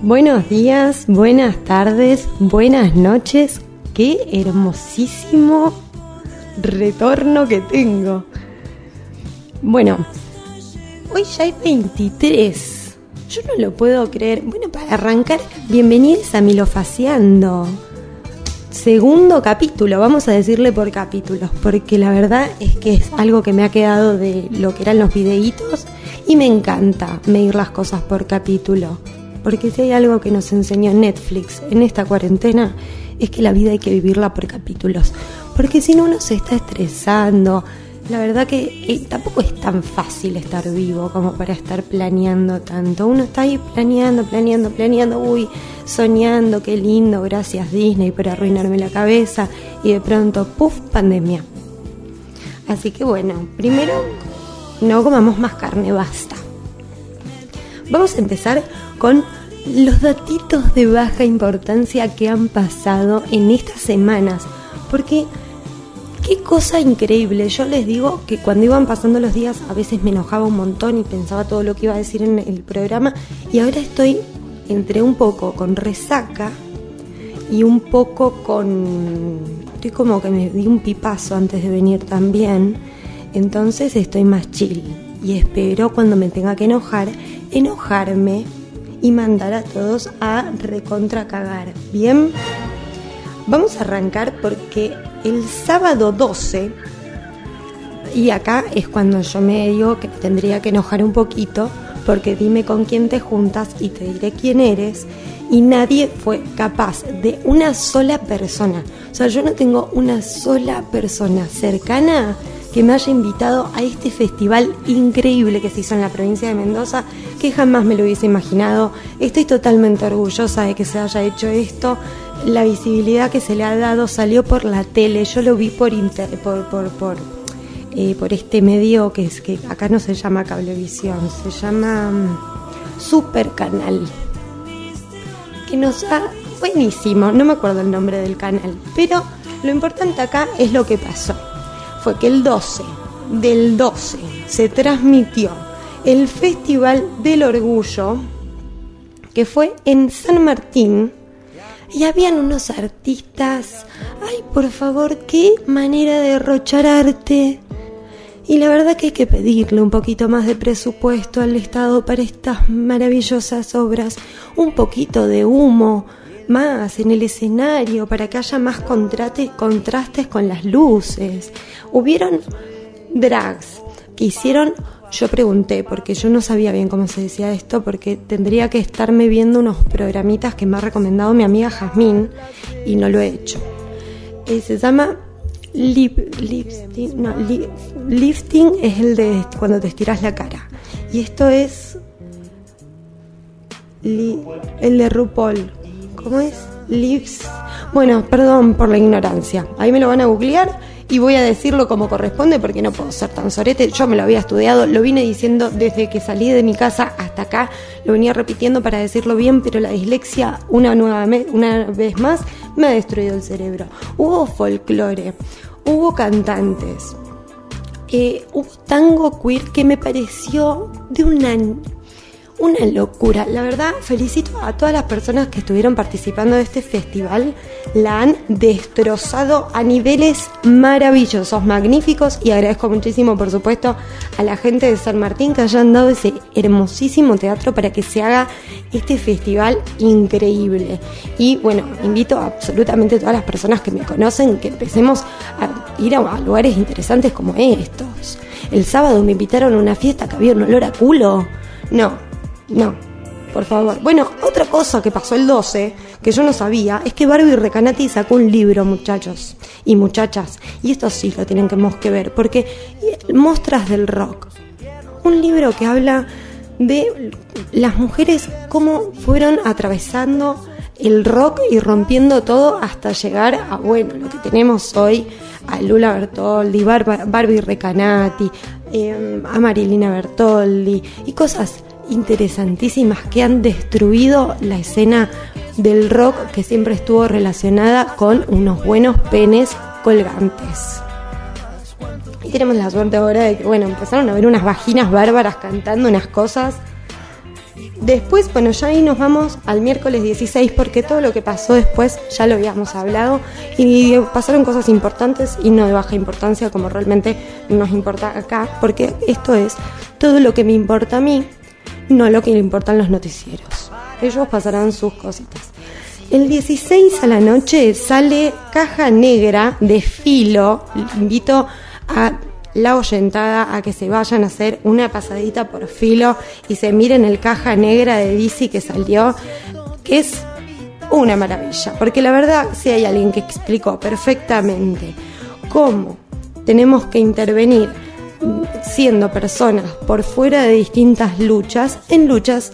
Buenos días, buenas tardes, buenas noches. Qué hermosísimo retorno que tengo. Bueno, hoy ya hay 23. Yo no lo puedo creer. Bueno, para arrancar, bienvenidos a Milofaciando. Segundo capítulo, vamos a decirle por capítulos, porque la verdad es que es algo que me ha quedado de lo que eran los videitos y me encanta medir las cosas por capítulo. Porque si hay algo que nos enseñó Netflix en esta cuarentena, es que la vida hay que vivirla por capítulos. Porque si no uno se está estresando. La verdad que tampoco es tan fácil estar vivo como para estar planeando tanto. Uno está ahí planeando, planeando, planeando, uy, soñando, qué lindo, gracias Disney por arruinarme la cabeza. Y de pronto, puff, pandemia. Así que bueno, primero, no comamos más carne, basta. Vamos a empezar con los datitos de baja importancia que han pasado en estas semanas. Porque qué cosa increíble. Yo les digo que cuando iban pasando los días a veces me enojaba un montón y pensaba todo lo que iba a decir en el programa. Y ahora estoy entre un poco con resaca y un poco con... Estoy como que me di un pipazo antes de venir también. Entonces estoy más chill. Y espero cuando me tenga que enojar, enojarme y mandar a todos a recontra cagar. Bien, vamos a arrancar porque el sábado 12, y acá es cuando yo me digo que tendría que enojar un poquito, porque dime con quién te juntas y te diré quién eres, y nadie fue capaz de una sola persona. O sea, yo no tengo una sola persona cercana que me haya invitado a este festival increíble que se hizo en la provincia de Mendoza, que jamás me lo hubiese imaginado. Estoy totalmente orgullosa de que se haya hecho esto. La visibilidad que se le ha dado salió por la tele, yo lo vi por inter, por, por, por, eh, por este medio que es que acá no se llama cablevisión, se llama um, Super Canal. Que nos ha buenísimo, no me acuerdo el nombre del canal, pero lo importante acá es lo que pasó fue que el 12 del 12 se transmitió el Festival del Orgullo, que fue en San Martín, y habían unos artistas, ay, por favor, qué manera de derrochar arte. Y la verdad que hay que pedirle un poquito más de presupuesto al Estado para estas maravillosas obras, un poquito de humo, más en el escenario para que haya más contrastes con las luces. Hubieron drags que hicieron, yo pregunté, porque yo no sabía bien cómo se decía esto, porque tendría que estarme viendo unos programitas que me ha recomendado mi amiga Jazmín y no lo he hecho. Eh, se llama lifting, no, lifting es el de cuando te estiras la cara. Y esto es el de RuPaul. ¿Cómo es? Lips. Bueno, perdón por la ignorancia. Ahí me lo van a googlear y voy a decirlo como corresponde porque no puedo ser tan sorete. Yo me lo había estudiado, lo vine diciendo desde que salí de mi casa hasta acá, lo venía repitiendo para decirlo bien, pero la dislexia una, nueva una vez más me ha destruido el cerebro. Hubo folclore, hubo cantantes, eh, hubo tango queer que me pareció de una una locura. La verdad, felicito a todas las personas que estuvieron participando de este festival. La han destrozado a niveles maravillosos, magníficos y agradezco muchísimo, por supuesto, a la gente de San Martín que hayan dado ese hermosísimo teatro para que se haga este festival increíble. Y bueno, invito a absolutamente todas las personas que me conocen que empecemos a ir a lugares interesantes como estos. El sábado me invitaron a una fiesta que había un olor a culo. No, no, por favor. Bueno, otra cosa que pasó el 12, que yo no sabía, es que Barbie Recanati sacó un libro, muchachos y muchachas. Y esto sí lo tienen que ver, porque Mostras del Rock. Un libro que habla de las mujeres, cómo fueron atravesando el rock y rompiendo todo hasta llegar a, bueno, lo que tenemos hoy, a Lula Bertoldi, Barbie Recanati, eh, a Marilina Bertoldi y cosas interesantísimas que han destruido la escena del rock que siempre estuvo relacionada con unos buenos penes colgantes. Y tenemos la suerte ahora de que, bueno, empezaron a ver unas vaginas bárbaras cantando unas cosas. Después, bueno, ya ahí nos vamos al miércoles 16 porque todo lo que pasó después ya lo habíamos hablado. Y pasaron cosas importantes y no de baja importancia como realmente nos importa acá, porque esto es todo lo que me importa a mí, no lo que le importan los noticieros. Ellos pasarán sus cositas. El 16 a la noche sale Caja Negra de Filo. Invito a la oyentada a que se vayan a hacer una pasadita por filo y se miren el caja negra de DC que salió, que es una maravilla, porque la verdad si hay alguien que explicó perfectamente cómo tenemos que intervenir siendo personas por fuera de distintas luchas en luchas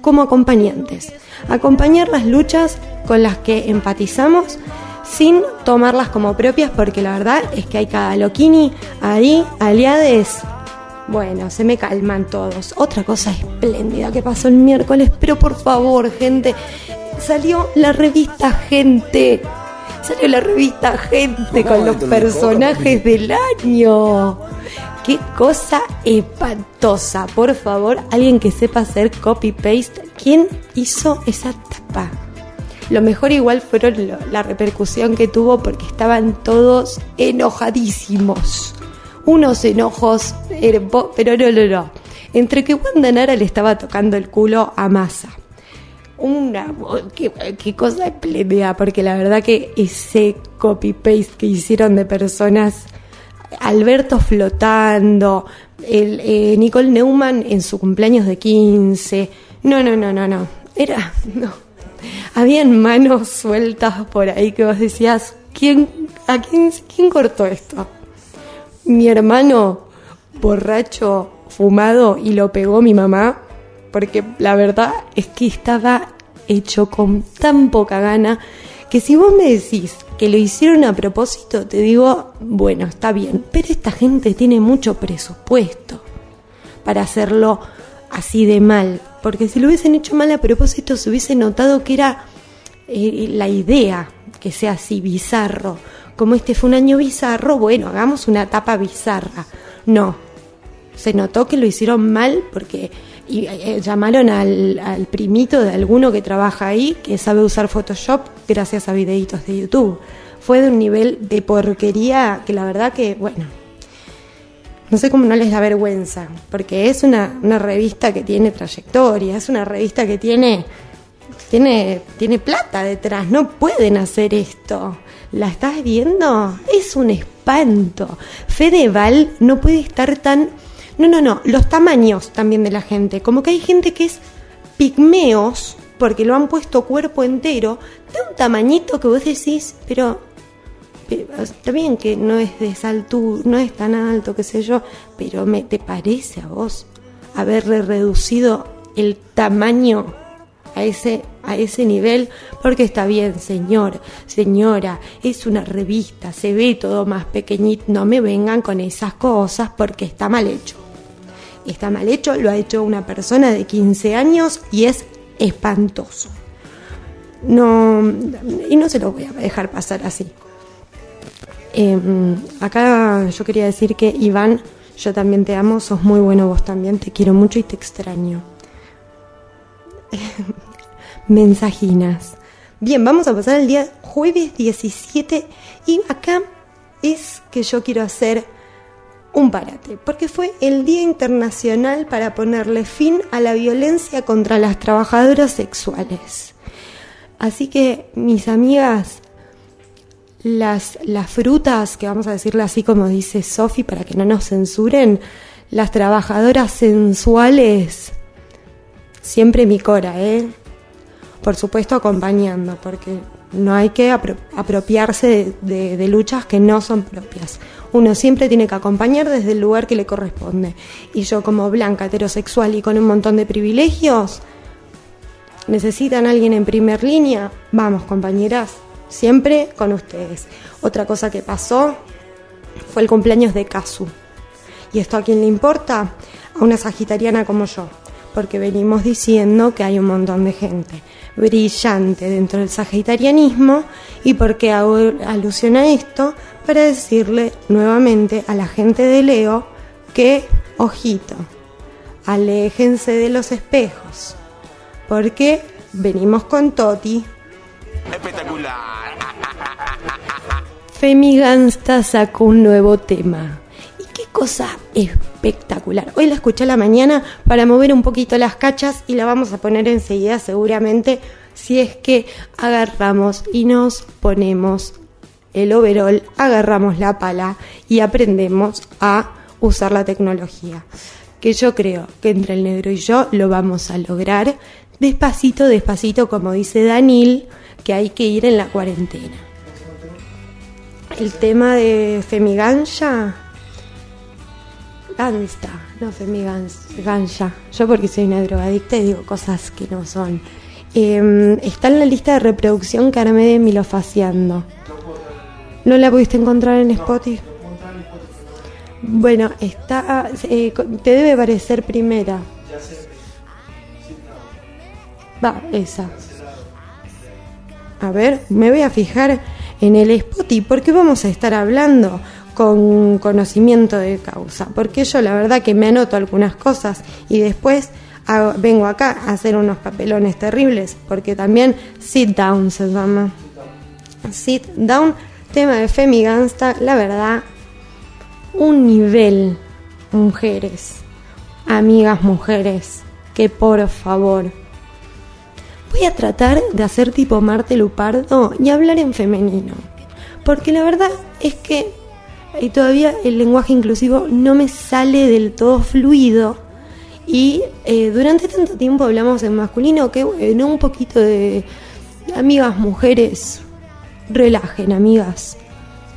como acompañantes. Acompañar las luchas con las que empatizamos sin tomarlas como propias, porque la verdad es que hay cada loquini ahí, aliades. Bueno, se me calman todos. Otra cosa espléndida que pasó el miércoles, pero por favor, gente, salió la revista Gente. Salió la revista Gente con los personajes del año. Qué cosa espantosa. Por favor, alguien que sepa hacer copy-paste. ¿Quién hizo esa tapa? Lo mejor igual fueron la repercusión que tuvo porque estaban todos enojadísimos. Unos enojos, pero no, no, no. Entre que Wanda Nara le estaba tocando el culo a Massa. Una, qué, cosa espléndida, porque la verdad que ese copy-paste que hicieron de personas Alberto flotando, el, eh, Nicole Neumann en su cumpleaños de 15. No, no, no, no, no. Era. No habían manos sueltas por ahí que vos decías, ¿quién, ¿a quién, quién cortó esto? Mi hermano borracho, fumado y lo pegó mi mamá, porque la verdad es que estaba hecho con tan poca gana que si vos me decís que lo hicieron a propósito, te digo, bueno, está bien, pero esta gente tiene mucho presupuesto para hacerlo así de mal, porque si lo hubiesen hecho mal a propósito se hubiese notado que era eh, la idea que sea así bizarro. Como este fue un año bizarro, bueno, hagamos una tapa bizarra. No, se notó que lo hicieron mal porque y, eh, llamaron al, al, primito de alguno que trabaja ahí, que sabe usar Photoshop gracias a videitos de YouTube. Fue de un nivel de porquería que la verdad que, bueno, no sé cómo no les da vergüenza, porque es una, revista que tiene trayectoria, es una revista que tiene, tiene, tiene plata detrás, no pueden hacer esto. ¿La estás viendo? Es un espanto. Fedeval no puede estar tan... No, no, no, los tamaños también de la gente. Como que hay gente que es pigmeos, porque lo han puesto cuerpo entero, de un tamañito que vos decís, pero está bien que no es de esa altura, no es tan alto, qué sé yo, pero me, ¿te parece a vos haberle reducido el tamaño a ese, a ese nivel? Porque está bien, señor, señora, es una revista, se ve todo más pequeñito, no me vengan con esas cosas porque está mal hecho. Está mal hecho, lo ha hecho una persona de 15 años y es espantoso. No, y no se lo voy a dejar pasar así. Em, acá yo quería decir que Iván, yo también te amo, sos muy bueno vos también, te quiero mucho y te extraño. Mensajinas. Bien, vamos a pasar al día jueves 17 y acá es que yo quiero hacer un parate, porque fue el Día Internacional para ponerle fin a la violencia contra las trabajadoras sexuales. Así que, mis amigas, las, las frutas, que vamos a decirle así como dice Sofi, para que no nos censuren, las trabajadoras sensuales, siempre mi cora, ¿eh? Por supuesto acompañando, porque no hay que apropiarse de, luchas que no son propias. Uno siempre tiene que acompañar desde el lugar que le corresponde. Y yo como blanca, heterosexual y con un montón de privilegios, ¿necesitan alguien en primer línea? Vamos, compañeras, siempre con ustedes. Otra cosa que pasó fue el cumpleaños de Kazu. ¿Y esto a quién le importa? A una sagitariana como yo, porque venimos diciendo que hay un montón de gente brillante dentro del sagitarianismo y porque hago alusión a esto para decirle nuevamente a la gente de Leo que, ojito, aléjense de los espejos, porque venimos con Toti. Espectacular. Femigansta sacó un nuevo tema. Cosa espectacular. Hoy la escuché a la mañana para mover un poquito las cachas y la vamos a poner enseguida seguramente si es que agarramos y nos ponemos el overall, agarramos la pala y aprendemos a usar la tecnología. Que yo creo que entre el negro y yo lo vamos a lograr despacito, despacito, como dice Danil, que hay que ir en la cuarentena. El tema de Femiganja, Gansta, no Femiganja, yo porque soy una drogadicta y digo cosas que no son. Em, está en la lista de reproducción armé de Milofaciando. ¿No la pudiste encontrar en Spotify? Bueno, está, eh, te debe parecer primera. Va, esa. A ver, me voy a fijar en el Spotify porque vamos a estar hablando con conocimiento de causa. Porque yo la verdad que me anoto algunas cosas y después vengo acá a hacer unos papelones terribles. Porque también sit down se llama. Sit down, tema de Femi Gangsta, la verdad, un nivel, mujeres, amigas mujeres, que por favor Voy a tratar de hacer tipo Marte Lupardo y hablar en femenino. Porque la verdad es que y todavía el lenguaje inclusivo no me sale del todo fluido. Y eh, durante tanto tiempo hablamos en masculino que bueno, un poquito de amigas mujeres, relajen amigas.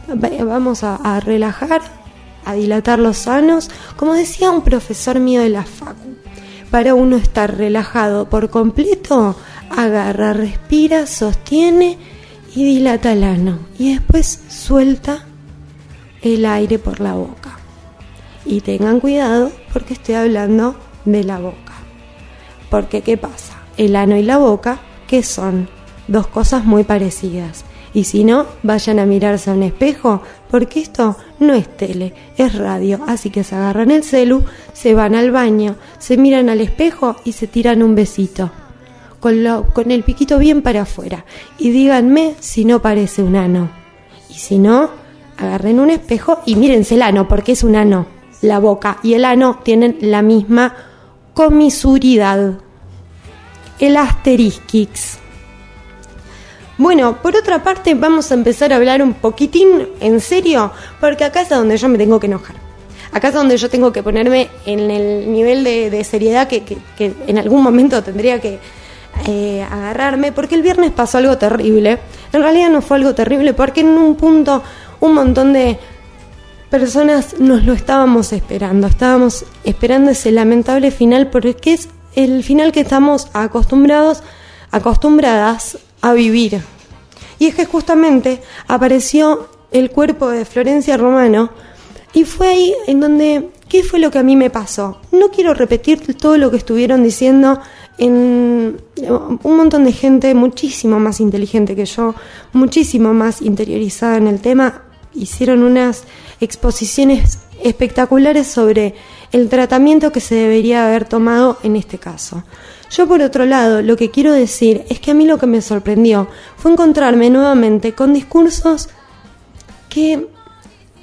Vamos a, a relajar, a dilatar los sanos, como decía un profesor mío de la FACU. Para uno estar relajado por completo, agarra, respira, sostiene y dilata el ano. Y después suelta el aire por la boca. Y tengan cuidado porque estoy hablando de la boca. Porque ¿qué pasa? El ano y la boca, que son dos cosas muy parecidas. Y si no, vayan a mirarse a un espejo, porque esto no es tele, es radio. Así que se agarran el celu, se van al baño, se miran al espejo y se tiran un besito con, el piquito bien para afuera y díganme si no parece un ano. Y si no, agarren un espejo y mírense el ano, porque es un ano. La boca y el ano tienen la misma comisuridad. El asterisquix. Bueno, por otra parte vamos a empezar a hablar un poquitín en serio, porque acá es donde yo me tengo que enojar. Acá es donde yo tengo que ponerme en el nivel de, seriedad que, en algún momento tendría que, eh, agarrarme, porque el viernes pasó algo terrible. En realidad no fue algo terrible, porque en un punto un montón de personas nos lo estábamos esperando. Estábamos esperando ese lamentable final, porque es el final que estamos acostumbrados, acostumbradas a vivir. Y es que justamente apareció el cuerpo de Florencia Romano y fue ahí en donde, ¿qué fue lo que a mí me pasó? No quiero repetir todo lo que estuvieron diciendo en un montón de gente muchísimo más inteligente que yo, muchísimo más interiorizada en el tema, hicieron unas exposiciones espectaculares sobre el tratamiento que se debería haber tomado en este caso. Yo por otro lado, lo que quiero decir es que a mí lo que me sorprendió fue encontrarme nuevamente con discursos que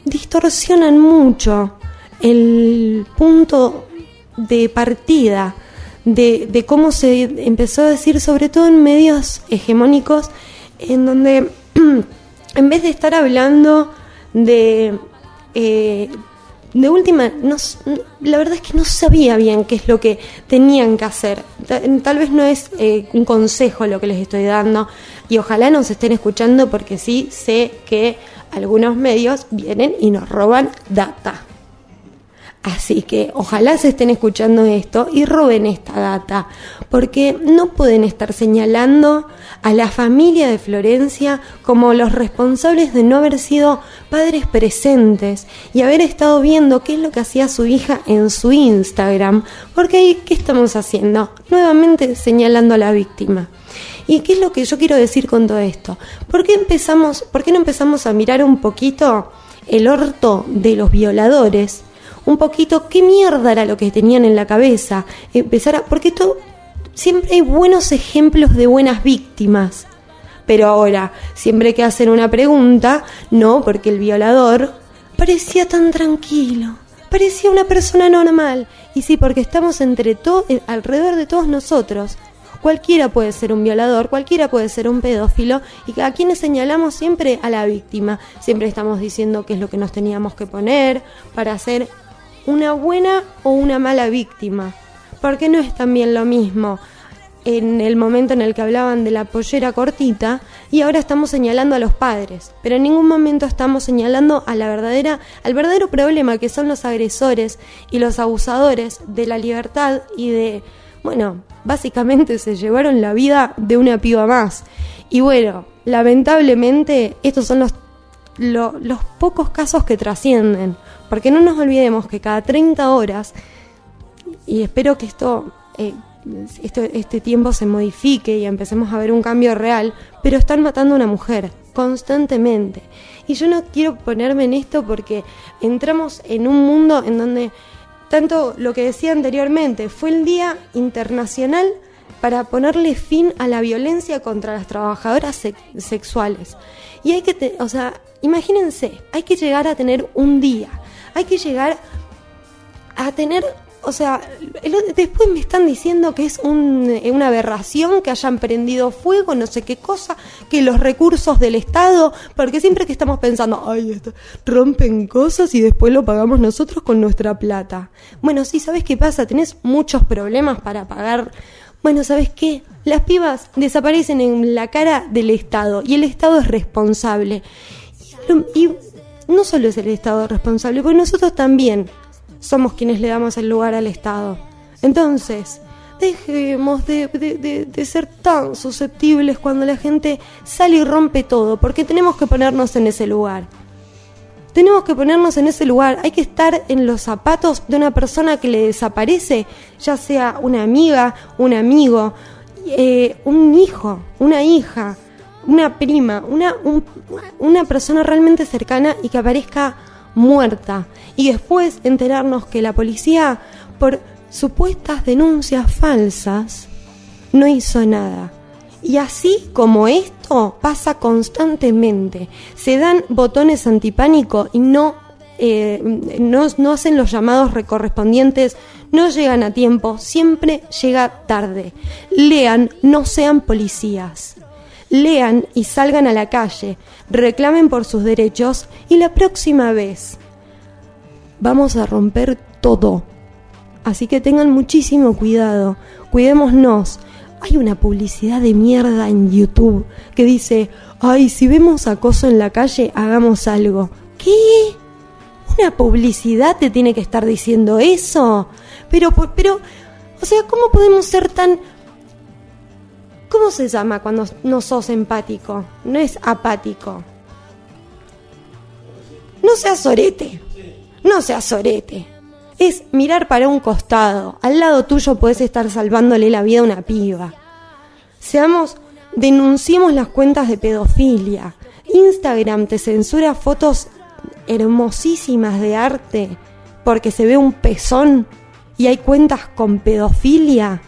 distorsionan mucho el punto de partida de, cómo se empezó a decir, sobre todo en medios hegemónicos, en donde en vez de estar hablando de... Eh, de última, no, la verdad es que no sabía bien qué es lo que tenían que hacer. Tal vez no es eh, un consejo lo que les estoy dando y ojalá nos estén escuchando porque sí sé que algunos medios vienen y nos roban data. Así que ojalá se estén escuchando esto y roben esta data, porque no pueden estar señalando a la familia de Florencia como los responsables de no haber sido padres presentes y haber estado viendo qué es lo que hacía su hija en su Instagram, porque ahí, ¿qué estamos haciendo? Nuevamente señalando a la víctima. ¿Y qué es lo que yo quiero decir con todo esto? ¿Por qué, empezamos, ¿Por qué no empezamos a mirar un poquito el orto de los violadores? Un poquito qué mierda era lo que tenían en la cabeza, empezar a, porque esto siempre hay buenos ejemplos de buenas víctimas. Pero ahora, siempre que hacen una pregunta, no, porque el violador parecía tan tranquilo, parecía una persona normal. Y sí, porque estamos entre todos, eh, alrededor de todos nosotros. Cualquiera puede ser un violador, cualquiera puede ser un pedófilo y a quienes señalamos siempre a la víctima. Siempre estamos diciendo qué es lo que nos teníamos que poner para ser una buena o una mala víctima. Porque no es también lo mismo en el momento en el que hablaban de la pollera cortita y ahora estamos señalando a los padres, pero en ningún momento estamos señalando a la verdadera al verdadero problema que son los agresores y los abusadores de la libertad y de bueno, básicamente se llevaron la vida de una piba más. Y bueno, lamentablemente estos son los los pocos casos que trascienden, porque no nos olvidemos que cada 30 horas y espero que esto eh, este tiempo se modifique y empecemos a ver un cambio real, pero están matando a una mujer constantemente. Y yo no quiero ponerme en esto porque entramos en un mundo en donde, tanto lo que decía anteriormente, fue el Día Internacional para ponerle fin a la violencia contra las trabajadoras sexuales. Y hay que, o sea, imagínense, hay que llegar a tener un día, hay que llegar a tener o sea, después me están diciendo que es una aberración que hayan prendido fuego, no sé qué cosa, que los recursos del Estado, porque siempre que estamos pensando, ay, rompen cosas y después lo pagamos nosotros con nuestra plata. Bueno, sí, ¿sabes qué pasa? Tenés muchos problemas para pagar. Bueno, ¿sabes qué? Las pibas desaparecen en la cara del Estado y el Estado es responsable. Y, no solo es el Estado responsable, porque nosotros también somos quienes le damos el lugar al Estado. Entonces, dejemos de, ser tan susceptibles cuando la gente sale y rompe todo, porque tenemos que ponernos en ese lugar. Tenemos que ponernos en ese lugar, hay que estar en los zapatos de una persona que le desaparece, ya sea una amiga, un amigo, eh, un hijo, una hija, una prima, una, una persona realmente cercana y que aparezca muerta y después enterarnos que la policía, por supuestas denuncias falsas, no hizo nada. Y así como esto pasa constantemente, se dan botones antipánico y no, eh, no, no hacen los llamados correspondientes, no llegan a tiempo, siempre llega tarde. Lean, no sean policías lean y salgan a la calle, reclamen por sus derechos y la próxima vez vamos a romper todo. Así que tengan muchísimo cuidado, cuidémonos. Hay una publicidad de mierda en YouTube que dice, ay, si vemos acoso en la calle, hagamos algo. ¿Qué? ¿Una publicidad te tiene que estar diciendo eso? Pero, pero, o sea, ¿cómo podemos ser tan ¿Cómo se llama cuando no sos empático? No es apático. No seas sorete. No seas sorete. Es mirar para un costado. Al lado tuyo puedes estar salvándole la vida a una piba. Seamos, denunciemos las cuentas de pedofilia. Instagram te censura fotos hermosísimas de arte porque se ve un pezón y hay cuentas con pedofilia.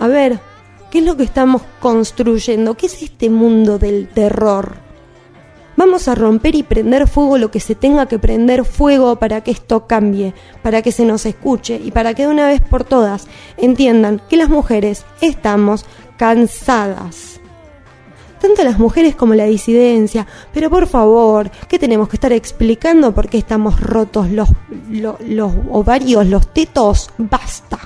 A ver, ¿Qué es lo que estamos construyendo? ¿Qué es este mundo del terror? Vamos a romper y prender fuego lo que se tenga que prender fuego para que esto cambie, para que se nos escuche y para que de una vez por todas entiendan que las mujeres estamos cansadas. Tanto las mujeres como la disidencia, pero por favor, ¿qué tenemos que estar explicando por qué estamos rotos los, los, ovarios, los tetos? Basta.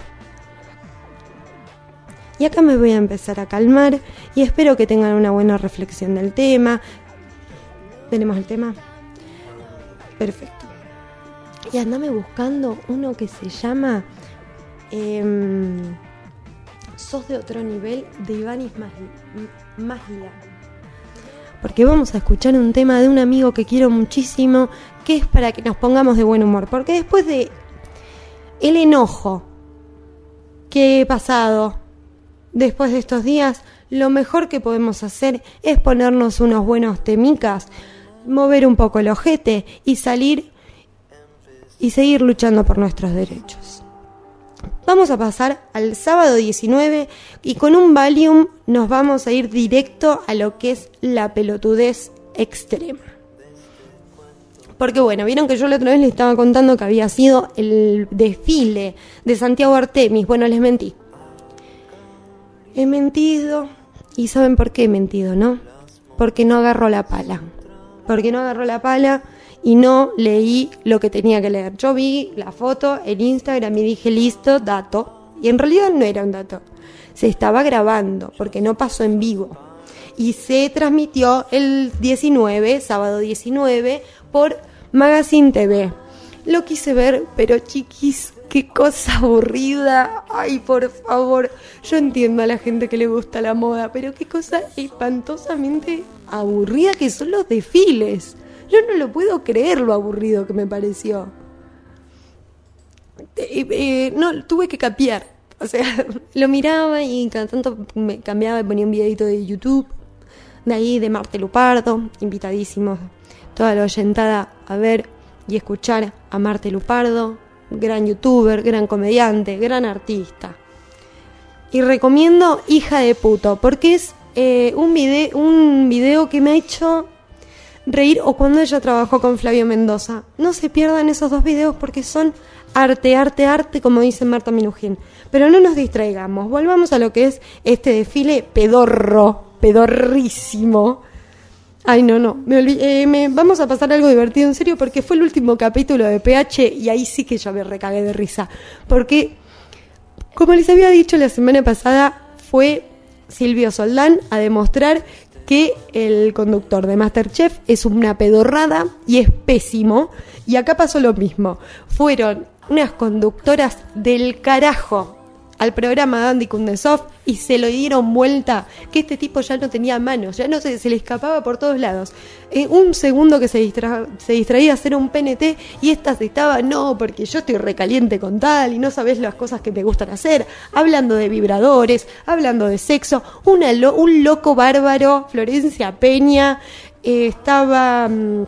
Y acá me voy a empezar a calmar y espero que tengan una buena reflexión del tema. ¿Tenemos el tema? Perfecto. Y andame buscando uno que se llama em, Sos de otro nivel de Ivanis Maslia. Porque vamos a escuchar un tema de un amigo que quiero muchísimo, que es para que nos pongamos de buen humor. Porque después de el enojo que he pasado Después de estos días, lo mejor que podemos hacer es ponernos unos buenos temicas, mover un poco el ojete y salir y seguir luchando por nuestros derechos. Vamos a pasar al sábado 19 y con un Valium nos vamos a ir directo a lo que es la pelotudez extrema. Porque bueno, vieron que yo la otra vez les estaba contando que había sido el desfile de Santiago Artemis. Bueno, les mentí. He mentido. ¿Y saben por qué he mentido, no? Porque no agarró la pala. Porque no agarró la pala y no leí lo que tenía que leer. Yo vi la foto en Instagram y dije, listo, dato. Y en realidad no era un dato. Se estaba grabando porque no pasó en vivo. Y se transmitió el 19, sábado 19, por Magazine TV. Lo quise ver, pero chiquis, qué cosa aburrida. Ay, por favor. Yo entiendo a la gente que le gusta la moda, pero qué cosa espantosamente aburrida que son los desfiles. Yo no lo puedo creer lo aburrido que me pareció. Eh, eh, no, tuve que capiar. O sea, lo miraba y cada tanto me cambiaba y ponía un videito de YouTube. De ahí de Marte Lupardo, invitadísimos toda la oyentada a ver y escuchar a Marte Lupardo, gran youtuber, gran comediante, gran artista. Y recomiendo Hija de Puto, porque es eh, un, video, un video que me ha hecho reír o cuando ella trabajó con Flavio Mendoza. No se pierdan esos dos videos porque son arte, arte, arte, como dice Marta Minujín. Pero no nos distraigamos, volvamos a lo que es este desfile pedorro, pedorrísimo. Ay, no, no, me, eh, me vamos a pasar algo divertido en serio porque fue el último capítulo de PH y ahí sí que yo me recagué de risa. Porque, como les había dicho la semana pasada, fue Silvio Soldán a demostrar que el conductor de Masterchef es una pedorrada y es pésimo. Y acá pasó lo mismo. Fueron unas conductoras del carajo al programa de Andy Kundesov y se lo dieron vuelta, que este tipo ya no tenía manos, ya no se, le escapaba por todos lados. En un segundo que se, se distraía a hacer un PNT y esta se estaba, no, porque yo estoy recaliente con tal y no sabes las cosas que me gustan hacer, hablando de vibradores, hablando de sexo, un loco bárbaro, Florencia Peña, eh, estaba mm,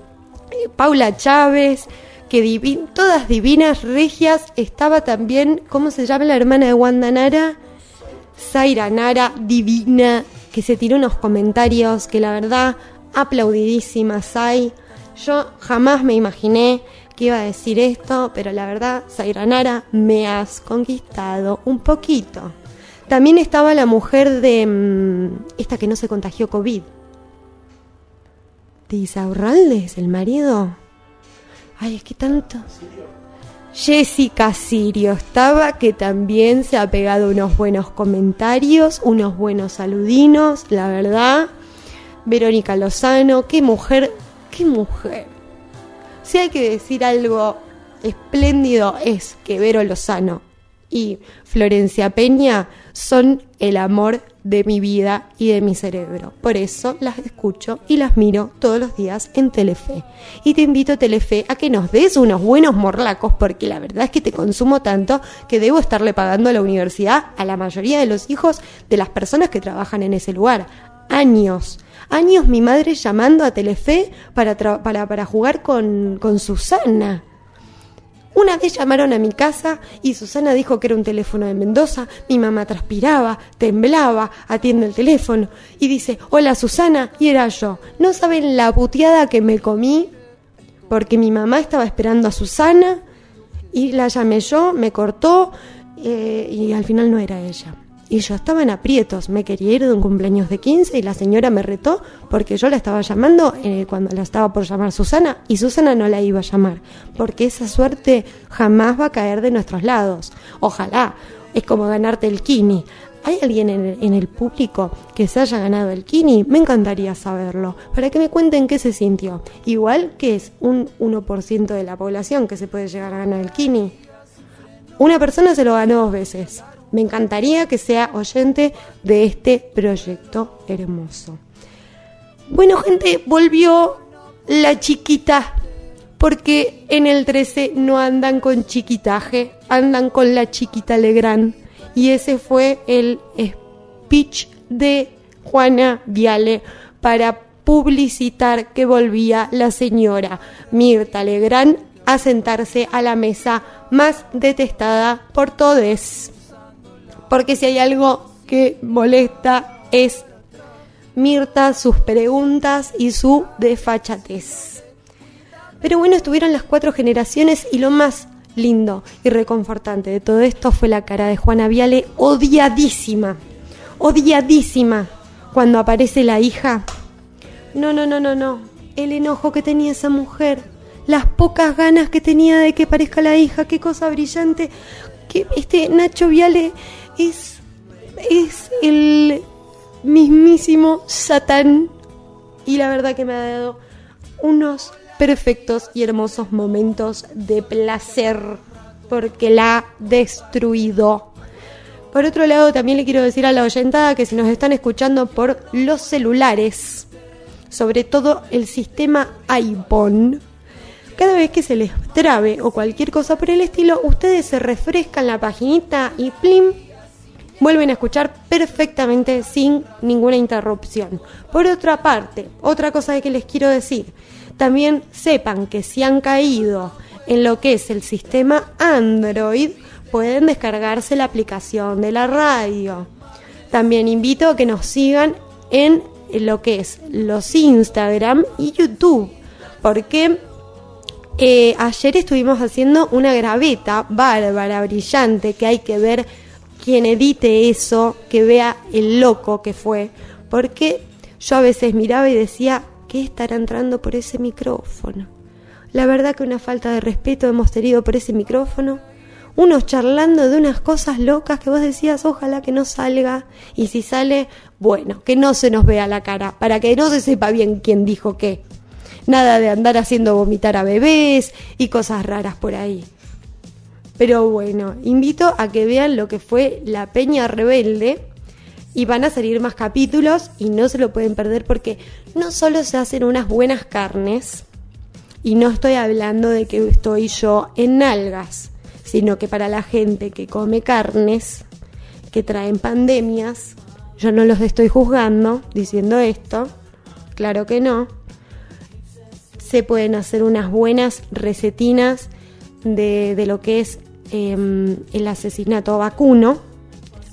Paula Chávez, que todas divinas, regias, estaba también, ¿cómo se llama la hermana de Wanda Nara? Zaira Nara, divina, que se tiró unos comentarios que la verdad, aplaudidísima Zay. Yo jamás me imaginé que iba a decir esto, pero la verdad, Zaira Nara, me has conquistado un poquito. También estaba la mujer de mm, esta que no se contagió COVID. ¿De Isaurraldes, el marido? Ay, es que tanto. Jessica Sirio estaba, que también se ha pegado unos buenos comentarios, unos buenos saludinos, la verdad. Verónica Lozano, qué mujer, qué mujer. Si hay que decir algo espléndido es que Vero Lozano y Florencia Peña son el amor de mi vida y de mi cerebro. Por eso las escucho y las miro todos los días en Telefe. Y te invito, Telefe, a que nos des unos buenos morlacos, porque la verdad es que te consumo tanto que debo estarle pagando a la universidad a la mayoría de los hijos de las personas que trabajan en ese lugar. Años. Años mi madre llamando a Telefe para, para, para jugar con, con Susana. Una vez llamaron a mi casa y Susana dijo que era un teléfono de Mendoza. Mi mamá transpiraba, temblaba, atiende el teléfono y dice, hola Susana, y era yo. No saben la puteada que me comí porque mi mamá estaba esperando a Susana y la llamé yo, me cortó eh, y al final no era ella. Y yo estaba en aprietos, me quería ir de un cumpleaños de 15 y la señora me retó porque yo la estaba llamando eh, cuando la estaba por llamar Susana y Susana no la iba a llamar, porque esa suerte jamás va a caer de nuestros lados. Ojalá, es como ganarte el kini. ¿Hay alguien en el, en el, público que se haya ganado el Kini? Me encantaría saberlo, para que me cuenten qué se sintió. Igual que es un 1% de la población que se puede llegar a ganar el Kini. Una persona se lo ganó dos veces. Me encantaría que sea oyente de este proyecto hermoso. Bueno, gente, volvió la chiquita. Porque en el 13 no andan con chiquitaje, andan con la chiquita Legrand. Y ese fue el speech de Juana Viale para publicitar que volvía la señora Mirta Legrand a sentarse a la mesa más detestada por todos. Porque si hay algo que molesta es Mirta, sus preguntas y su desfachatez. Pero bueno, estuvieron las cuatro generaciones y lo más lindo y reconfortante de todo esto fue la cara de Juana Viale odiadísima, odiadísima cuando aparece la hija. No, no, no, no, no. El enojo que tenía esa mujer, las pocas ganas que tenía de que parezca la hija, qué cosa brillante. Que este Nacho Viale es es el mismísimo Satán y la verdad que me ha dado unos perfectos y hermosos momentos de placer porque la ha destruido. Por otro lado, también le quiero decir a la oyentada que si nos están escuchando por los celulares, sobre todo el sistema iPhone, cada vez que se les trabe o cualquier cosa por el estilo, ustedes se refrescan la paginita y plim, vuelven a escuchar perfectamente sin ninguna interrupción. Por otra parte, otra cosa que les quiero decir, también sepan que si han caído en lo que es el sistema Android, pueden descargarse la aplicación de la radio. También invito a que nos sigan en lo que es los Instagram y YouTube, porque eh, ayer estuvimos haciendo una graveta bárbara, brillante, que hay que ver quien edite eso, que vea el loco que fue, porque yo a veces miraba y decía, ¿qué estará entrando por ese micrófono? La verdad que una falta de respeto hemos tenido por ese micrófono. Unos charlando de unas cosas locas que vos decías, ojalá que no salga. Y si sale, bueno, que no se nos vea la cara, para que no se sepa bien quién dijo qué. Nada de andar haciendo vomitar a bebés y cosas raras por ahí. Pero bueno, invito a que vean lo que fue La Peña Rebelde y van a salir más capítulos y no se lo pueden perder porque no solo se hacen unas buenas carnes y no estoy hablando de que estoy yo en nalgas, sino que para la gente que come carnes que traen pandemias, yo no los estoy juzgando diciendo esto, claro que no, se pueden hacer unas buenas recetinas de, de lo que es Em, el asesinato vacuno,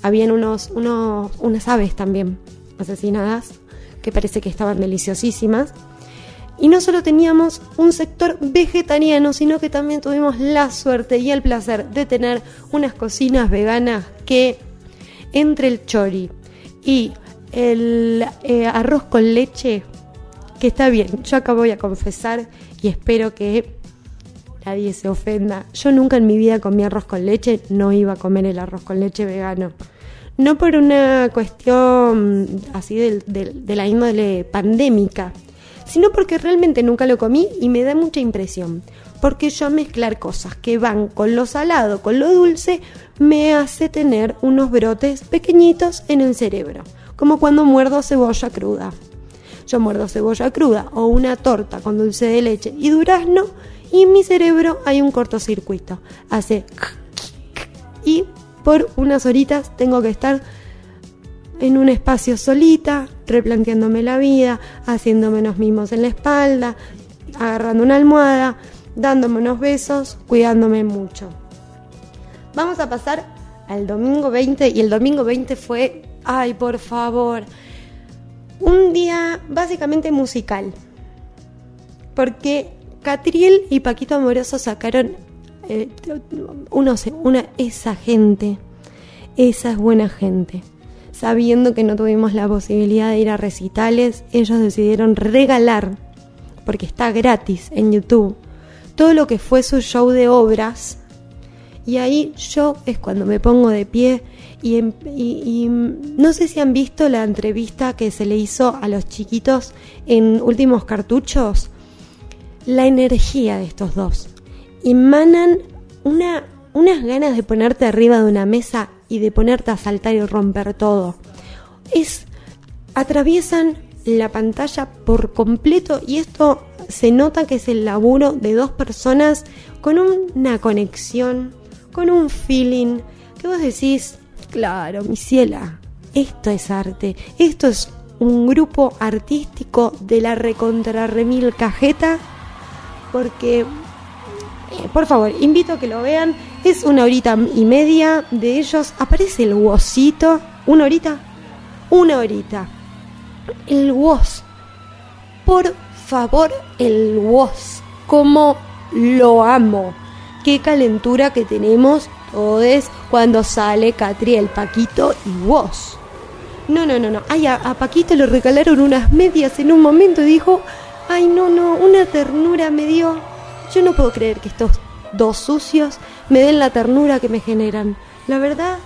habían unos, unas aves también asesinadas que parece que estaban deliciosísimas. Y no solo teníamos un sector vegetariano, sino que también tuvimos la suerte y el placer de tener unas cocinas veganas que entre el chori y el eh, arroz con leche, que está bien, yo acá voy a confesar y espero que nadie se ofenda. Yo nunca en mi vida comí arroz con leche, no iba a comer el arroz con leche vegano. No por una cuestión así de, la índole pandémica, sino porque realmente nunca lo comí y me da mucha impresión. Porque yo mezclar cosas que van con lo salado, con lo dulce, me hace tener unos brotes pequeñitos en el cerebro, como cuando muerdo cebolla cruda. Yo muerdo cebolla cruda o una torta con dulce de leche y durazno y en mi cerebro hay un cortocircuito. Hace y por unas horitas tengo que estar en un espacio solita, replanteándome la vida, haciéndome unos mimos en la espalda, agarrando una almohada, dándome unos besos, cuidándome mucho. Vamos a pasar al domingo 20 y el domingo 20 fue, ay, por favor, un día básicamente musical. Porque Catriel y Paquito Amoroso sacaron eh, uno, una, esa gente, esa es buena gente. Sabiendo que no tuvimos la posibilidad de ir a recitales, ellos decidieron regalar, porque está gratis en YouTube, todo lo que fue su show de obras. Y ahí yo es cuando me pongo de pie y, y, no sé si han visto la entrevista que se le hizo a los chiquitos en Últimos Cartuchos la energía de estos dos. Emanan una, unas ganas de ponerte arriba de una mesa y de ponerte a saltar y romper todo. Es. atraviesan la pantalla por completo y esto se nota que es el laburo de dos personas con una conexión, con un feeling, que vos decís, claro, mi ciela, esto es arte, esto es un grupo artístico de la recontra remil cajeta porque eh, por favor, invito a que lo vean. Es una horita y media de ellos. Aparece el wosito. ¿Una horita? Una horita. El wos. Por favor, el wos. Como lo amo. Qué calentura que tenemos todos cuando sale Catriel, Paquito y vos. No, no, no, no. Ay, a, a, Paquito le regalaron unas medias en un momento y dijo, ay, no, no, una ternura me dio. Yo no puedo creer que estos dos sucios me den la ternura que me generan. La verdad,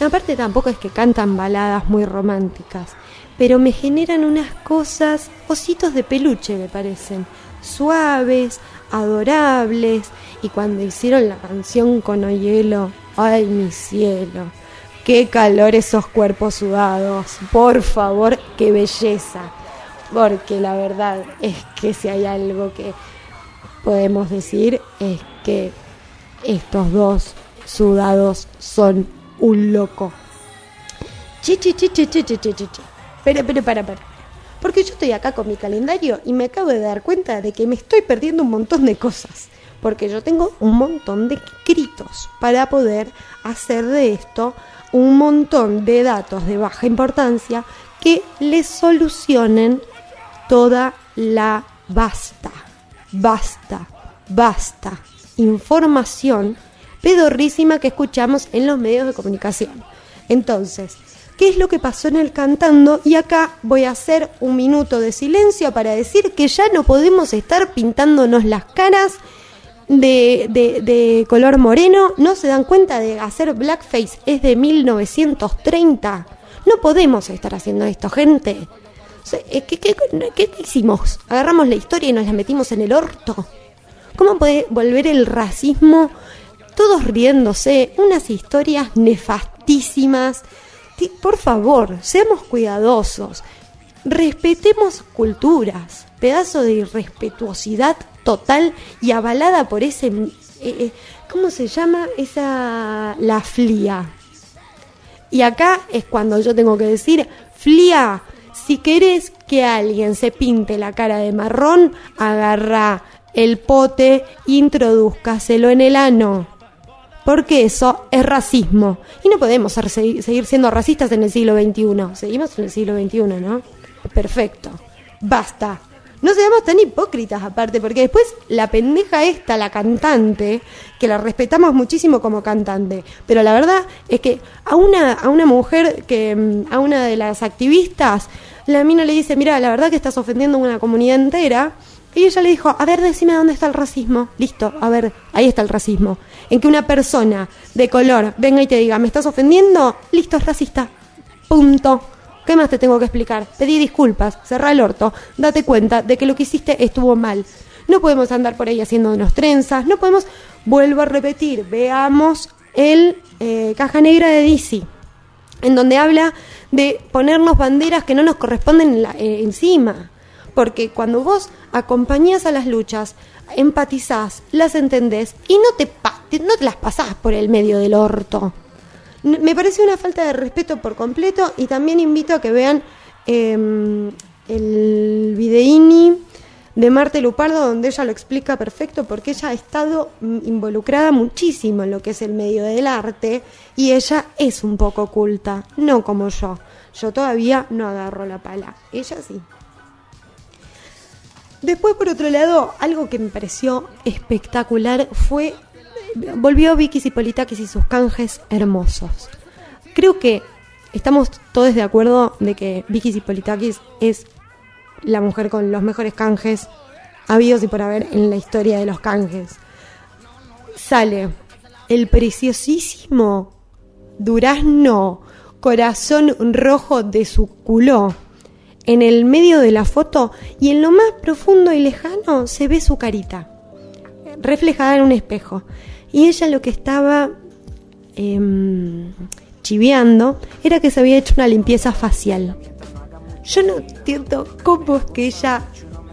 aparte tampoco es que cantan baladas muy románticas, pero me generan unas cosas, ositos de peluche me parecen, suaves, adorables, y cuando hicieron la canción con Oyelo, ay mi cielo, qué calor esos cuerpos sudados, por favor, qué belleza, porque la verdad es que si hay algo que podemos decir es que estos dos sudados son un loco. Chichi, chichi, chichi, chichi, chichi. Pero, pero, para, para. Porque yo estoy acá con mi calendario y me acabo de dar cuenta de que me estoy perdiendo un montón de cosas. Porque yo tengo un montón de escritos para poder hacer de esto un montón de datos de baja importancia que les solucionen toda la basta, basta, basta información pedorrísima que escuchamos en los medios de comunicación. Entonces, qué es lo que pasó en el cantando y acá voy a hacer un minuto de silencio para decir que ya no podemos estar pintándonos las caras de, de, color moreno. ¿No se dan cuenta de hacer blackface? Es de 1930. No podemos estar haciendo esto, gente. ¿Qué, qué, qué, hicimos? Agarramos la historia y nos la metimos en el orto. ¿Cómo puede volver el racismo? Todos riéndose, unas historias nefastísimas por favor, seamos cuidadosos, respetemos culturas, pedazo de irrespetuosidad total y avalada por ese, eh, eh, ¿cómo se llama? Esa, la flia. Y acá es cuando yo tengo que decir, flia, si querés que alguien se pinte la cara de marrón, agarra el pote, introduzcaselo en el ano porque eso es racismo. Y no podemos seguir siendo racistas en el siglo XXI. Seguimos en el siglo XXI, ¿no? Perfecto. Basta. No seamos tan hipócritas aparte, porque después la pendeja esta, la cantante, que la respetamos muchísimo como cantante, pero la verdad es que a una, a una mujer, que mm, a una de las activistas, la mina le dice, mira, la verdad que estás ofendiendo a una comunidad entera, y ella le dijo, a ver, decime dónde está el racismo. Listo, a ver, ahí está el racismo. En que una persona de color venga y te diga, ¿me estás ofendiendo? Listo, es racista. Punto. ¿Qué más te tengo que explicar? Pedí disculpas, cerrá el orto, date cuenta de que lo que hiciste estuvo mal. No podemos andar por ahí haciéndonos trenzas, no podemos, vuelvo a repetir, veamos el eh, Caja Negra de DC, en donde habla de ponernos banderas que no nos corresponden eh, encima porque cuando vos acompañás a las luchas, empatizás, las entendés y no te, no te las pasás por el medio del orto. Me parece una falta de respeto por completo y también invito a que vean em, el videíni de Marte Lupardo, donde ella lo explica perfecto, porque ella ha estado involucrada muchísimo en lo que es el medio del arte y ella es un poco oculta, no como yo. Yo todavía no agarro la pala, ella sí. Después, por otro lado, algo que me pareció espectacular fue. Volvió Vicky Zipolitakis y sus canjes hermosos. Creo que estamos todos de acuerdo de que Vicky Zipolitakis es la mujer con los mejores canjes habidos y por haber en la historia de los canjes. Sale el preciosísimo durazno corazón rojo de su culo en el medio de la foto y en lo más profundo y lejano se ve su carita, reflejada en un espejo. Y ella lo que estaba eh, chiveando era que se había hecho una limpieza facial. Yo no entiendo cómo es que ella...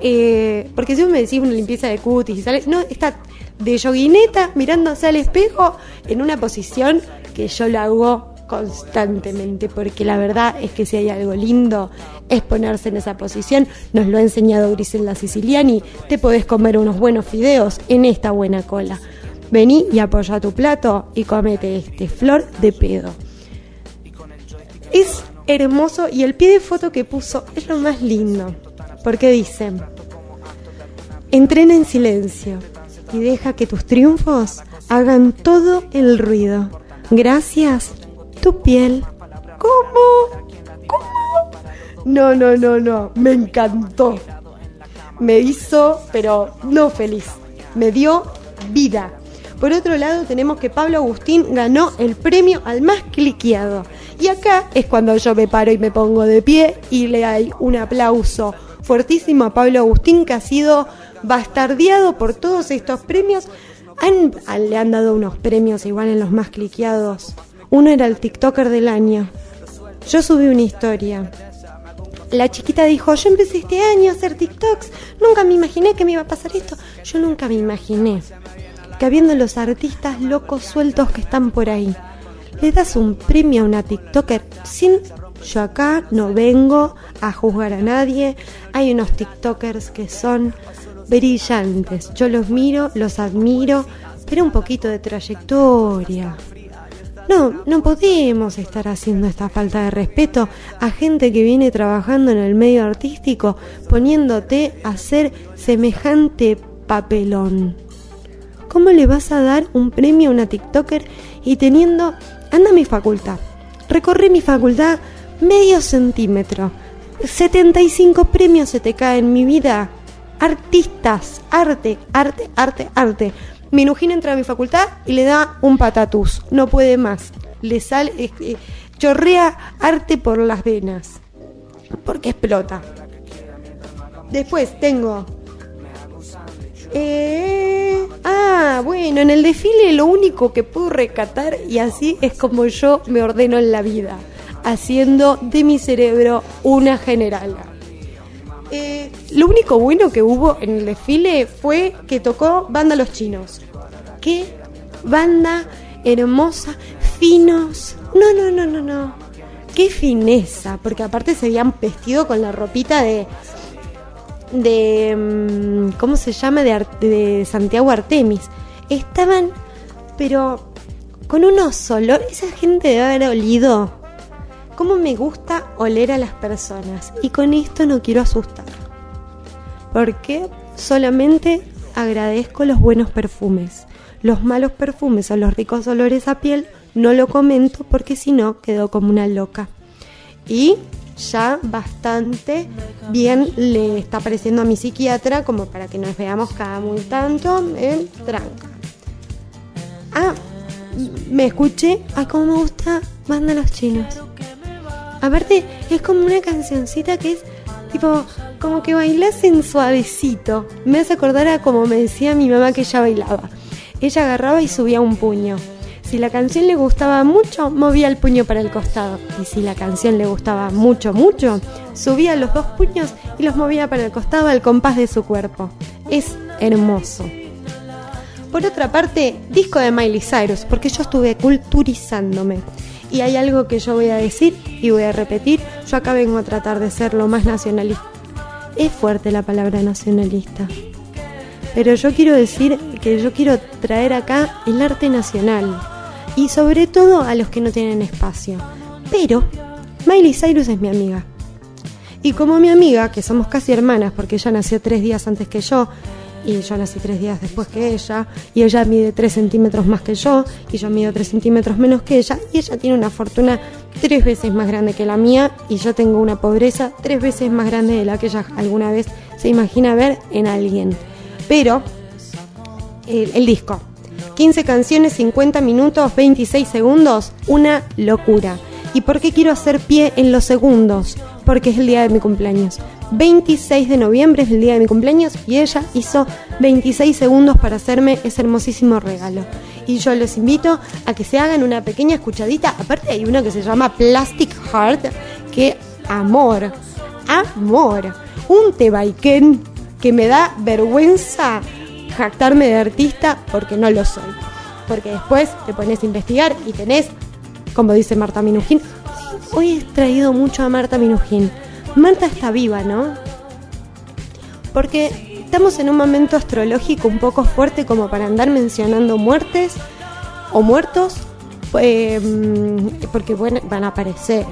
Eh, porque si vos me decís una limpieza de cutis y sale... No, está de yoguineta mirándose al espejo en una posición que yo la hago constantemente, porque la verdad es que si hay algo lindo es ponerse en esa posición. Nos lo ha enseñado Griselda Siciliani. Te podés comer unos buenos fideos en esta buena cola. Vení y apoya tu plato y comete este flor de pedo. Es hermoso y el pie de foto que puso es lo más lindo. Porque dice, entrena en silencio y deja que tus triunfos hagan todo el ruido. Gracias, tu piel. ¿Cómo? ¿Cómo? No, no, no, no. Me encantó. Me hizo, pero no feliz. Me dio vida. Por otro lado, tenemos que Pablo Agustín ganó el premio al más cliqueado. Y acá es cuando yo me paro y me pongo de pie y le hay un aplauso fuertísimo a Pablo Agustín que ha sido bastardeado por todos estos premios. le han dado unos premios igual en los más cliqueados. Uno era el TikToker del año. Yo subí una historia. La chiquita dijo, yo empecé este año a hacer TikToks. Nunca me imaginé que me iba a pasar esto. Yo nunca me imaginé que habiendo los artistas locos sueltos que están por ahí, le das un premio a una TikToker sin... Yo acá no vengo a juzgar a nadie. Hay unos TikTokers que son brillantes. Yo los miro, los admiro, pero un poquito de trayectoria. No, no podemos estar haciendo esta falta de respeto a gente que viene trabajando en el medio artístico poniéndote a hacer semejante papelón. ¿Cómo le vas a dar un premio a una TikToker y teniendo... Anda a mi facultad. Recorrí mi facultad medio centímetro. 75 premios se te caen en mi vida. Artistas, arte, arte, arte, arte. Minujín entra a mi facultad y le da un patatús. No puede más. Le sale, eh, chorrea arte por las venas. Porque explota. Después tengo eh, ah, bueno, en el desfile lo único que puedo recatar y así es como yo me ordeno en la vida, haciendo de mi cerebro una general. Eh, lo único bueno que hubo en el desfile fue que tocó Banda Los Chinos. Qué banda hermosa, finos. No, no, no, no, no. Qué fineza, porque aparte se habían vestido con la ropita de de mm, ¿cómo se llama? De, Santiago Artemis. Estaban, pero con unos olores, esa gente debe haber olido. Cómo me gusta oler a las personas. Y con esto no quiero asustar. Porque solamente agradezco los buenos perfumes. Los malos perfumes o los ricos olores a piel no lo comento porque si no quedo como una loca. Y ya bastante bien le está pareciendo a mi psiquiatra como para que nos veamos cada muy tanto en tranca. Ah, me escuché, a cómo me gusta Banda Los Chinos. Aparte, es como una cancioncita que es tipo, como que bailas en suavecito. Me hace acordar a como me decía mi mamá que ella bailaba. Ella agarraba y subía un puño. Si la canción le gustaba mucho, movía el puño para el costado. Y si la canción le gustaba mucho, mucho, subía los dos puños y los movía para el costado al compás de su cuerpo. Es hermoso. Por otra parte, disco de Miley Cyrus, porque yo estuve culturizándome. Y hay algo que yo voy a decir y voy a repetir. Yo acá vengo a tratar de ser lo más nacionalista. Es fuerte la palabra nacionalista. Pero yo quiero decir que yo quiero traer acá el arte nacional y sobre todo a los que no tienen espacio. Pero Miley Cyrus es mi amiga. Y como mi amiga, que somos casi hermanas, porque ella nació tres días antes que yo, y yo nací tres días después que ella, y ella mide tres centímetros más que yo, y yo mido tres centímetros menos que ella, y ella tiene una fortuna tres veces más grande que la mía, y yo tengo una pobreza tres veces más grande de la que ella alguna vez se imagina ver en alguien. Pero, el disco, 15 canciones, 50 minutos, 26 segundos, una locura. ¿Y por qué quiero hacer pie en los segundos? Porque es el día de mi cumpleaños. 26 de noviembre es el día de mi cumpleaños y ella hizo 26 segundos para hacerme ese hermosísimo regalo. Y yo los invito a que se hagan una pequeña escuchadita. Aparte hay una que se llama Plastic Heart, que amor, amor. Un tebaiken que me da vergüenza jactarme de artista porque no lo soy. Porque después te pones a investigar y tenés, como dice Marta Minujín, hoy he traído mucho a Marta Minujín. Marta está viva, ¿no? Porque estamos en un momento astrológico un poco fuerte como para andar mencionando muertes o muertos, eh, porque van a aparecer.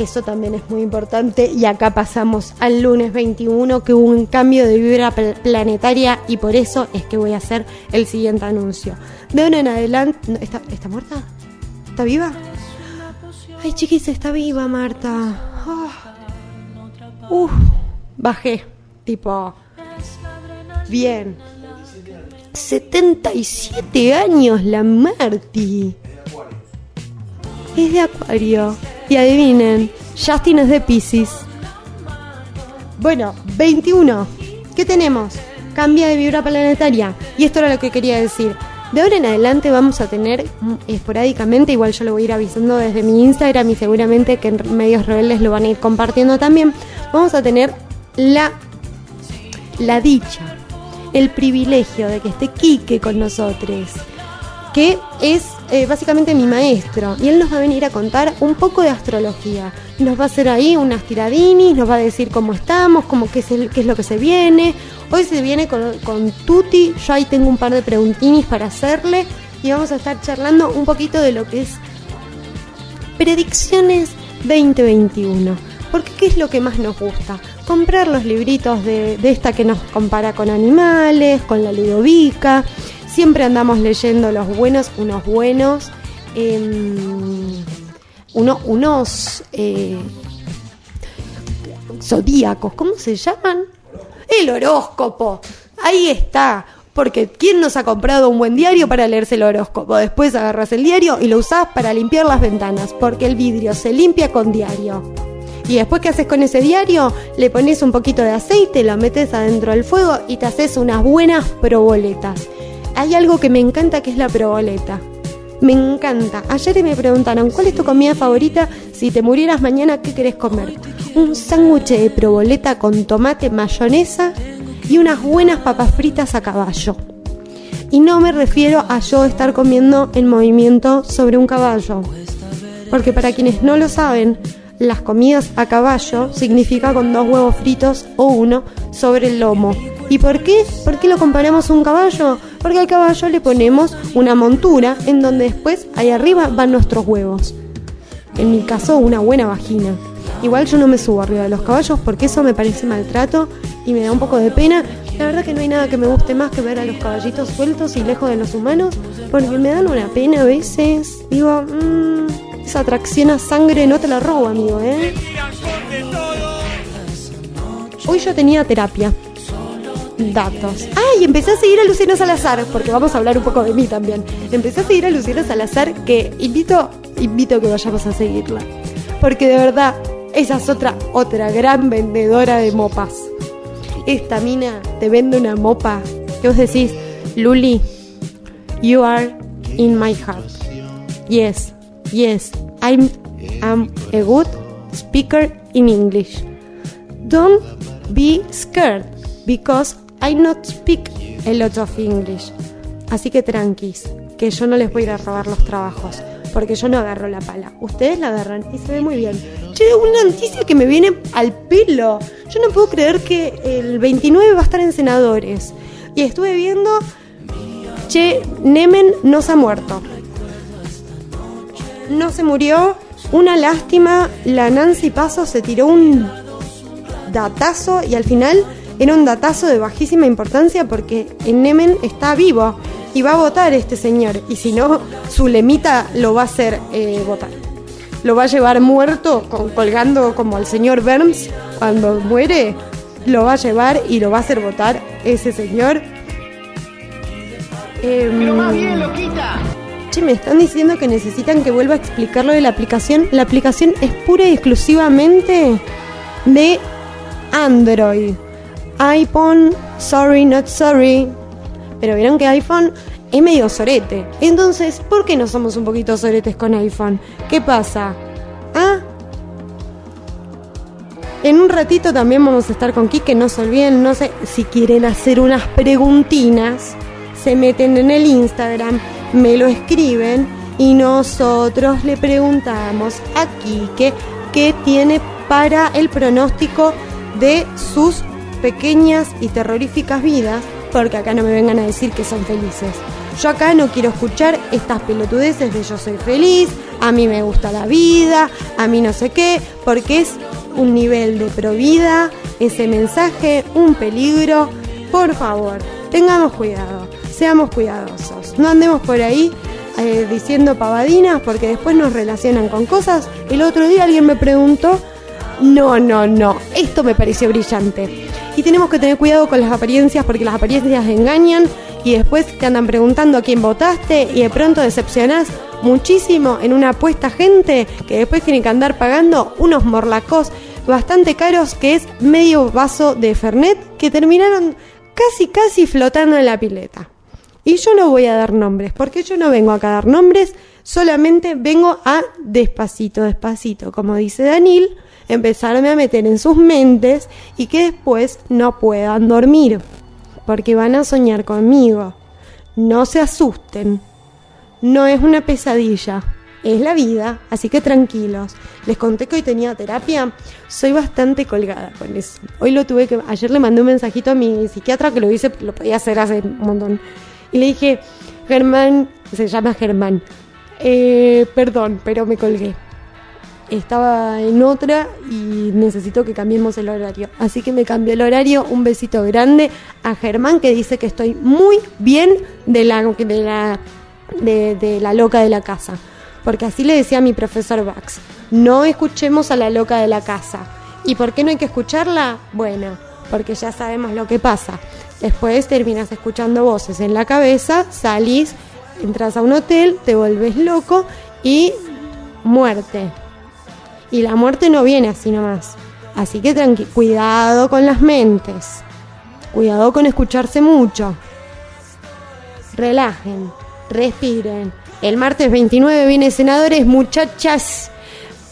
Eso también es muy importante. Y acá pasamos al lunes 21, que hubo un cambio de vibra planetaria y por eso es que voy a hacer el siguiente anuncio. De ahora en adelante... ¿Está, ¿está muerta? ¿Está viva? Ay, chiquis, está viva, Marta. Uf, bajé. Tipo, bien. 77 años la Marti. Es de Acuario. Y adivinen, Justin es de Pisces. Bueno, 21. ¿Qué tenemos? Cambia de vibra planetaria. Y esto era lo que quería decir. De ahora en adelante vamos a tener mm, esporádicamente, igual yo lo voy a ir avisando desde mi Instagram y seguramente que en medios rebeldes lo van a ir compartiendo también. Vamos a tener la, la dicha, el privilegio de que esté Quique con nosotros que es eh, básicamente mi maestro, y él nos va a venir a contar un poco de astrología. Nos va a hacer ahí unas tiradinis, nos va a decir cómo estamos, cómo, qué, es qué es lo que se viene. Hoy se viene con, con Tuti, yo ahí tengo un par de preguntinis para hacerle, y vamos a estar charlando un poquito de lo que es predicciones 2021. Porque ¿qué es lo que más nos gusta? Comprar los libritos de, de esta que nos compara con animales, con la Ludovica Siempre andamos leyendo los buenos, unos buenos, em, unos eh, zodíacos, ¿cómo se llaman? El horóscopo. Ahí está. Porque ¿quién nos ha comprado un buen diario para leerse el horóscopo? Después agarras el diario y lo usás para limpiar las ventanas, porque el vidrio se limpia con diario. Y después, ¿qué haces con ese diario? Le pones un poquito de aceite, lo metes adentro del fuego y te haces unas buenas proboletas hay algo que me encanta que es la proboleta. Me encanta. Ayer me preguntaron, ¿cuál es tu comida favorita? Si te murieras mañana, ¿qué querés comer? Un sándwich de proboleta con tomate, mayonesa y unas buenas papas fritas a caballo. Y no me refiero a yo estar comiendo en movimiento sobre un caballo. Porque para quienes no lo saben, las comidas a caballo significa con dos huevos fritos o uno sobre el lomo. ¿Y por qué? ¿Por qué lo comparamos a un caballo? Porque al caballo le ponemos una montura en donde después ahí arriba van nuestros huevos. En mi caso, una buena vagina. Igual yo no me subo arriba de los caballos porque eso me parece maltrato y me da un poco de pena. La verdad que no hay nada que me guste más que ver a los caballitos sueltos y lejos de los humanos porque me dan una pena a veces. Digo, mmm, esa atracción a sangre no te la robo, amigo, ¿eh? Hoy yo tenía terapia datos. Ay, empecé a seguir a Luciano Salazar, porque vamos a hablar un poco de mí también. Empecé a seguir a Luciano Salazar, que invito, invito que vayamos a seguirla. Porque de verdad, esa es otra, otra gran vendedora de mopas. Esta mina te vende una mopa que vos decís, Luli, you are in my heart. Yes, yes, I'm, I'm a good speaker in English. Don't be scared because I not speak a lot of English. Así que tranquis, que yo no les voy a ir a robar los trabajos, porque yo no agarro la pala. Ustedes la agarran y se ve muy bien. Che, una noticia que me viene al pelo. Yo no puedo creer que el 29 va a estar en senadores. Y estuve viendo, che, Nemen no se ha muerto. No se murió. Una lástima, la Nancy Paso se tiró un datazo y al final era un datazo de bajísima importancia porque en Nemen está vivo y va a votar este señor. Y si no, su lemita lo va a hacer eh, votar. Lo va a llevar muerto, colgando como al señor Burns cuando muere. Lo va a llevar y lo va a hacer votar ese señor. Pero más bien, loquita. Che, me están diciendo que necesitan que vuelva a explicarlo de la aplicación. La aplicación es pura y exclusivamente de Android iPhone, sorry, not sorry. Pero vieron que iPhone es medio sorete. Entonces, ¿por qué no somos un poquito soretes con iPhone? ¿Qué pasa? ¿Ah? En un ratito también vamos a estar con Kike, no se olviden, no sé si quieren hacer unas preguntinas, se meten en el Instagram, me lo escriben y nosotros le preguntamos a Kike qué tiene para el pronóstico de sus pequeñas y terroríficas vidas, porque acá no me vengan a decir que son felices. Yo acá no quiero escuchar estas pelotudeces de yo soy feliz, a mí me gusta la vida, a mí no sé qué, porque es un nivel de provida, ese mensaje, un peligro. Por favor, tengamos cuidado, seamos cuidadosos, no andemos por ahí eh, diciendo pavadinas porque después nos relacionan con cosas. El otro día alguien me preguntó, no, no, no, esto me pareció brillante. Y tenemos que tener cuidado con las apariencias porque las apariencias engañan y después te andan preguntando a quién votaste y de pronto decepcionás muchísimo en una apuesta gente que después tienen que andar pagando unos morlacos bastante caros que es medio vaso de Fernet que terminaron casi casi flotando en la pileta. Y yo no voy a dar nombres, porque yo no vengo acá a dar nombres, solamente vengo a despacito, despacito, como dice Danil, empezarme a meter en sus mentes y que después no puedan dormir, porque van a soñar conmigo. No se asusten, no es una pesadilla, es la vida, así que tranquilos. Les conté que hoy tenía terapia, soy bastante colgada con eso. Hoy lo tuve que, ayer le mandé un mensajito a mi psiquiatra que lo hice, lo podía hacer hace un montón. Y le dije, Germán, se llama Germán, eh, perdón, pero me colgué. Estaba en otra y necesito que cambiemos el horario. Así que me cambió el horario. Un besito grande a Germán que dice que estoy muy bien de la, de la, de, la loca de la casa porque así le decía mi profesor Bax, no escuchemos a la loca de la casa. ¿Y por qué no hay que escucharla? Bueno, porque ya sabemos lo que pasa. Después terminas escuchando voces en la cabeza, salís, entras a un hotel, te vuelves loco y muerte. Y la muerte no viene así nomás. Así que tranqui cuidado con las mentes. Cuidado con escucharse mucho. Relajen, respiren, el martes 29 viene senadores, muchachas.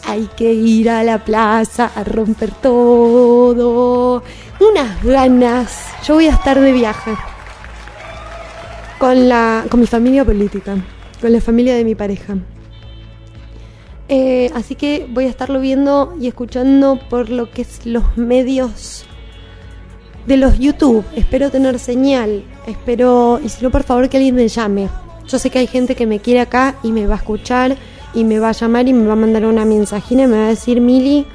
Hay que ir a la plaza a romper todo. Unas ganas. Yo voy a estar de viaje. Con, la, con mi familia política. Con la familia de mi pareja. Eh, así que voy a estarlo viendo y escuchando por lo que es los medios de los YouTube. Espero tener señal. Espero. Y si no, por favor, que alguien me llame. Yo sé que hay gente que me quiere acá y me va a escuchar y me va a llamar y me va a mandar una mensajina y me va a decir, Mili,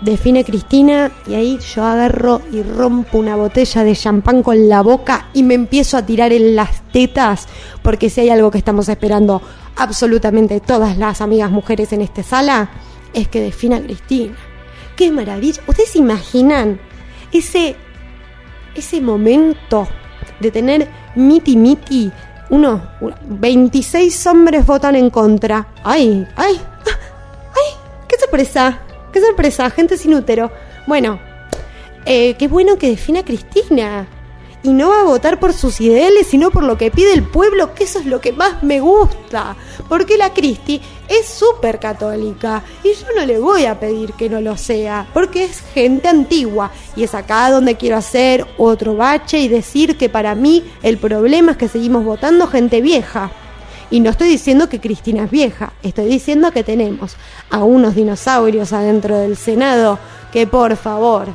define Cristina y ahí yo agarro y rompo una botella de champán con la boca y me empiezo a tirar en las tetas porque si hay algo que estamos esperando absolutamente todas las amigas mujeres en esta sala es que defina Cristina. ¡Qué maravilla! ¿Ustedes imaginan ese, ese momento de tener miti miti, uno, 26 hombres votan en contra. ¡Ay! ¡Ay! ¡Ay! ¡Qué sorpresa! ¡Qué sorpresa! Gente sin útero. Bueno, eh, qué bueno que defina Cristina y no va a votar por sus ideales, sino por lo que pide el pueblo, que eso es lo que más me gusta. Porque la Cristi es súper católica y yo no le voy a pedir que no lo sea, porque es gente antigua y es acá donde quiero hacer otro bache y decir que para mí el problema es que seguimos votando gente vieja. Y no estoy diciendo que Cristina es vieja, estoy diciendo que tenemos a unos dinosaurios adentro del Senado que por favor,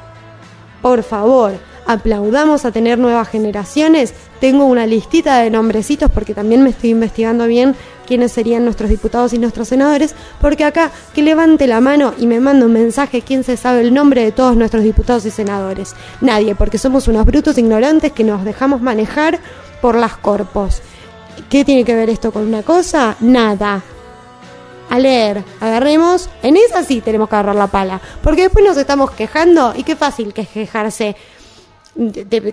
por favor, aplaudamos a tener nuevas generaciones. Tengo una listita de nombrecitos porque también me estoy investigando bien quiénes serían nuestros diputados y nuestros senadores, porque acá que levante la mano y me mande un mensaje quién se sabe el nombre de todos nuestros diputados y senadores. Nadie, porque somos unos brutos ignorantes que nos dejamos manejar por las corpos. ¿Qué tiene que ver esto con una cosa? Nada. A leer, agarremos, en esa sí tenemos que agarrar la pala, porque después nos estamos quejando y qué fácil que es quejarse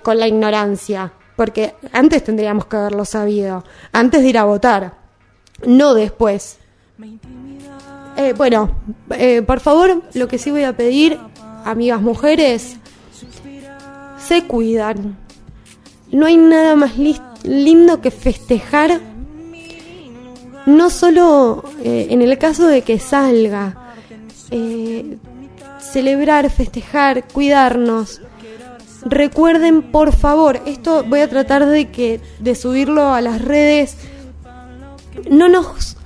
con la ignorancia, porque antes tendríamos que haberlo sabido, antes de ir a votar, no después. Eh, bueno, eh, por favor, lo que sí voy a pedir, amigas mujeres, se cuidan. No hay nada más lindo que festejar, no solo eh, en el caso de que salga, celebrar, festejar, cuidarnos Recuerden, por favor, esto voy a tratar de que de subirlo a las redes. No nos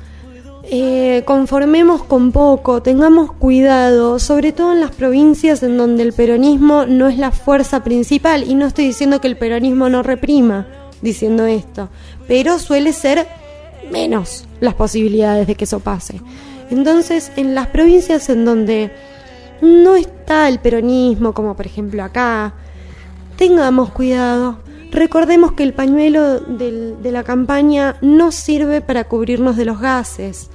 eh, conformemos con poco, tengamos cuidado, sobre todo en las provincias en donde el peronismo no es la fuerza principal, y no estoy diciendo que el peronismo no reprima diciendo esto, pero suele ser menos las posibilidades de que eso pase. Entonces, en las provincias en donde no está el peronismo, como por ejemplo acá, tengamos cuidado. Recordemos que el pañuelo de la campaña no sirve para cubrirnos de los gases.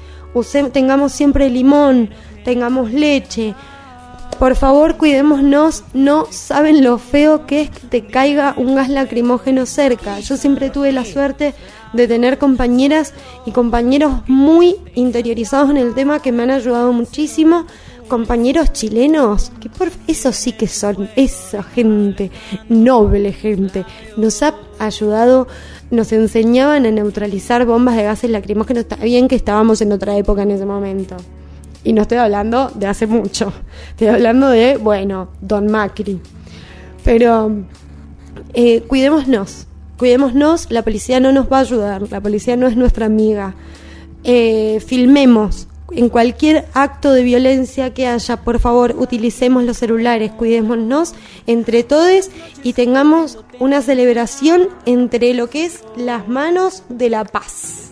tengamos siempre limón, tengamos leche. Por favor, cuidémonos. No saben lo feo que es que te caiga un gas lacrimógeno cerca. Yo siempre tuve la suerte de tener compañeras y compañeros muy interiorizados en el tema que me han ayudado muchísimo compañeros chilenos, que por eso sí que son esa gente, noble gente, nos ha ayudado, nos enseñaban a neutralizar bombas de gases lacrimógenos, está bien que estábamos en otra época en ese momento. Y no estoy hablando de hace mucho, estoy hablando de, bueno, Don Macri. Pero eh, cuidémonos, cuidémonos, la policía no nos va a ayudar, la policía no es nuestra amiga. Eh, filmemos, en cualquier acto de violencia que haya, por favor, utilicemos los celulares, cuidémonos entre todos y tengamos una celebración entre lo que es las manos de la paz.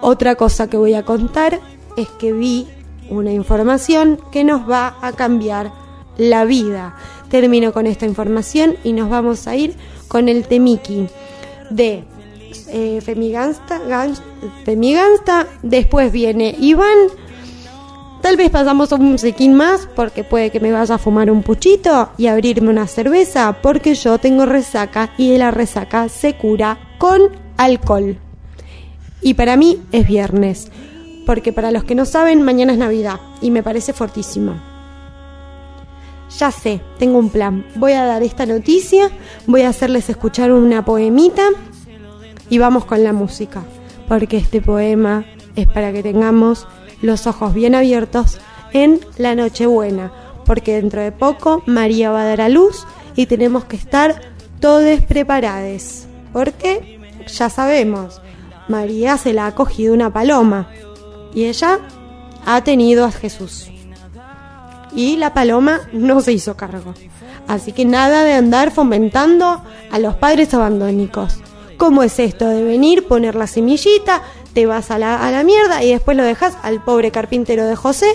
Otra cosa que voy a contar es que vi una información que nos va a cambiar la vida. Termino con esta información y nos vamos a ir con el temiki de eh, Femigasta, después viene Iván. Tal vez pasamos un musiquín más porque puede que me vaya a fumar un puchito y abrirme una cerveza porque yo tengo resaca y la resaca se cura con alcohol. Y para mí es viernes, porque para los que no saben, mañana es Navidad y me parece fortísimo. Ya sé, tengo un plan. Voy a dar esta noticia, voy a hacerles escuchar una poemita y vamos con la música, porque este poema es para que tengamos los ojos bien abiertos en la Nochebuena, porque dentro de poco María va a dar a luz y tenemos que estar todos preparados, porque ya sabemos, María se la ha cogido una paloma y ella ha tenido a Jesús. Y la paloma no se hizo cargo. Así que nada de andar fomentando a los padres abandónicos. ¿Cómo es esto de venir, poner la semillita, te vas a la, a la mierda y después lo dejas al pobre carpintero de José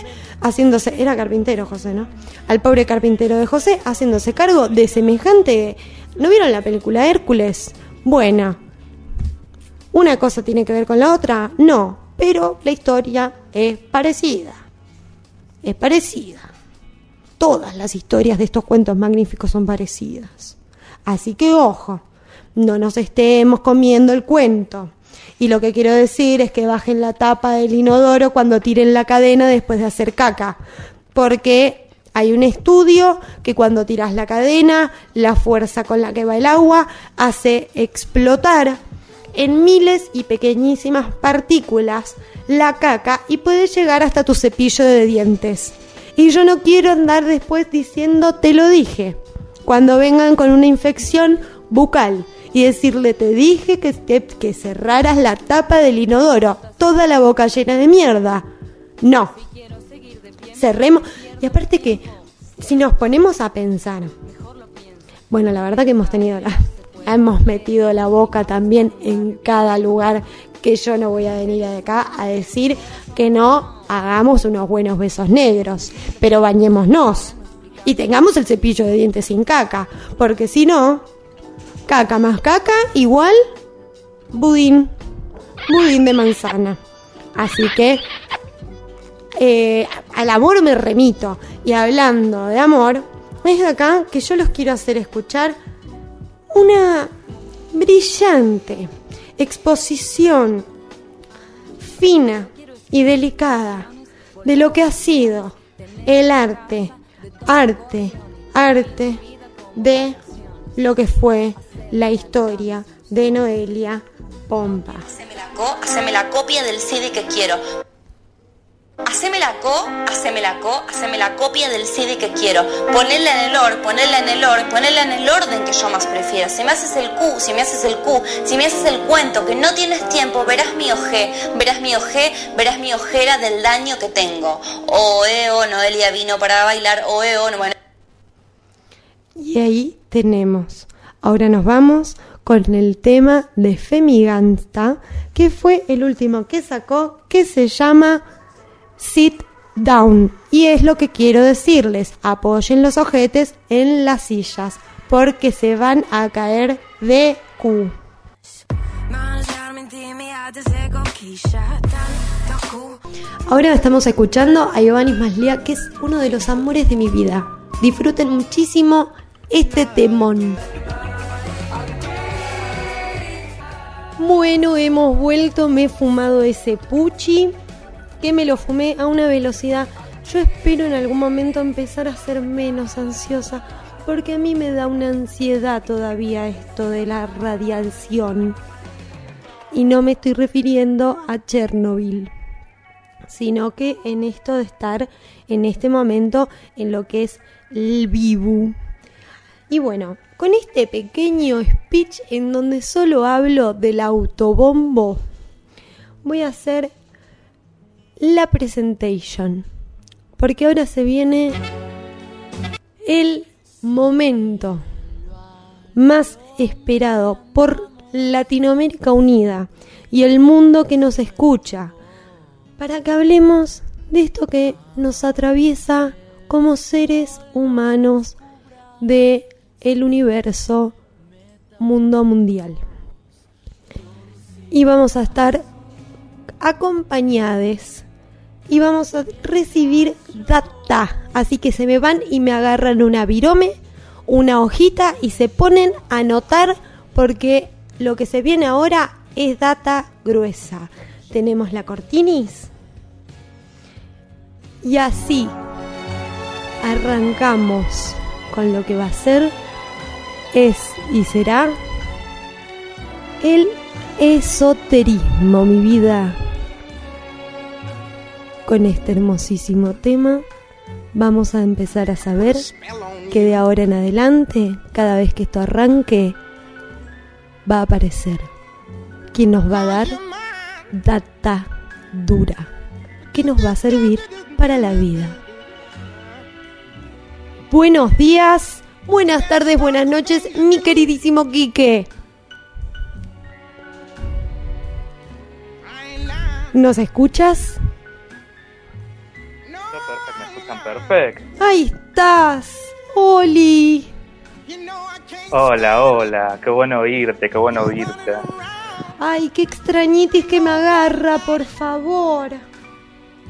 haciéndose, era carpintero José, ¿no? Al pobre carpintero de José haciéndose cargo de semejante... ¿No vieron la película Hércules? Buena. ¿Una cosa tiene que ver con la otra? No, pero la historia es parecida. Es parecida. Todas las historias de estos cuentos magníficos son parecidas. Así que ojo, no nos estemos comiendo el cuento. Y lo que quiero decir es que bajen la tapa del inodoro cuando tiren la cadena después de hacer caca. Porque hay un estudio que cuando tiras la cadena, la fuerza con la que va el agua hace explotar en miles y pequeñísimas partículas la caca y puede llegar hasta tu cepillo de dientes. Y yo no quiero andar después diciendo te lo dije. Cuando vengan con una infección bucal y decirle te dije que, que, cerraras la tapa del inodoro, toda la boca llena de mierda. No. Cerremos. Y aparte que, si nos ponemos a pensar, bueno, la verdad que hemos tenido la, hemos metido la boca también en cada lugar que yo no voy a venir de acá a decir que no hagamos unos buenos besos negros, pero bañémonos y tengamos el cepillo de dientes sin caca, porque si no, Caca más caca igual budín. Budín de manzana. Así que eh, al amor me remito. Y hablando de amor, es de acá que yo los quiero hacer escuchar una brillante exposición fina y delicada de lo que ha sido el arte, arte, arte de lo que fue la historia de Noelia Pompa. Haceme la, copia del CD que quiero. Haceme la co, haceme la co, haceme la copia del CD que quiero. Ponela en el or, ponela en el or, ponela en el orden que yo más prefiero. Si me haces el Q, si me haces el Q, si me haces el cuento que no tienes tiempo, verás mi oje, verás mi oje, verás mi ojera del daño que tengo. O oh, Noelia vino para bailar, o oh, bueno. Y ahí tenemos. Ahora nos vamos con el tema de Femiganta, que fue el último que sacó, que se llama sit down. Y es lo que quiero decirles, apoyen los ojetes en las sillas, porque se van a caer de Q. Ahora estamos escuchando a Giovanni Maslia, que es uno de los amores de mi vida. Disfruten muchísimo este temón. Bueno, hemos vuelto, me he fumado ese puchi que me lo fumé a una velocidad. Yo espero en algún momento empezar a ser menos ansiosa, porque a mí me da una ansiedad todavía esto de la radiación. Y no me estoy refiriendo a Chernobyl, sino que en esto de estar en este momento en lo que es el vivo. Y bueno, con este pequeño speech en donde solo hablo del autobombo, voy a hacer la presentation. Porque ahora se viene el momento más esperado por Latinoamérica Unida y el mundo que nos escucha para que hablemos de esto que nos atraviesa como seres humanos de el universo mundo mundial. Y vamos a estar acompañados y vamos a recibir data. Así que se me van y me agarran una virome, una hojita y se ponen a anotar porque lo que se viene ahora es data gruesa. Tenemos la cortinis. Y así arrancamos con lo que va a ser, es y será el esoterismo, mi vida con este hermosísimo tema vamos a empezar a saber que de ahora en adelante, cada vez que esto arranque, va a aparecer quien nos va a dar data dura, que nos va a servir para la vida. Buenos días, buenas tardes, buenas noches, mi queridísimo Quique. ¿Nos escuchas? perfecto. Ahí estás, Oli. Hola, hola, qué bueno oírte, qué bueno oírte. Ay, qué extrañitis que me agarra, por favor.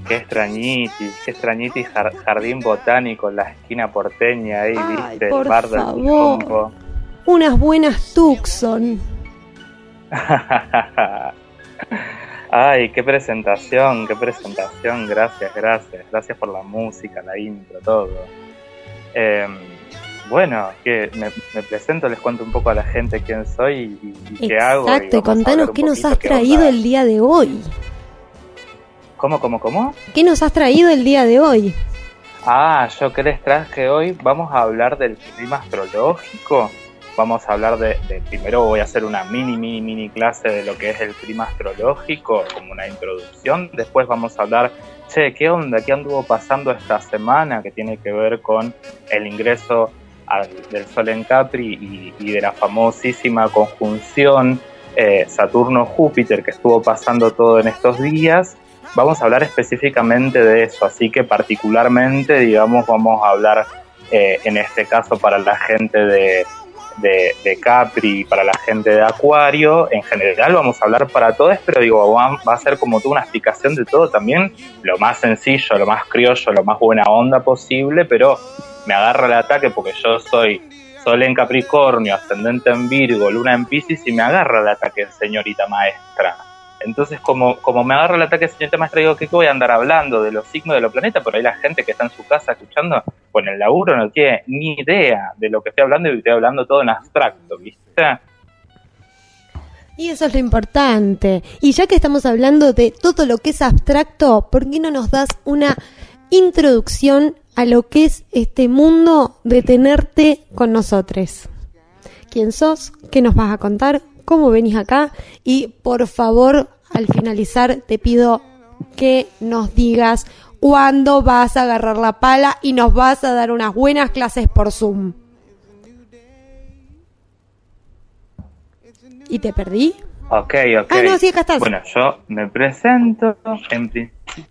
Qué extrañitis, qué extrañitis jardín botánico en la esquina porteña ahí, viste, el bar del Unas buenas Tucson. Ay, qué presentación, qué presentación, gracias, gracias, gracias por la música, la intro, todo. Em, bueno, que me, presento, les cuento un poco a la gente quién soy y, qué hago. Exacto, contanos qué nos has traído el día de hoy. ¿Cómo, cómo, cómo? ¿Qué nos has traído el día de hoy? Ah, yo que les traje hoy, vamos a hablar del clima astrológico vamos a hablar de, primero voy a hacer una mini, mini, mini clase de lo que es el clima astrológico, como una introducción. Después vamos a hablar, che, ¿qué onda? ¿Qué anduvo pasando esta semana que tiene que ver con el ingreso del Sol en Capri y, de la famosísima conjunción eh, Saturno-Júpiter que estuvo pasando todo en estos días? Vamos a hablar específicamente de eso, así que particularmente, digamos, vamos a hablar eh, en este caso para la gente de de, Capri para la gente de Acuario. En general vamos a hablar para todos, pero digo, va, a ser como tú una explicación de todo también, lo más sencillo, lo más criollo, lo más buena onda posible, pero me agarra el ataque porque yo soy Sol en Capricornio, ascendente en Virgo, Luna en Pisces y me agarra el ataque, señorita maestra. Entonces, como, como me agarra el ataque, señorita maestra, digo, ¿qué voy a andar hablando de los signos de los planetas? Pero hay la gente que está en su casa escuchando, en el laburo no tiene ni idea de lo que estoy hablando y estoy hablando todo en abstracto, ¿viste? Y eso es lo importante. Y ya que estamos hablando de todo lo que es abstracto, ¿por qué no nos das una introducción a lo que es este mundo de tenerte con nosotros? ¿Quién sos? ¿Qué nos vas a contar? ¿Cómo venís acá? Y por favor, al finalizar, te pido que nos digas cuándo vas a agarrar la pala y nos vas a dar unas buenas clases por Zoom. ¿Y te perdí? Ok, ok. Ah, no, sí, acá estás. Bueno, yo me presento en principio.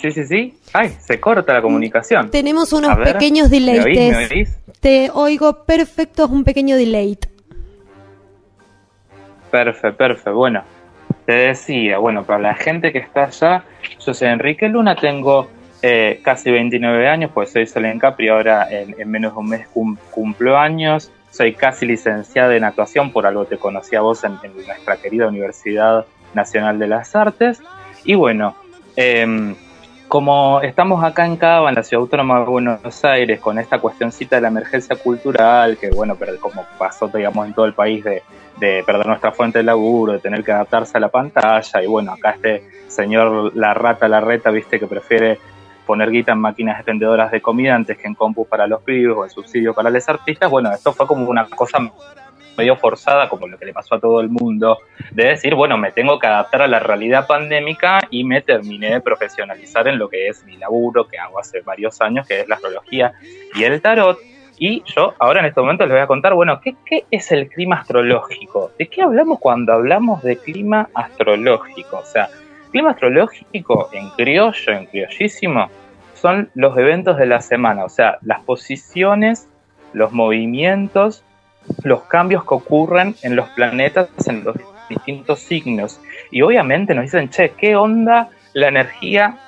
Sí, sí, sí. Ay, se corta la comunicación. Tenemos unos ver, pequeños ¿me oís? deleites. ¿Me oís? Te oigo perfecto, es un pequeño delay. Perfecto, perfecto. Bueno, te decía, bueno, para la gente que está allá, yo soy Enrique Luna, tengo eh, casi 29 años, pues soy Solen Capri, ahora en, en menos de un mes cum- cumplo años, soy casi licenciada en actuación, por algo te conocí a vos en, en nuestra querida Universidad Nacional de las Artes, y bueno, em, como estamos acá en Cava, en la Ciudad Autónoma de Buenos Aires, con esta cuestioncita de la emergencia cultural, que bueno, pero como pasó, digamos, en todo el país de, de perder nuestra fuente de laburo, de tener que adaptarse a la pantalla, y bueno, acá este señor la rata, la reta, viste, que prefiere poner guita en máquinas expendedoras de comida antes que en compu para los pibes o en subsidio para los artistas, bueno, esto fue como una cosa medio forzada, como lo que le pasó a todo el mundo, de decir, bueno, me tengo que adaptar a la realidad pandémica y me terminé de profesionalizar en lo que es mi laburo que hago hace varios años, que es la astrología y el tarot. Y yo ahora en este momento les voy a contar, bueno, ¿qué, qué es el clima astrológico? ¿De qué hablamos cuando hablamos de clima astrológico? O sea, clima astrológico en criollo, en criollísimo, son los eventos de la semana, o sea, las posiciones, los movimientos, los cambios que ocurren en los planetas, en los distintos signos. Y obviamente nos dicen, che, ¿qué onda la energía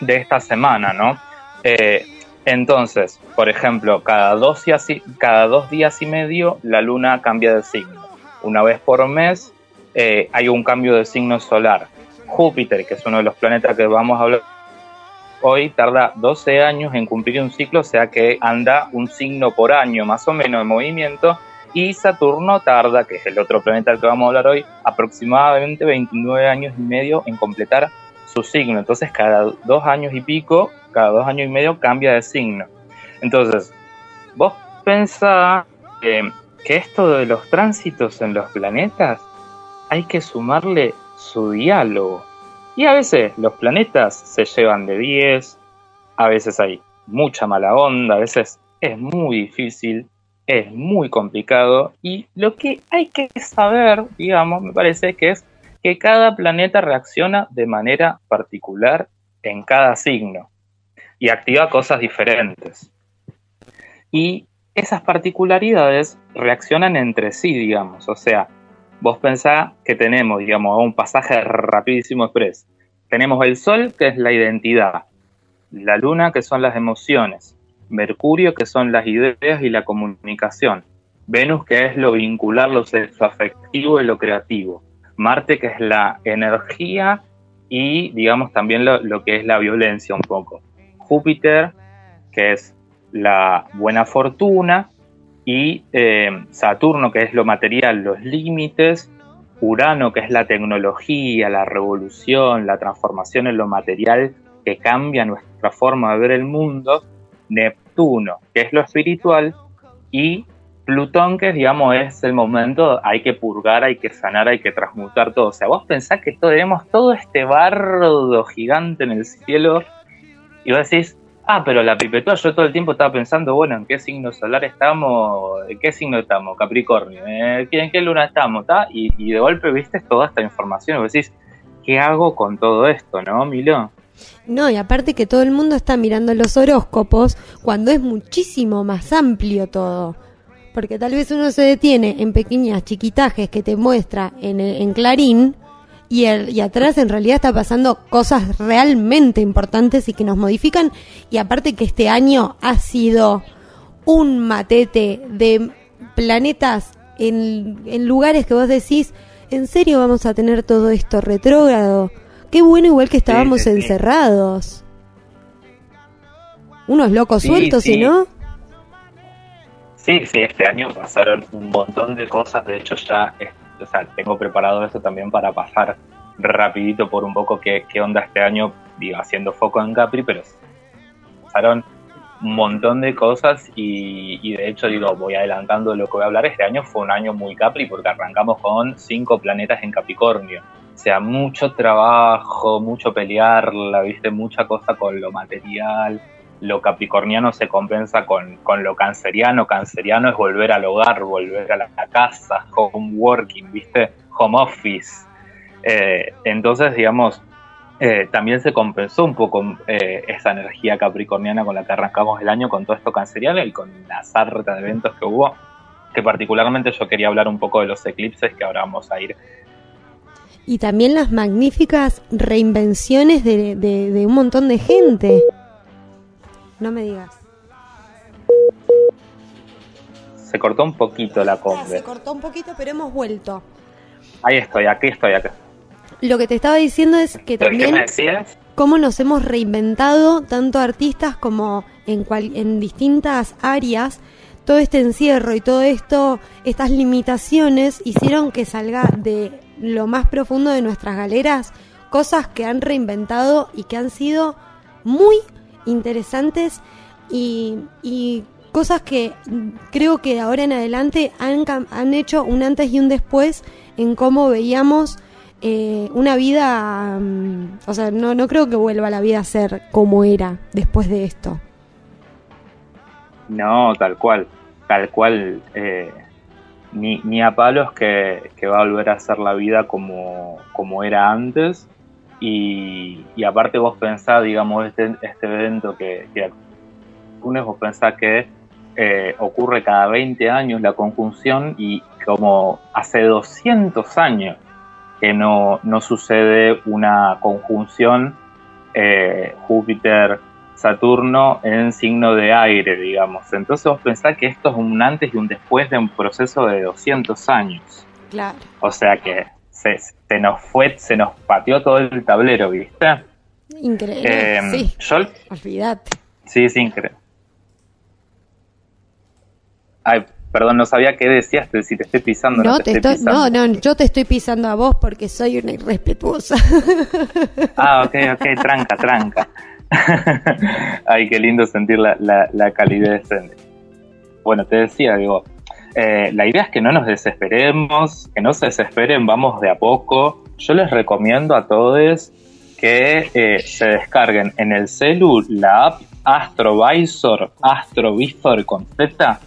de esta semana, no? Eh, entonces, por ejemplo, cada dos, días y, cada dos días y medio la luna cambia de signo. Una vez por mes eh, hay un cambio de signo solar. Júpiter, que es uno de los planetas que vamos a hablar hoy, tarda 12 años en cumplir un ciclo, o sea que anda un signo por año más o menos en movimiento. Y Saturno tarda, que es el otro planeta del que vamos a hablar hoy, aproximadamente 29 años y medio en completar su signo. Entonces, cada dos años y pico, cada dos años y medio cambia de signo. Entonces, vos pensás que, que esto de los tránsitos en los planetas hay que sumarle su diálogo. Y a veces los planetas se llevan de 10, a veces hay mucha mala onda, a veces es muy difícil, es muy complicado. Y lo que hay que saber, digamos, me parece que es que cada planeta reacciona de manera particular en cada signo y activa cosas diferentes. Y esas particularidades reaccionan entre sí, digamos. O sea, vos pensás que tenemos, digamos, un pasaje rapidísimo express. Tenemos el Sol, que es la identidad, la Luna, que son las emociones, Mercurio, que son las ideas y la comunicación, Venus, que es lo vincular, lo sexoafectivo y lo creativo, Marte, que es la energía y, digamos, también lo, que es la violencia un poco, Júpiter, que es la buena fortuna, y eh, Saturno, que es lo material, los límites, Urano, que es la tecnología, la revolución, la transformación en lo material que cambia nuestra forma de ver el mundo, Neptuno, que es lo espiritual, y Plutón, que digamos es el momento, hay que purgar, hay que sanar, hay que transmutar todo. O sea, vos pensás que tenemos todo este bardo gigante en el cielo y vos decís, Ah, pero la pipetúa yo todo el tiempo estaba pensando, bueno, ¿en qué signo solar estamos? ¿En qué signo estamos? Capricornio. ¿En qué, en qué luna estamos? ¿tá? Y, y, de golpe viste toda esta información y vos decís, ¿qué hago con todo esto, no, Milo? No, y aparte que todo el mundo está mirando los horóscopos cuando es muchísimo más amplio todo. Porque tal vez uno se detiene en pequeñas chiquitajes que te muestra en, en Clarín y, el, y atrás en realidad está pasando cosas realmente importantes y que nos modifican. Y aparte que este año ha sido un matete de planetas en, en lugares que vos decís, ¿en serio vamos a tener todo esto retrógrado? Qué bueno igual que estábamos sí, sí, encerrados. Unos locos sueltos, ¿y no? Sí, sí, este año pasaron un montón de cosas. De hecho, ya o sea, tengo preparado eso también para pasar rapidito por un poco qué, qué onda este año, digo, haciendo foco en Capri, pero pasaron un montón de cosas y, y, de hecho digo, voy adelantando lo que voy a hablar, este año fue un año muy Capri porque arrancamos con cinco planetas en Capricornio. O sea, mucho trabajo, mucho pelearla, viste, mucha cosa con lo material, lo capricorniano se compensa con, con, lo canceriano. Canceriano es volver al hogar, volver a la, casa, home working, ¿viste? Home office. Eh, entonces, digamos, eh, también se compensó un poco eh, esa energía capricorniana con la que arrancamos el año con todo esto canceriano y con la sarta de eventos que hubo, que particularmente yo quería hablar un poco de los eclipses que ahora vamos a ir. Y también las magníficas reinvenciones de, de, de un montón de gente. No me digas. Se cortó un poquito la combe. Se cortó un poquito, pero hemos vuelto. Ahí estoy, aquí estoy, aquí. Lo que te estaba diciendo es que también cómo nos hemos reinventado tanto artistas como en, cual, en distintas áreas. Todo este encierro y todo esto, estas limitaciones hicieron que salga de lo más profundo de nuestras galeras cosas que han reinventado y que han sido muy interesantes y, cosas que creo que de ahora en adelante han, han, hecho un antes y un después en cómo veíamos eh, una vida, um, o sea, no, no creo que vuelva la vida a ser como era después de esto. No, tal cual, tal cual. Eh, ni, ni a palos que, que, va a volver a ser la vida como, como era antes. Y, y, aparte vos pensás, digamos, este, este evento que, que vos pensás que eh, ocurre cada 20 años la conjunción y como hace 200 años que no, no sucede una conjunción eh, Júpiter-Saturno en signo de aire, digamos. Entonces vos pensás que esto es un antes y un después de un proceso de 200 años. Claro. O sea que se, se nos fue, se nos pateó todo el tablero, ¿viste? Increíble. Eh, sí. Yo, Olvídate. sí, es increíble. Ay, perdón, no sabía qué decías, si te estoy pisando. No, No, te estoy estoy, no, pisando. no, yo te estoy pisando a vos porque soy una irrespetuosa. Ah, ok, ok, tranca, tranca. Ay, qué lindo sentir la, la, la calidez. En... Bueno, te decía, digo, eh, la idea es que no nos desesperemos, que no se desesperen, vamos de a poco. Yo les recomiendo a todos que eh, se descarguen en el celu la app Astrovisor, Astrovisor con Z,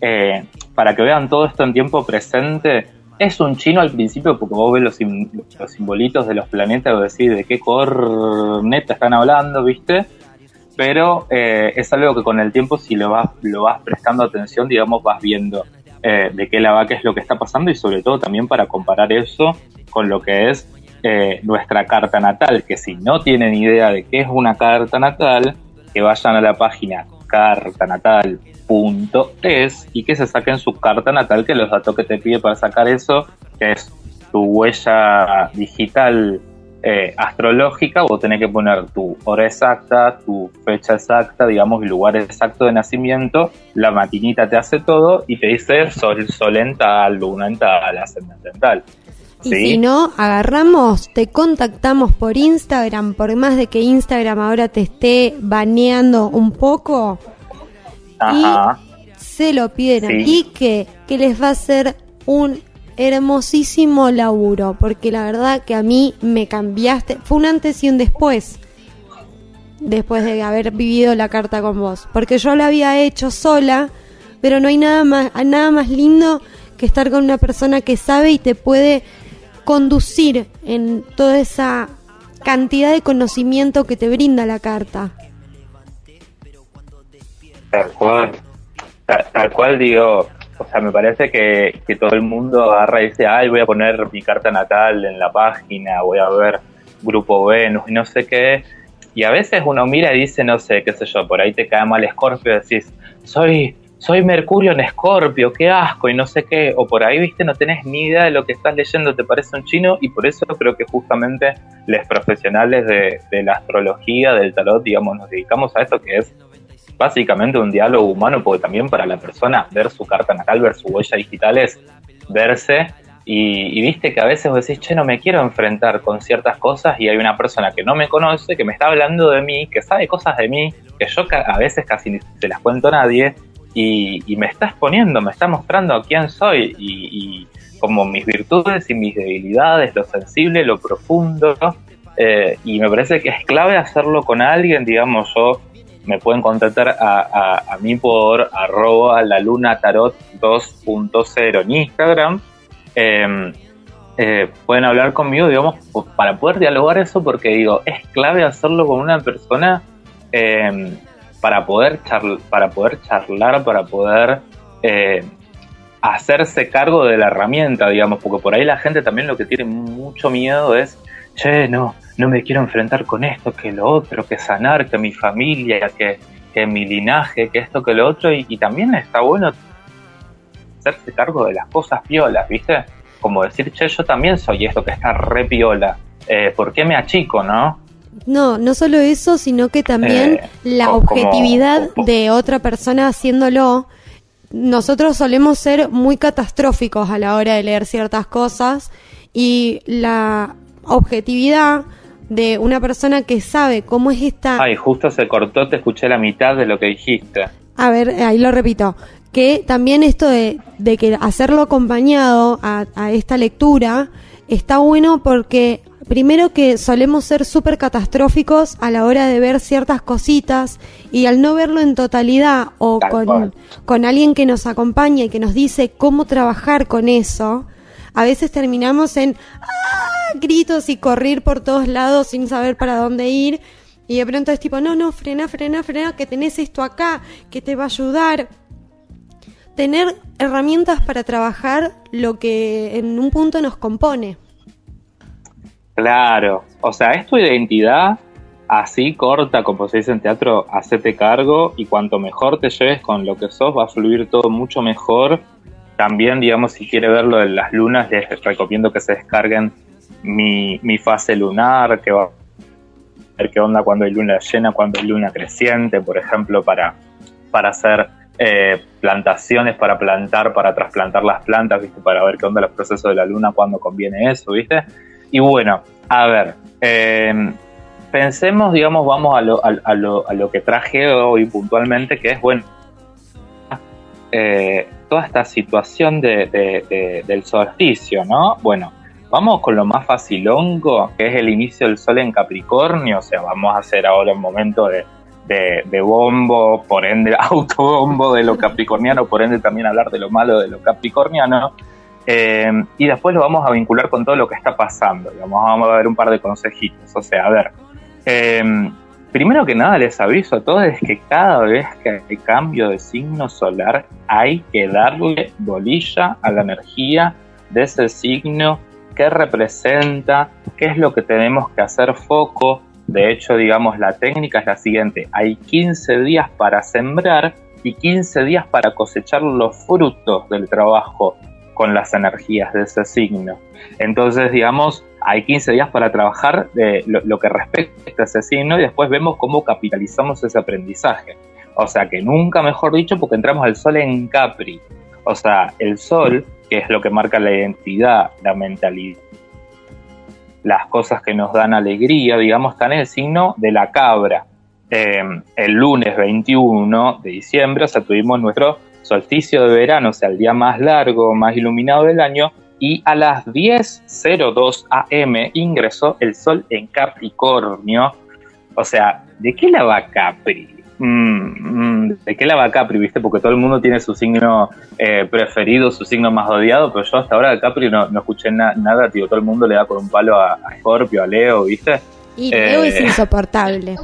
eh, para que vean todo esto en tiempo presente. Es un chino al principio porque vos ves los, sim los simbolitos de los planetas y vos decís de qué corneta están hablando, ¿viste? Pero eh, es algo que con el tiempo si lo vas, lo vas prestando atención, digamos, vas viendo eh, de qué la va, qué es lo que está pasando y sobre todo también para comparar eso con lo que es eh, nuestra carta natal, que si no tienen idea de qué es una carta natal, que vayan a la página cartanatal.es y que se saquen su carta natal, que los datos que te pide para sacar eso, que es tu huella digital eh, astrológica, vos tenés que poner tu hora exacta, tu fecha exacta, digamos, el lugar exacto de nacimiento, la maquinita te hace todo y te dice sol, sol en tal, luna en tal, ascendente en tal. Y si no, agarramos, te contactamos por Instagram, por más de que Instagram ahora te esté baneando un poco, Ajá. y se lo piden Sí. y que, que les va a hacer un hermosísimo laburo, porque la verdad que a mí me cambiaste, fue un antes y un después, después de haber vivido la carta con vos, porque yo lo había hecho sola, pero no hay nada más, nada más lindo que estar con una persona que sabe y te puede conducir en toda esa cantidad de conocimiento que te brinda la carta. Tal cual. Cual digo, o sea, me parece que, que todo el mundo agarra y dice, ay, voy a poner mi carta natal en la página, voy a ver Grupo Venus y no sé qué. Y a veces uno mira y dice, no sé, qué sé yo, por ahí te cae mal Escorpio y decís, soy, soy Mercurio en Escorpio, qué asco y no sé qué. O por ahí, viste, no tenés ni idea de lo que estás leyendo, te parece un chino y por eso creo que justamente los profesionales de, de la astrología, del tarot, digamos, nos dedicamos a eso que es básicamente un diálogo humano, porque también para la persona ver su carta natal, ver su huella digital es verse Y, viste que a veces vos decís, che, no me quiero enfrentar con ciertas cosas y hay una persona que no me conoce, que me está hablando de mí, que sabe cosas de mí, que yo a veces casi ni se las cuento a nadie y, me está exponiendo, me está mostrando quién soy y, y, como mis virtudes y mis debilidades, lo sensible, lo profundo. Eh, y me parece que es clave hacerlo con alguien, digamos, yo me pueden contactar a, a, a mí por arroba la luna tarot 2.0 en Instagram. Eh, eh, pueden hablar conmigo, digamos, para poder dialogar eso, porque digo, es clave hacerlo con una persona eh, para, poder para poder charlar, para poder eh, hacerse cargo de la herramienta, digamos, porque por ahí la gente también lo que tiene mucho miedo es, che, no, no me quiero enfrentar con esto, que lo otro, que sanar, que mi familia, que, que mi linaje, que esto, que lo otro, y, y también está bueno hacerse cargo de las cosas piolas, ¿viste? Como decir, che, yo también soy esto que está re piola, eh, ¿por qué me achico, no? No, no solo eso, sino que también Eh, la como- objetividad como- de otra persona haciéndolo. Nosotros solemos ser muy catastróficos a la hora de leer ciertas cosas y la objetividad de una persona que sabe cómo es esta... Ay, justo se cortó, te escuché la mitad de lo que dijiste. A ver, ahí lo repito. Que también esto de, de que hacerlo acompañado a, a esta lectura está bueno porque primero que solemos ser súper catastróficos a la hora de ver ciertas cositas y al no verlo en totalidad o con, con alguien que nos acompaña y que nos dice cómo trabajar con eso, a veces terminamos en ¡ah! Gritos y correr por todos lados sin saber para dónde ir. Y de pronto es tipo, no, no, frena, frena, frena, que tenés esto acá, que te va a ayudar. Tener herramientas para trabajar lo que en un punto nos compone. Claro, o sea, es tu identidad así corta, como se dice en teatro, hacete cargo y cuanto mejor te lleves con lo que sos, va a fluir todo mucho mejor. También, digamos, si quiere ver lo de las lunas, les recomiendo que se descarguen mi, fase lunar, que va a ver qué onda cuando hay luna llena, cuando hay luna creciente, por ejemplo, para, para hacer eh, plantaciones, para plantar, para trasplantar las plantas, ¿viste? Para ver qué onda los procesos de la luna, cuando conviene eso, ¿viste? Y bueno, a ver, eh, pensemos, digamos, vamos a lo, a, lo, a lo que traje hoy puntualmente, que es, bueno, eh, toda esta situación de- del solsticio, ¿no? Bueno, vamos con lo más facilongo, que es el inicio del sol en Capricornio, o sea, vamos a hacer ahora un momento de, de, bombo, por ende autobombo de lo capricorniano, por ende también hablar de lo malo de lo capricorniano. Eh, y después lo vamos a vincular con todo lo que está pasando. Vamos a ver un par de consejitos. O sea, a ver, eh, primero que nada les aviso a todos es que cada vez que hay cambio de signo solar hay que darle bolilla a la energía de ese signo, qué representa, qué es lo que tenemos que hacer foco. De hecho, digamos, la técnica es la siguiente. Hay 15 días para sembrar y 15 días para cosechar los frutos del trabajo con las energías de ese signo. Entonces, digamos, hay 15 días para trabajar de lo, lo que respecta a ese signo y después vemos cómo capitalizamos ese aprendizaje. O sea que nunca mejor dicho porque entramos al sol en Capri. O sea, el sol, es lo que marca la identidad, la mentalidad, las cosas que nos dan alegría, digamos, está en el signo de la cabra. Eh, el lunes 21 de diciembre, o sea, tuvimos nuestro solsticio de verano, o sea, el día más largo, más iluminado del año, y a las 10.02 am ingresó el sol en Capricornio. O sea, ¿de qué la va Capri? Mm, mm, ¿De qué la va Capri, viste? Porque todo el mundo tiene su signo eh, preferido, su signo más odiado, pero yo hasta ahora de Capri no, no escuché na- nada, tío. Todo el mundo le da con un palo a, a Scorpio, a Leo, ¿viste? Y Leo Eh. es insoportable.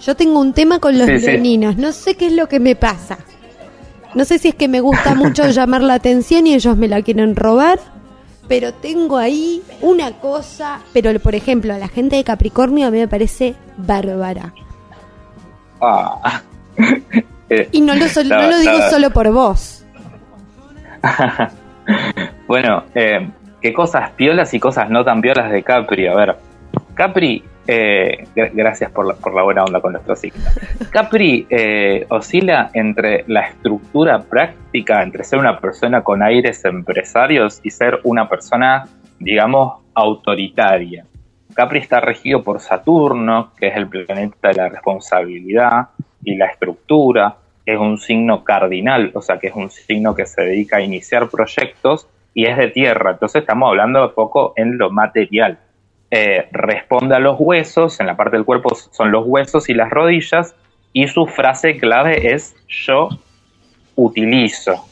Yo tengo un tema con los Sí, no sé qué es lo que me pasa. No sé si es que me gusta mucho llamar la atención y ellos me la quieren robar, pero tengo ahí una cosa, pero por ejemplo, a la gente de Capricornio a mí me parece bárbara. Ah. Eh, Y no lo, sol- no lo digo solo por vos. bueno, eh, qué cosas piolas y cosas no tan piolas de Capri. A ver, Capri eh, gracias por la, por la, buena onda con nuestro signo. Capri eh, oscila entre la estructura práctica, entre ser una persona con aires empresarios y ser una persona, digamos, autoritaria. Capri está regido por Saturno, que es el planeta de la responsabilidad y la estructura. Es un signo cardinal, o sea que es un signo que se dedica a iniciar proyectos y es de tierra. Entonces estamos hablando de poco en lo material eh, responde a los huesos, en la parte del cuerpo son los huesos y las rodillas, y su frase clave es yo utilizo.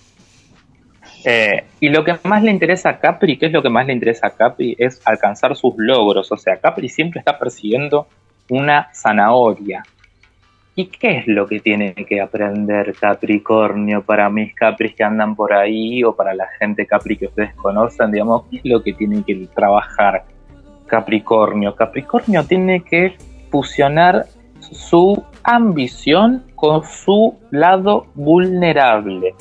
Eh, y lo que más le interesa a Capri, ¿qué es lo que más le interesa a Capri? Es alcanzar sus logros. O sea, Capri siempre está persiguiendo una zanahoria. ¿Y qué es lo que tiene que aprender Capricornio para mis Capris que andan por ahí o para la gente Capri que ustedes conocen? Digamos, ¿qué es lo que tiene que trabajar? Capricornio. Capricornio tiene que fusionar su ambición con su lado vulnerable.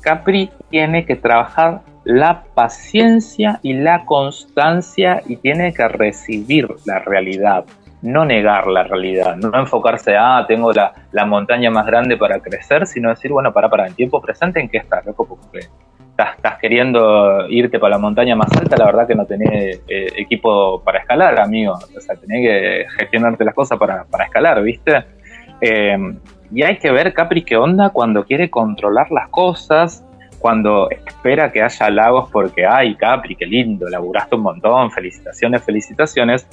Capri tiene que trabajar la paciencia y la constancia y tiene que recibir la realidad, no negar la realidad, no enfocarse a ah, tengo la, la montaña más grande para crecer, sino decir, bueno, para, para, el tiempo presente en qué está, loco, porque estás, queriendo irte para la montaña más alta, la verdad que no tenés eh, equipo para escalar, amigo. O sea, tenés que gestionarte las cosas para, escalar, ¿viste? Eh, y hay que ver Capri qué onda cuando quiere controlar las cosas, cuando espera que haya lagos porque, ay, Capri, qué lindo, laburaste un montón, felicitaciones, felicitaciones.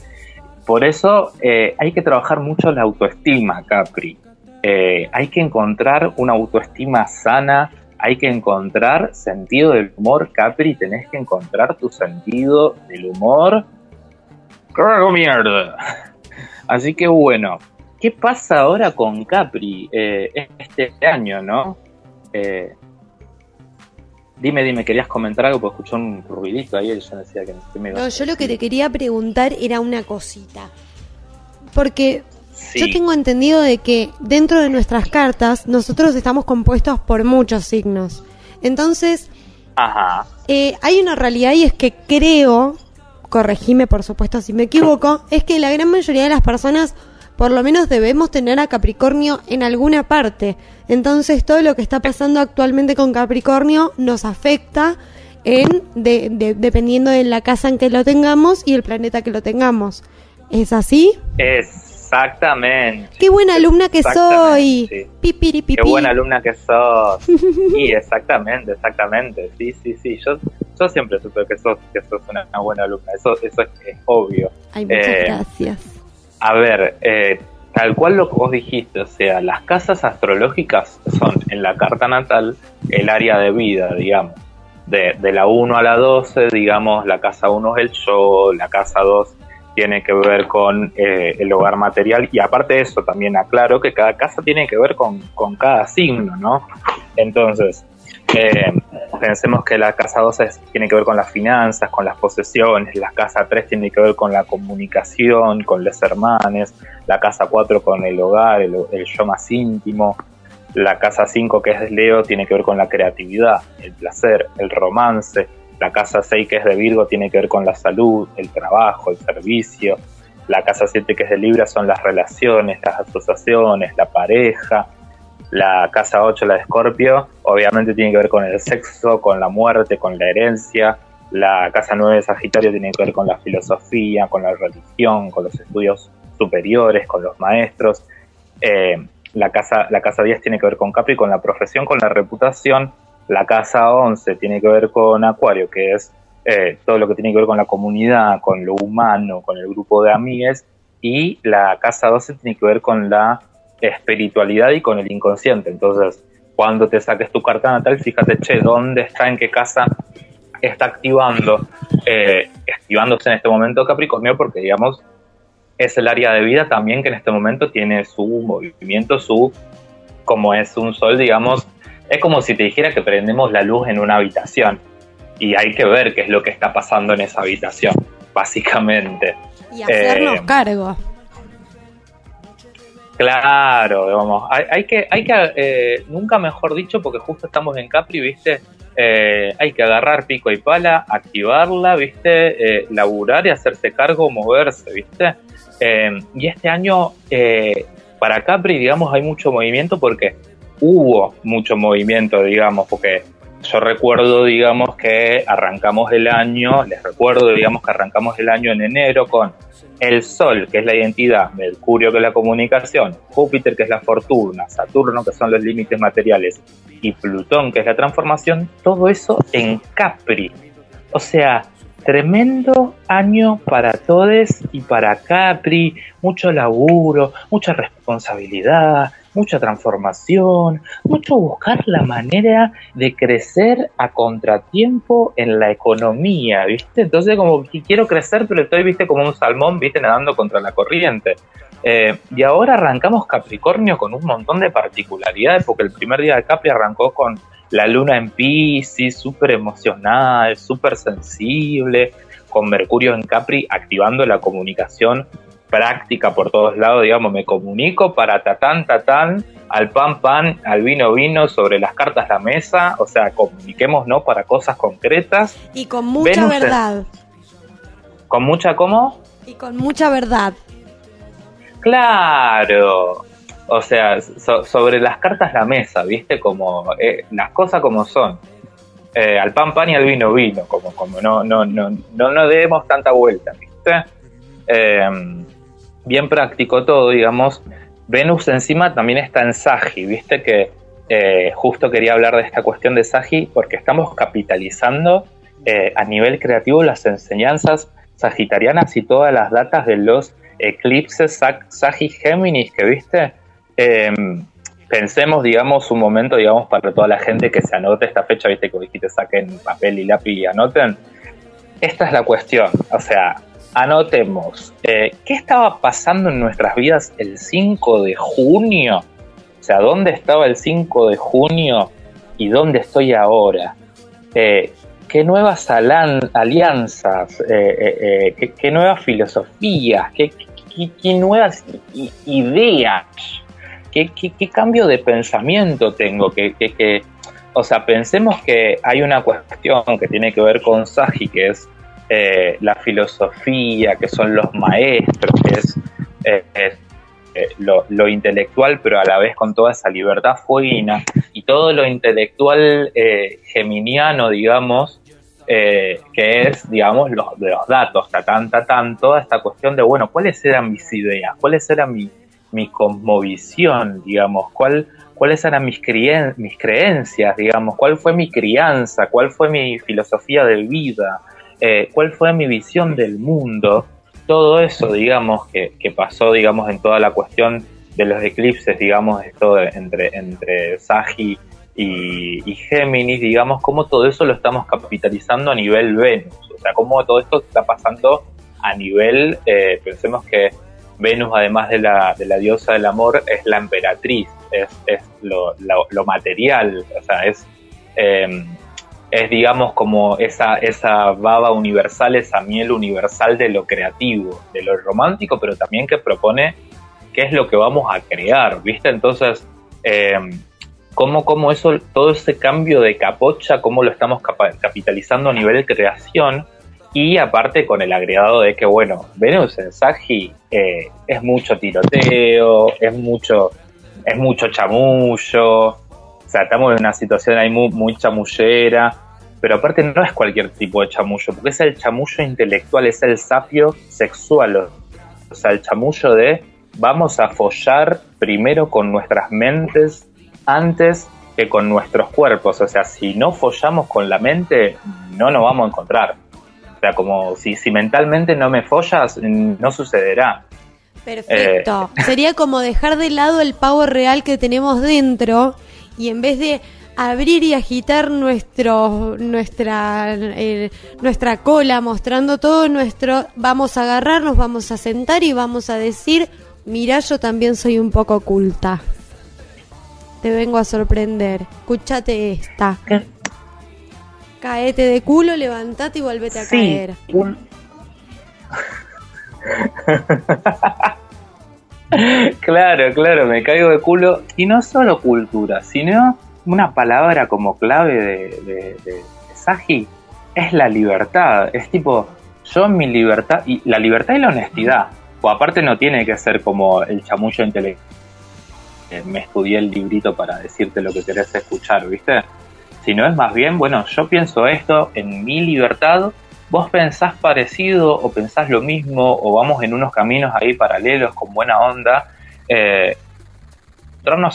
Por eso eh, hay que trabajar mucho la autoestima, Capri. hay que encontrar una autoestima sana, hay que encontrar sentido del humor, Capri, tenés que encontrar tu sentido del humor. ¡Qué mierda! Así que bueno, ¿qué pasa ahora con Capri eh, este año, no? Eh, dime, dime, ¿querías comentar algo? Porque escuchó un ruidito ahí, yo decía que, me No, yo lo que te quería preguntar era una cosita. Porque yo tengo entendido de que dentro de nuestras cartas nosotros estamos compuestos por muchos signos. Entonces, eh, hay una realidad y es que creo, corregime por supuesto si me equivoco, es que la gran mayoría de las personas por lo menos debemos tener a Capricornio en alguna parte. Entonces todo lo que está pasando actualmente con Capricornio nos afecta en dependiendo de la casa en que lo tengamos y el planeta que lo tengamos. ¿Es así? Exactamente. Qué buena alumna que soy. Qué buena alumna que sos. sí, exactamente, exactamente. Sí, sí, sí. Yo, yo siempre supe que sos, que sos una, buena alumna. Eso, eso es, obvio. Ay, muchas eh, gracias. A ver, eh, tal cual lo que vos dijiste, o sea, las casas astrológicas son en la carta natal el área de vida, digamos. De, de la 1 a la 12, digamos, la casa 1 es el yo, la casa 2 tiene que ver con eh, el hogar material y aparte de eso también aclaro que cada casa tiene que ver con, cada signo, ¿no? Entonces, eh, pensemos que la casa 2 tiene que ver con las finanzas, con las posesiones, la casa 3 tiene que ver con la comunicación, con los hermanos, la casa 4 con el hogar, el, el yo más íntimo, la casa 5 que es Leo tiene que ver con la creatividad, el placer, el romance, la casa 6 que es de Virgo tiene que ver con la salud, el trabajo, el servicio. La casa 7 que es de Libra son las relaciones, las asociaciones, la pareja. La casa 8, la de Escorpio, obviamente tiene que ver con el sexo, con la muerte, con la herencia. La casa 9 de Sagitario tiene que ver con la filosofía, con la religión, con los estudios superiores, con los maestros. Eh, la, casa, la casa 10 tiene que ver con Capri, con la profesión, con la reputación la casa 11 tiene que ver con Acuario, que es eh, todo lo que tiene que ver con la comunidad, con lo humano, con el grupo de amigues. Y la casa 12 tiene que ver con la espiritualidad y con el inconsciente. Entonces, cuando te saques tu carta natal, fíjate, che, ¿dónde está, en qué casa está activando, eh, activándose en este momento Capricornio? Porque, digamos, es el área de vida también que en este momento tiene su movimiento, su, como es un sol, digamos, es como si te dijera que prendemos la luz en una habitación y hay que ver qué es lo que está pasando en esa habitación, básicamente. Y hacernos eh, cargo. Claro, vamos, hay, que, hay que eh, nunca mejor dicho, porque justo estamos en Capri, ¿viste? Eh, hay que agarrar pico y pala, activarla, ¿viste? laburar y hacerse cargo, moverse, ¿viste? Eh, y este año, eh, para Capri, digamos, hay mucho movimiento porque hubo mucho movimiento, digamos, porque yo recuerdo, digamos, que arrancamos el año, les recuerdo, digamos, que arrancamos el año en enero con el Sol, que es la identidad, Mercurio, que es la comunicación, Júpiter, que es la fortuna, Saturno, que son los límites materiales, y Plutón, que es la transformación, todo eso en Capri. O sea, tremendo año para todos y para Capri, mucho laburo, mucha responsabilidad, mucha transformación, mucho buscar la manera de crecer a contratiempo en la economía, ¿viste? Entonces como quiero crecer, pero estoy, ¿viste? Como un salmón, ¿viste? Nadando contra la corriente. Eh, y ahora arrancamos Capricornio con un montón de particularidades, porque el primer día de Capri arrancó con la luna en Pisces, súper emocional, súper sensible, con Mercurio en Capri activando la comunicación práctica por todos lados, digamos, me comunico para tatán, tatán, al pan, pan, al vino, vino, sobre las cartas la mesa, o sea, comuniquemos, ¿no? Para cosas concretas. Y con mucha verdad. ¿Con mucha cómo? Y con mucha verdad. Claro. O sea, sobre las cartas la mesa, ¿viste? Como eh, las cosas como son. Eh, al pan pan y al vino vino, como, como no, no, no, no, no demos tanta vuelta, ¿viste? Eh, bien práctico todo, digamos. Venus encima también está en Sagi, viste que eh, justo quería hablar de esta cuestión de Sagi porque estamos capitalizando eh, a nivel creativo las enseñanzas sagitarianas y todas las datas de los eclipses Sagi Géminis que viste. Em, pensemos, digamos, un momento, digamos, para toda la gente que se anote esta fecha, viste que dijiste saquen papel y lápiz y anoten. Esta es la cuestión, o sea, anotemos, eh, ¿qué estaba pasando en nuestras vidas el 5 de junio? O sea, ¿dónde estaba el 5 de junio y dónde estoy ahora? Eh, ¿Qué nuevas alianzas? Eh, qué, nuevas filosofías? ¿Qué, nuevas ideas? ¿Qué, cambio de pensamiento tengo? que, o sea, pensemos que hay una cuestión que tiene que ver con Sagi, que es eh, la filosofía, que son los maestros, que es, eh, eh, lo, intelectual, pero a la vez con toda esa libertad fueguina, y todo lo intelectual geminiano, digamos, que es, digamos, los, de los datos, ta, tan, toda esta cuestión de, bueno, ¿cuáles eran mis ideas? ¿Cuáles eran mi, mi cosmovisión, digamos? ¿Cuál, ¿Cuáles eran mis, mis creencias, digamos? ¿Cuál fue mi crianza? ¿Cuál fue mi filosofía de vida? Eh, cuál fue mi visión del mundo, todo eso, digamos, que, pasó, digamos, en toda la cuestión de los eclipses, digamos, esto entre, entre Sagi y, Géminis, digamos, cómo todo eso lo estamos capitalizando a nivel Venus, o sea, cómo todo esto está pasando a nivel, eh, pensemos que Venus, además de la, de la diosa del amor, es la emperatriz, es, es lo, lo, material, o sea, es... Eh, es digamos como esa, esa baba universal, esa miel universal de lo creativo, de lo romántico, pero también que propone qué es lo que vamos a crear, ¿viste? Entonces, eh, cómo, eso, todo ese cambio de capocha, cómo lo estamos capitalizando a nivel de creación, y aparte con el agregado de que, bueno, Venus en Sagi eh, es mucho tiroteo, es mucho, es mucho chamullo, o sea, estamos en una situación ahí muy, muy chamullera, pero aparte no es cualquier tipo de chamullo, porque es el chamullo intelectual, es el sapio sexual, o sea, el chamullo de vamos a follar primero con nuestras mentes antes que con nuestros cuerpos, o sea, si no follamos con la mente, no nos vamos a encontrar. O sea, como si, si mentalmente no me follas, no sucederá. Perfecto. Eh, Sería como dejar de lado el pavo real que tenemos dentro y en vez de abrir y agitar nuestro, nuestra, nuestra cola, mostrando todo nuestro, vamos a agarrarnos, vamos a sentar y vamos a decir, mira, yo también soy un poco oculta. Te vengo a sorprender. Escúchate esta. Caete de culo, levantate y volvete a caer. claro, claro, me caigo de culo. Y no solo cultura, sino una palabra como clave de, de, Sagi es la libertad. Es tipo, yo mi libertad, y la libertad y la honestidad. O aparte no tiene que ser como el chamullo intelectual. Me estudié el librito para decirte lo que querés escuchar, ¿viste? Sino es más bien, bueno, yo pienso esto en mi libertad, vos pensás parecido o pensás lo mismo o vamos en unos caminos ahí paralelos con buena onda. Eh,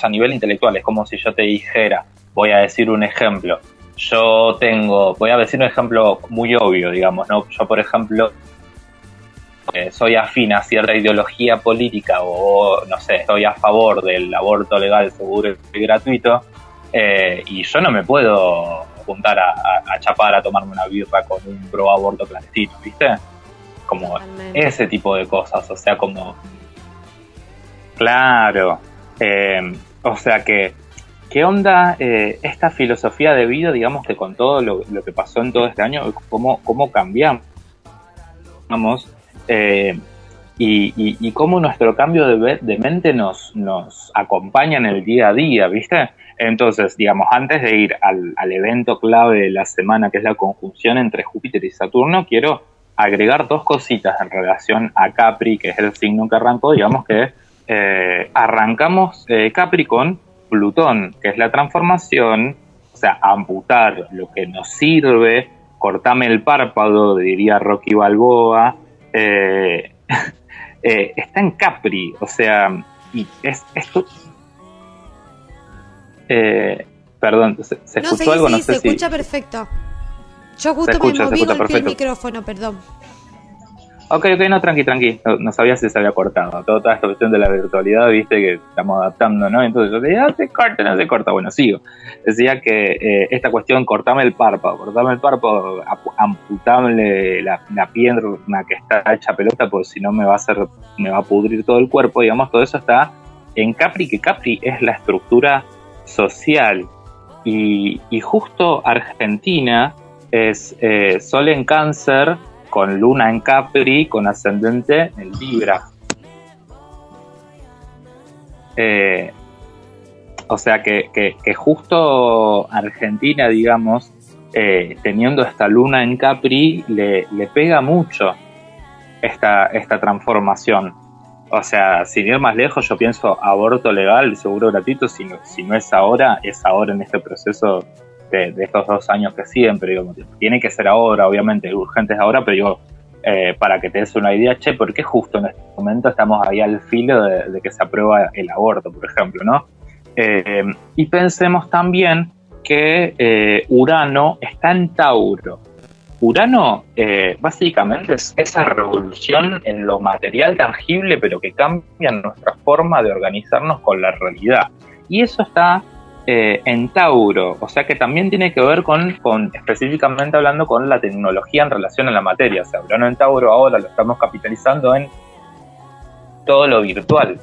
a nivel intelectual, es como si yo te dijera, voy a decir un ejemplo, yo tengo, voy a decir un ejemplo muy obvio, digamos, ¿no? Yo, por ejemplo, eh, soy afín a cierta ideología política o, no sé, estoy a favor del aborto legal, seguro y gratuito, eh, y yo no me puedo juntar a, chapar a tomarme una birra con un pro aborto clandestino, ¿viste? Como ese tipo de cosas, o sea, como... Claro, eh, o sea que ¿Qué onda eh, esta filosofía de vida, digamos que con todo lo, que pasó en todo este año, cómo, cómo cambiamos eh, y, cómo nuestro cambio de, mente nos, nos acompaña en el día a día, ¿viste? Entonces, digamos, antes de ir al, evento clave de la semana, que es la conjunción entre Júpiter y Saturno, quiero agregar dos cositas en relación a Capri, que es el signo que arrancó, digamos que eh, arrancamos Capri con Plutón, que es la transformación, o sea, amputar lo que nos sirve, cortame el párpado, diría Rocky Balboa, eh, eh, está en Capri, o sea, y es esto... Eh, perdón, ¿se, escuchó algo? no sé se escucha perfecto. Yo justo me moví el micrófono, perdón. Ok, ok, no, tranqui, tranqui. No, sabía si se había cortado. Toda, esta cuestión de la virtualidad, viste, que estamos adaptando, ¿no? Entonces yo decía, ah, se corta, no se corta. Bueno, sigo. Decía que eh, esta cuestión, cortame el párpado, cortame el párpado, amputable la, la pierna que está hecha pelota, porque si no me va a hacer, me va a pudrir todo el cuerpo, digamos, todo eso está en Capri, que Capri es la estructura social. Y, justo Argentina es eh, Sol en Cáncer con luna en Capri, con ascendente en Libra. Eh, o sea que, justo Argentina, digamos, eh, teniendo esta luna en Capri, le, pega mucho esta, esta transformación. O sea, sin ir más lejos, yo pienso aborto legal, seguro gratuito, si si no es ahora, es ahora en este proceso de, estos dos años que siempre, digo, tiene que ser ahora, obviamente, urgente es ahora, pero digo, eh, para que te des una idea, che, ¿por qué justo en este momento estamos ahí al filo de, que se aprueba el aborto, por ejemplo, ¿no? Eh, y pensemos también que eh, Urano está en Tauro. Urano básicamente es esa revolución en lo material tangible, pero que cambia nuestra forma de organizarnos con la realidad. Y eso está eh, en Tauro, o sea que también tiene que ver con, con, específicamente hablando con la tecnología en relación a la materia. O sea, Urano en Tauro ahora lo estamos capitalizando en todo lo virtual,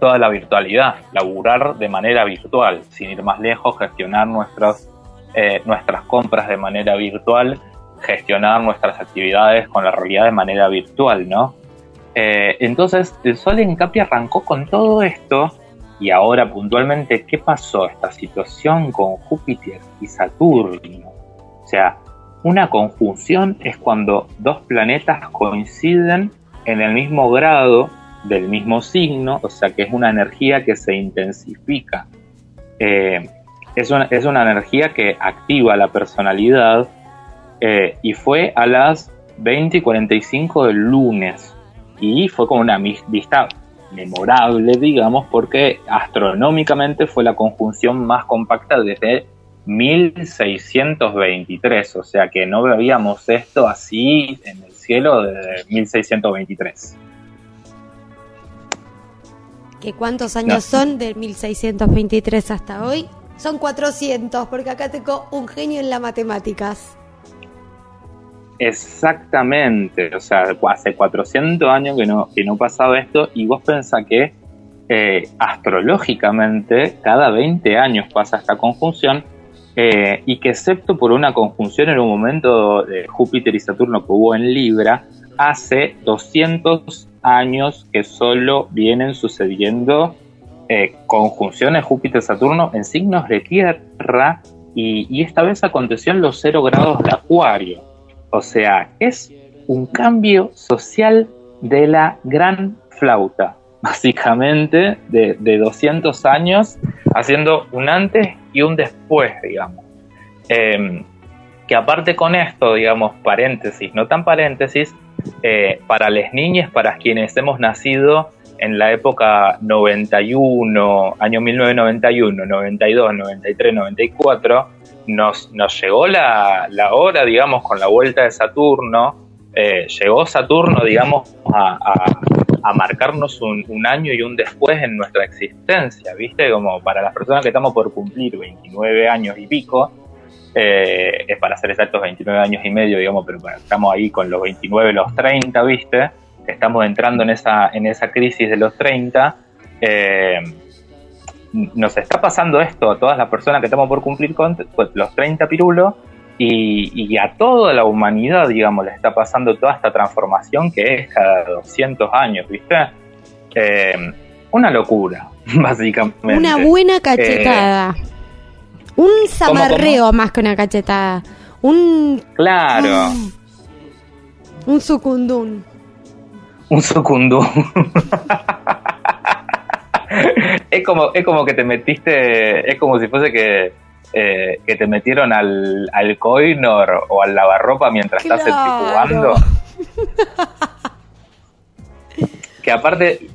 toda la virtualidad, laburar de manera virtual, sin ir más lejos, gestionar nuestras, eh, nuestras compras de manera virtual, gestionar nuestras actividades con la realidad de manera virtual, ¿no? Eh, entonces, el Sol en Capri arrancó con todo esto y ahora puntualmente, ¿qué pasó esta situación con Júpiter y Saturno? O sea, una conjunción es cuando dos planetas coinciden en el mismo grado del mismo signo, o sea que es una energía que se intensifica. Eh, es, una, es, una, energía que activa la personalidad eh, y fue a las 20 y 45 del lunes y fue como una vista memorable, digamos, porque astronómicamente fue la conjunción más compacta desde 1623, o sea que no veíamos esto así en el cielo desde 1623. ¿Qué cuántos años son de 1623 hasta hoy? Son 400, porque acá tengo un genio en las matemáticas. Exactamente, o sea, hace 400 años que no, que no pasaba esto y vos pensás que eh, astrológicamente cada 20 años pasa esta conjunción eh, y que excepto por una conjunción en un momento de Júpiter y Saturno que hubo en Libra, hace 200 años que solo vienen sucediendo eh, conjunciones Júpiter-Saturno en signos de tierra y, y esta vez aconteció en los 0 grados de Acuario. O sea, es un cambio social de la gran flauta, básicamente de, de 200 años, haciendo un antes y un después, digamos. Em, que aparte con esto, digamos, paréntesis, no tan paréntesis, eh, para las niñas, para quienes hemos nacido en la época 91, año 1991, 92, 93, 94, nos, nos llegó la, la hora, digamos, con la vuelta de Saturno, eh, llegó Saturno, digamos, a, a, marcarnos un, un, año y un después en nuestra existencia, ¿viste? Como para las personas que estamos por cumplir 29 años y pico, eh, es para ser exactos 29 años y medio, digamos, pero estamos ahí con los 29, los 30, ¿viste? Estamos entrando en esa, en esa crisis de los 30. Eh, nos está pasando esto a todas las personas que estamos por cumplir con pues, los 30 pirulos y, a toda la humanidad, digamos, le está pasando toda esta transformación que es cada 200 años, ¿viste? Eh, una locura, básicamente. Una buena cachetada. Un zamarreo más que una cachetada. Un. Claro. un sucundún. Un sucundún. es como, es como que te metiste. Es como si fuese que. Eh, que te metieron al, al coinor o al lavarropa mientras estás centrifugando. que aparte,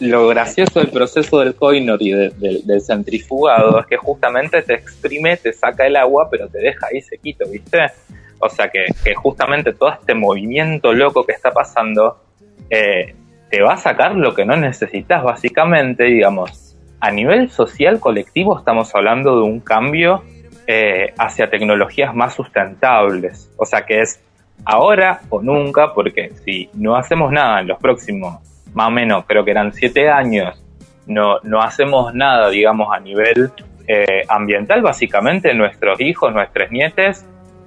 lo gracioso del proceso del coinor y del centrifugado es que justamente te exprime, te saca el agua, pero te deja ahí sequito, ¿viste? O sea que, justamente todo este movimiento loco que está pasando eh, te va a sacar lo que no necesitas, básicamente, digamos. A nivel social colectivo estamos hablando de un cambio eh, hacia tecnologías más sustentables. O sea que es ahora o nunca, porque si no hacemos nada en los próximos más o menos, creo que eran siete años, no, no hacemos nada, digamos, a nivel eh, ambiental, básicamente nuestros hijos, nuestros nietes,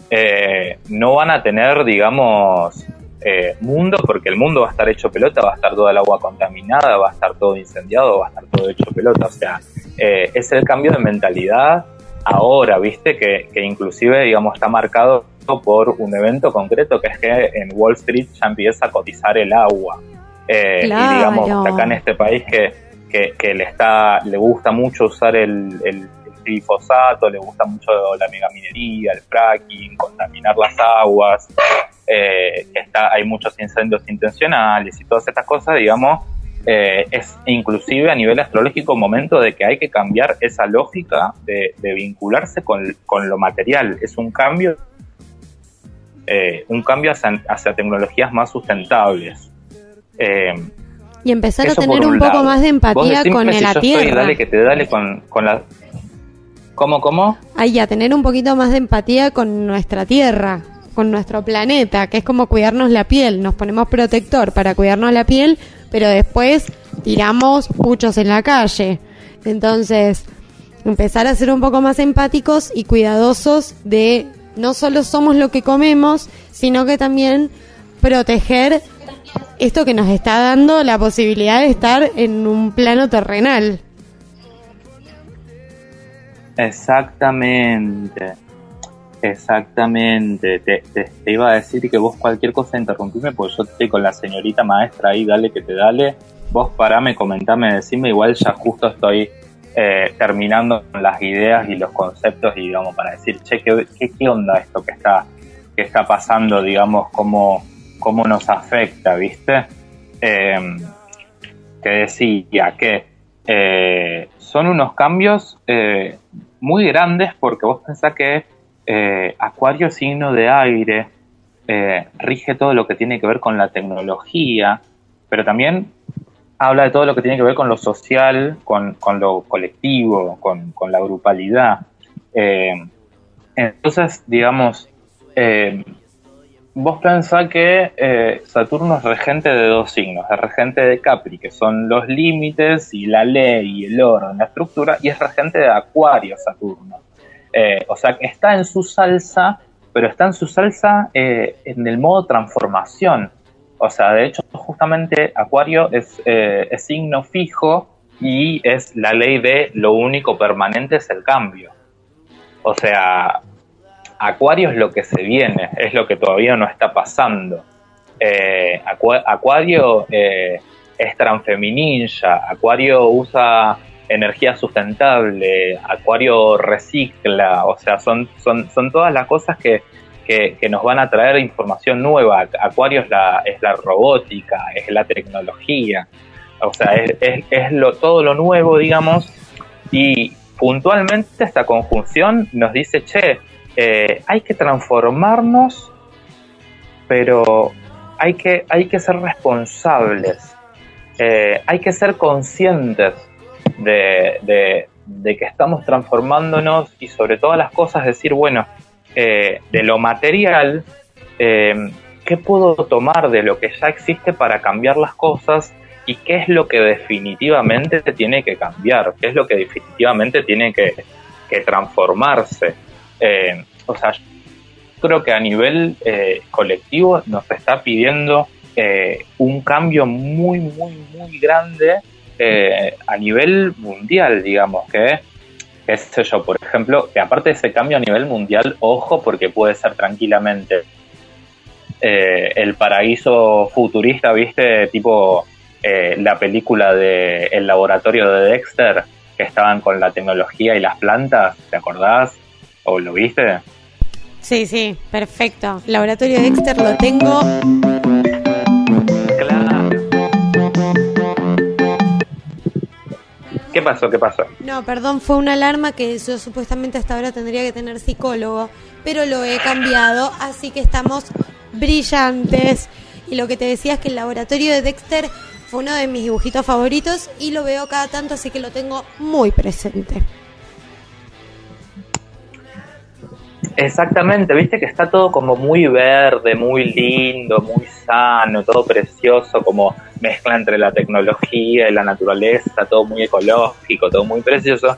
eh, no van a tener, digamos, eh, mundo, porque el mundo va a estar hecho pelota, va a estar toda el agua contaminada, va a estar todo incendiado, va a estar todo hecho pelota. O sea, es el cambio de mentalidad ahora, viste, que, que inclusive, digamos, está marcado por un evento concreto que es que en Wall Street ya empieza a cotizar el agua. Eh, y digamos, acá en este país que, que, le está le gusta mucho usar el, el, glifosato, le gusta mucho la megaminería, el fracking, contaminar las aguas, eh, está, hay muchos incendios intencionales y todas estas cosas, digamos, eh, es inclusive a nivel astrológico un momento de que hay que cambiar esa lógica de, vincularse con, con, lo material. Es un cambio, un cambio hacia, tecnologías más sustentables. Eh, y empezar a tener un, poco más de empatía con la tierra. dale que te dale con, con la... ¿Cómo, cómo? Ahí, a tener un poquito más de empatía con nuestra tierra, con nuestro planeta, que es como cuidarnos la piel. Nos ponemos protector para cuidarnos la piel, pero después tiramos puchos en la calle. Entonces, empezar a ser un poco más empáticos y cuidadosos de no solo somos lo que comemos, sino que también proteger esto que nos está dando la posibilidad de estar en un plano terrenal. Exactamente, exactamente. Te, iba a decir que vos cualquier cosa interrumpime, porque yo estoy con la señorita maestra ahí, dale que te dale. Vos parame, comentame, decime, igual ya justo estoy eh, terminando con las ideas y los conceptos y digamos para decir, che, ¿qué, qué, onda esto que está, que está pasando, digamos, cómo cómo nos afecta, ¿viste? Eh, te decía que eh, son unos cambios eh, muy grandes porque vos pensás que eh, Acuario signo de aire rige todo lo que tiene que ver con la tecnología, pero también habla de todo lo que tiene que ver con lo social, con, lo colectivo, con, la grupalidad. entonces, digamos, vos pensás que eh, Saturno es regente de dos signos, es regente de Capri, que son los límites y la ley y el orden, la estructura, y es regente de Acuario Saturno. Eh, o sea, está en su salsa, pero está en su salsa eh, en el modo transformación. O sea, de hecho, justamente Acuario es, es signo fijo y es la ley de lo único permanente es el cambio. O sea, Acuario es lo que se viene, es lo que todavía no está pasando. eh, Acuario eh, es transfemininja, Acuario usa energía sustentable, Acuario recicla, o sea, son, son, son todas las cosas que, que, nos van a traer información nueva. Acuario es la, es la robótica, es la tecnología, o sea, es, es, lo, todo lo nuevo, digamos, y puntualmente esta conjunción nos dice, che, eh, hay que transformarnos, pero hay que, hay que ser responsables, eh, hay que ser conscientes de, que estamos transformándonos y sobre todas las cosas decir, bueno, eh, de lo material, ¿qué puedo tomar de lo que ya existe para cambiar las cosas? ¿Y qué es lo que definitivamente tiene que cambiar? ¿Qué es lo que definitivamente tiene que, que transformarse? Eh, o sea, creo que a nivel eh, colectivo nos está pidiendo eh, un cambio muy, muy, muy grande a nivel mundial, digamos, que, qué sé yo, por ejemplo, que aparte de ese cambio a nivel mundial, ojo, porque puede ser tranquilamente el paraíso futurista, viste, tipo la película de El laboratorio de Dexter, que estaban con la tecnología y las plantas, ¿te acordás? ¿O lo viste? Sí, sí, perfecto. Laboratorio Dexter lo tengo. ¿Qué pasó? ¿Qué pasó? No, perdón, fue una alarma que yo supuestamente hasta ahora tendría que tener psicólogo, pero lo he cambiado, así que estamos brillantes. Y lo que te decía es que el laboratorio de Dexter fue uno de mis dibujitos favoritos y lo veo cada tanto, así que lo tengo muy presente. Exactamente, viste que está todo como muy verde, muy lindo, muy sano, todo precioso, como mezcla entre la tecnología y la naturaleza, todo muy ecológico, todo muy precioso.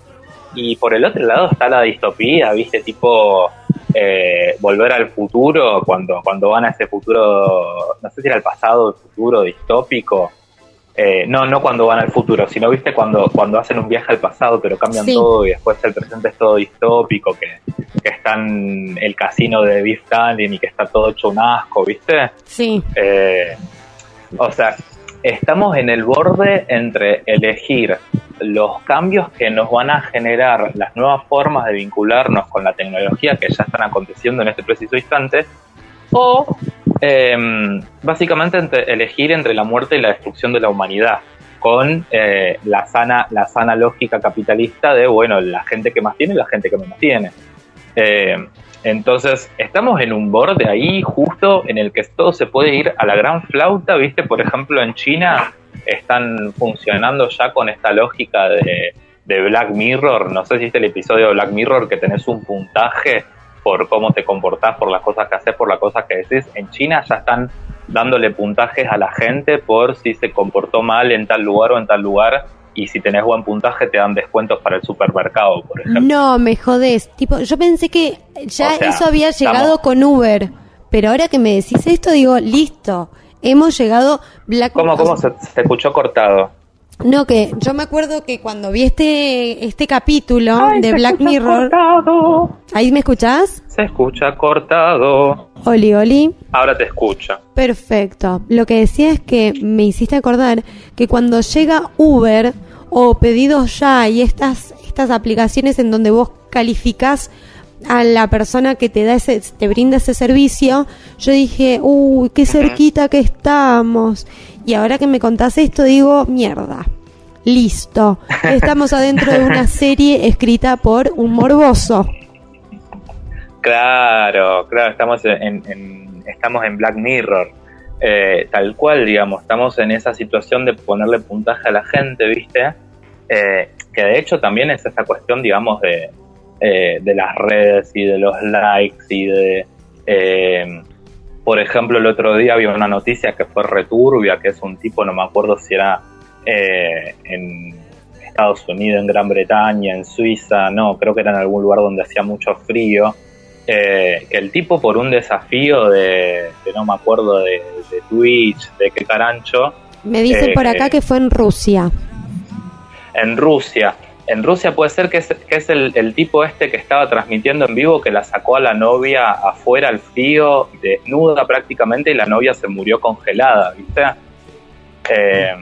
Y por el otro lado está la distopía, viste, tipo eh, volver al futuro, cuando, cuando van a ese futuro, no sé si era el pasado, el futuro distópico, eh, no, no cuando van al futuro, sino viste cuando, cuando hacen un viaje al pasado, pero cambian todo y después el presente es todo distópico, que, que están el casino de Beef Talent y que está todo hecho un asco, ¿viste? Sí. Eh, o sea, estamos en el borde entre elegir los cambios que nos van a generar las nuevas formas de vincularnos con la tecnología que ya están aconteciendo en este preciso instante, o eh, básicamente elegir entre la muerte y la destrucción de la humanidad, con eh, la, sana, la sana lógica capitalista de, bueno, la gente que más tiene la gente que menos tiene. Eh, entonces, estamos en un borde ahí justo en el que todo se puede ir a la gran flauta, ¿viste? Por ejemplo, en China están funcionando ya con esta lógica de, de Black Mirror. No sé si viste el episodio de Black Mirror que tenés un puntaje por cómo te comportás, por las cosas que haces, por las cosas que decís. En China ya están dándole puntajes a la gente por si se comportó mal en tal lugar o en tal lugar y si tenés buen puntaje te dan descuentos para el supermercado, por ejemplo. No, me jodés. Tipo, yo pensé que ya eso había llegado con Uber, pero ahora que me decís esto digo, listo, hemos llegado Black ¿Cómo, cómo se, se escuchó cortado? No, que yo me acuerdo que cuando vi este, este capítulo de Black Mirror. ¿Ahí me escuchás? Se escucha cortado. Oli, Oli. Ahora te escucho. Perfecto. Lo que decía es que me hiciste acordar que cuando llega Uber o pedidos ya y estas, estas aplicaciones en donde vos calificás a la persona que te da ese, te brinda ese servicio, yo dije, uy, qué cerquita que estamos. Y ahora que me contás esto, digo, mierda. Listo. Estamos adentro de una serie escrita por un morboso. Claro, claro, estamos en, estamos en Black Mirror. Eh, tal cual, digamos, estamos en esa situación de ponerle puntaje a la gente, ¿viste? Eh, que de hecho también es esa cuestión, digamos, de, eh, de las redes y de los likes y de por ejemplo, el otro día había una noticia que fue returbia, que es un tipo, no me acuerdo si era eh, en Estados Unidos, en Gran Bretaña, en Suiza, no, creo que era en algún lugar donde hacía mucho frío, eh, que el tipo por un desafío de, no me acuerdo, de, Twitch, de qué carancho. Me dicen por acá eh, que fue en Rusia. En Rusia. En Rusia puede ser que es, que es el, el, tipo este que estaba transmitiendo en vivo que la sacó a la novia afuera al frío, desnuda prácticamente, y la novia se murió congelada, ¿viste? Eh,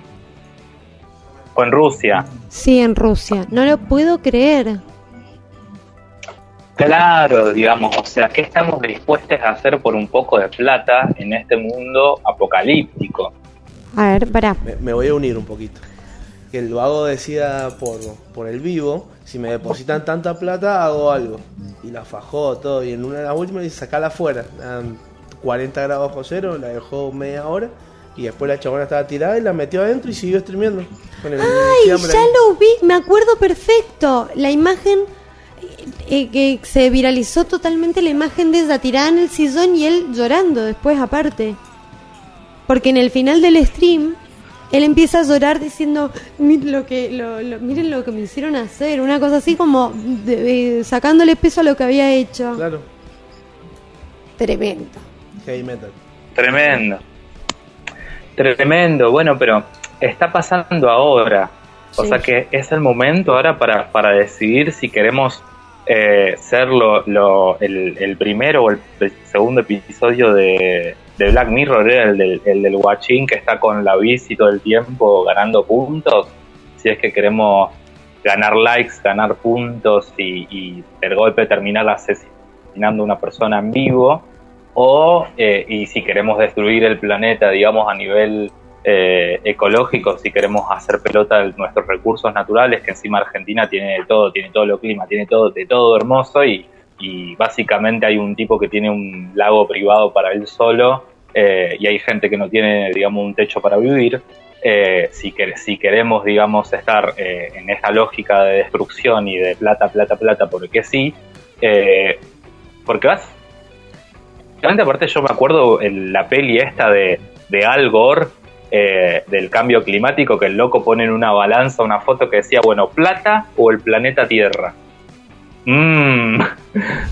o en Rusia. Sí, en Rusia. No lo puedo creer. Claro, digamos, o sea, ¿qué estamos dispuestos a hacer por un poco de plata en este mundo apocalíptico? A ver, pará. Me, me voy a unir un poquito. Que lo hago decida por, por el vivo. Si me depositan tanta plata, hago algo. Y la fajó todo. Y en una de las últimas dice, sacala afuera. Eran 40 grados bajo cero, la dejó media hora. Y después la chabona estaba tirada y la metió adentro y siguió streameando. Con el ¡Ay, ya lo vi! Me acuerdo perfecto. La imagen eh, que se viralizó totalmente la imagen de ella tirada en el sillón y él llorando después aparte. Porque en el final del stream él empieza a llorar diciendo, miren lo que, lo, lo- miren lo que me hicieron hacer, una cosa así como de- de- sacándole peso a lo que había hecho. Claro, Tremendo. heavy metal. Tremendo. Tremendo, bueno, pero está pasando ahora. O Sí. sea que es el momento ahora para, para decidir si queremos eh, ser lo, lo- el, el primero o el, el segundo episodio de, de Black Mirror, era el del, el del guachín que está con la bici todo el tiempo ganando puntos. Si es que queremos ganar likes, ganar puntos y, y el golpe terminar asesinando a una persona en vivo o eh, y si queremos destruir el planeta, digamos, a nivel eh, ecológico, si queremos hacer pelota de nuestros recursos naturales, que encima Argentina tiene de todo, tiene todo lo clima, tiene todo, de todo hermoso y, y básicamente hay un tipo que tiene un lago privado para él solo eh, y hay gente que no tiene, digamos, un techo para vivir. Eh, si, que- si queremos, digamos, estar eh, en esta lógica de destrucción y de plata, plata, plata, porque sí, porque vas Realmente, aparte, yo me acuerdo en la peli esta de, de Al Gore, del cambio climático, que el loco pone en una balanza una foto que decía, bueno, plata o el planeta Tierra. Mmm,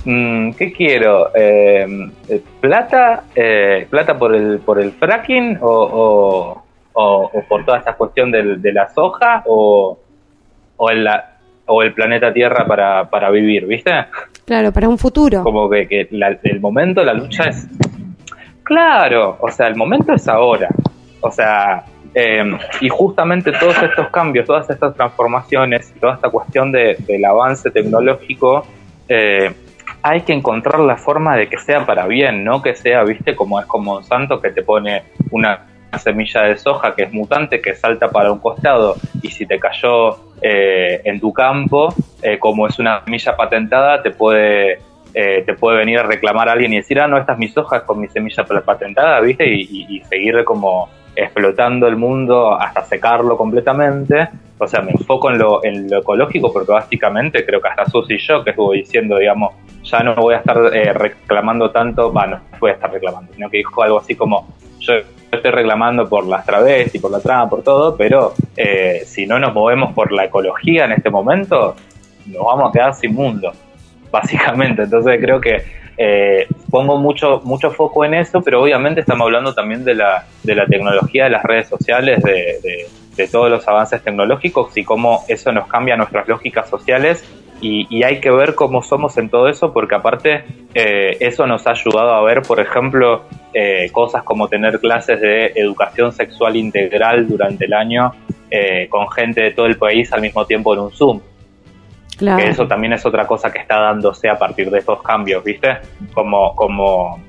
mm, ¿qué quiero? Eh, eh, ¿Plata? Eh, ¿Plata por el, por el fracking o, o, o- o por toda esta cuestión del- de la soja o, o, el, o el planeta Tierra para, para vivir, ¿viste? Claro, para un futuro. como que, que la- el momento, la lucha es... Claro, o sea, el momento es ahora. O sea, eh, y justamente todos estos cambios, todas estas transformaciones, toda esta cuestión de- del avance tecnológico, eh, hay que encontrar la forma de que sea para bien, no que sea, viste, como es como Monsanto que te pone una semilla de soja que es mutante, que salta para un costado y si te cayó eh, en tu campo, eh, como es una semilla patentada, te puede eh, te puede venir a reclamar a alguien y decir, ah, no, esta es mi soja con mi semilla patentada, ¿viste? Y, y- y seguir como explotando el mundo hasta secarlo completamente. O sea, me enfoco en lo, en lo ecológico porque básicamente creo que hasta Susi y yo que estuvo diciendo, digamos, ya no voy a estar eh, reclamando tanto, bueno, no voy a estar reclamando, sino que dijo algo así como, yo estoy reclamando por las travestis, por la trama, por todo, pero eh, si no nos movemos por la ecología en este momento, nos vamos a quedar sin mundo básicamente. Entonces creo que eh, pongo mucho mucho foco en eso, pero obviamente estamos hablando también de la, de la tecnología, de las redes sociales, de, de- todos los avances tecnológicos y cómo eso nos cambia nuestras lógicas sociales. Y, y hay que ver cómo somos en todo eso, porque aparte eh, eso nos ha ayudado a ver, por ejemplo, eh, cosas como tener clases de educación sexual integral durante el año eh, con gente de todo el país al mismo tiempo en un Zoom Que eso también es otra cosa que está dándose a partir de estos cambios, ¿viste? Como, como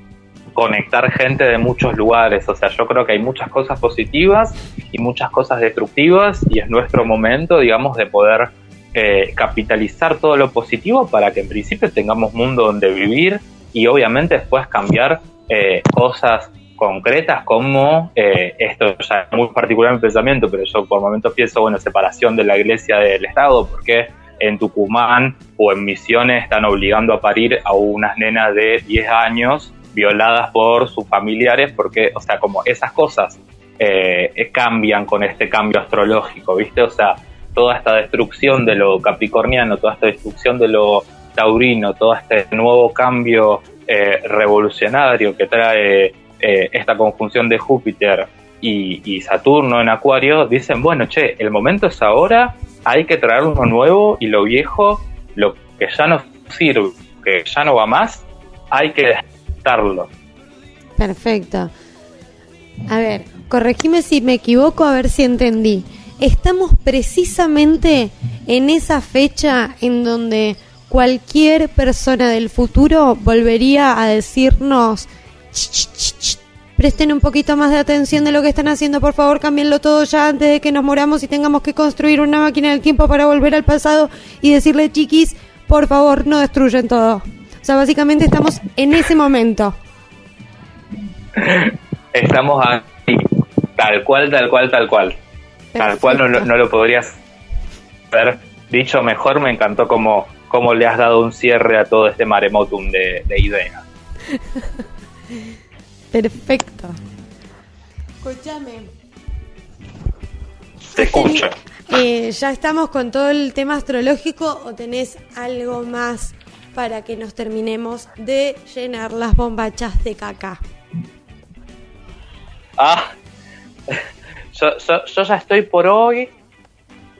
conectar gente de muchos lugares, o sea, yo creo que hay muchas cosas positivas y muchas cosas destructivas y es nuestro momento, digamos, de poder eh, capitalizar todo lo positivo para que en principio tengamos mundo donde vivir y obviamente después cambiar eh, cosas concretas como eh, esto ya es muy particular mi pensamiento, pero yo por momentos pienso, bueno, separación de la iglesia del Estado, porque en Tucumán o en Misiones están obligando a parir a unas nenas de 10 años violadas por sus familiares, porque, o sea, como esas cosas eh, cambian con este cambio astrológico, ¿viste? O sea, toda esta destrucción de lo capricorniano, toda esta destrucción de lo taurino, todo este nuevo cambio eh, revolucionario que trae eh, esta conjunción de Júpiter y, y Saturno en Acuario, dicen, bueno, che, el momento es ahora hay que traer lo nuevo y lo viejo, lo que ya no sirve, que ya no va más, hay que dejarlo. Perfecto. A ver, corregime si me equivoco, a ver si entendí. Estamos precisamente en esa fecha en donde cualquier persona del futuro volvería a decirnos, "Ch, ch, ch, ch, presten un poquito más de atención de lo que están haciendo, por favor, cámbienlo todo ya antes de que nos moramos y tengamos que construir una máquina del tiempo para volver al pasado y decirle, chiquis, por favor, no destruyen todo. O sea, básicamente estamos en ese momento. Estamos ahí, tal cual, tal cual, tal cual. Tal cual no, lo- no lo podrías haber dicho mejor. Me encantó cómo, cómo le has dado un cierre a todo este maremotum de, de ideas. Perfecto. Escúchame. Te escucho. Eh, ¿Ya estamos con todo el tema astrológico o tenés algo más para que nos terminemos de llenar las bombachas de caca? Ah, yo, yo- yo ya estoy por hoy.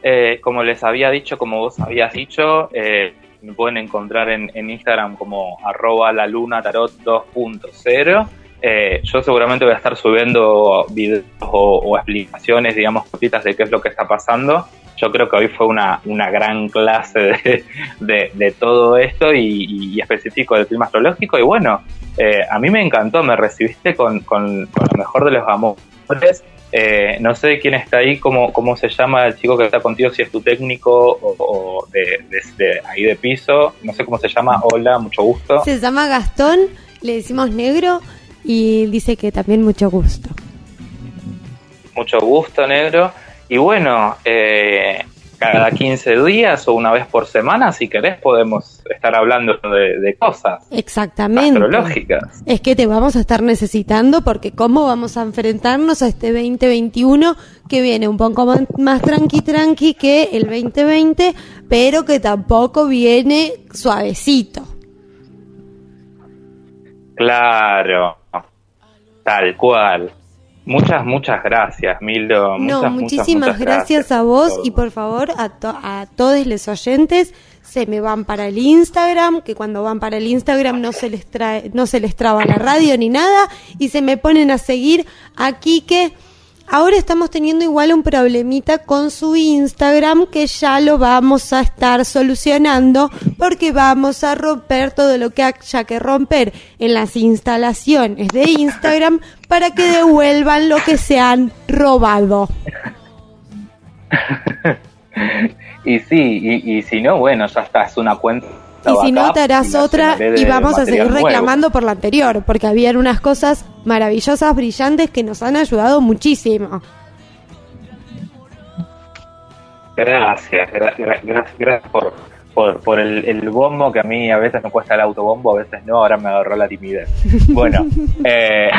Eh, como les había dicho, como vos habías dicho, eh, me pueden encontrar en, en Instagram como arroba la luna tarot 2.0. Eh, yo seguramente voy a estar subiendo videos o, o explicaciones, digamos, cortitas de qué es lo que está pasando. Yo creo que hoy fue una, una gran clase de, de- de todo esto y, y específico del clima astrológico. Y bueno, eh, a mí me encantó, me recibiste con, con- con lo mejor de los amores. Eh, no sé quién está ahí, cómo, cómo se llama el chico que está contigo, si es tu técnico o, o de, de- de ahí de piso. No sé cómo se llama. Hola, mucho gusto. Se llama Gastón, le decimos negro y dice que también mucho gusto. Mucho gusto, negro. Y bueno, eh, cada 15 días o una vez por semana, si querés, podemos estar hablando de, de cosas Exactamente. astrológicas. Es que te vamos a estar necesitando porque cómo vamos a enfrentarnos a este 2021 que viene un poco más- más tranqui tranqui que el 2020, pero que tampoco viene suavecito. Claro, tal cual. Muchas, muchas gracias, Mildo. No, Muchas, muchísimas muchas gracias, a vos y por favor a, to- a todos los oyentes se me van para el Instagram, que cuando van para el Instagram no se les trae, no se les traba la radio ni nada y se me ponen a seguir aquí que ahora estamos teniendo igual un problemita con su Instagram que ya lo vamos a estar solucionando porque vamos a romper todo lo que haya que romper en las instalaciones de Instagram para que devuelvan lo que se han robado. Y sí, y, y si no, bueno, ya está, es una cuenta. Y si no, te harás otra y vamos a seguir nuevo. reclamando por la anterior, porque habían unas cosas maravillosas, brillantes que nos han ayudado muchísimo. Gracias, gra- gra- gra- gracias por, por, por el, el bombo que a mí a veces me cuesta el autobombo, a veces no, ahora me agarró la timidez. Bueno, eh,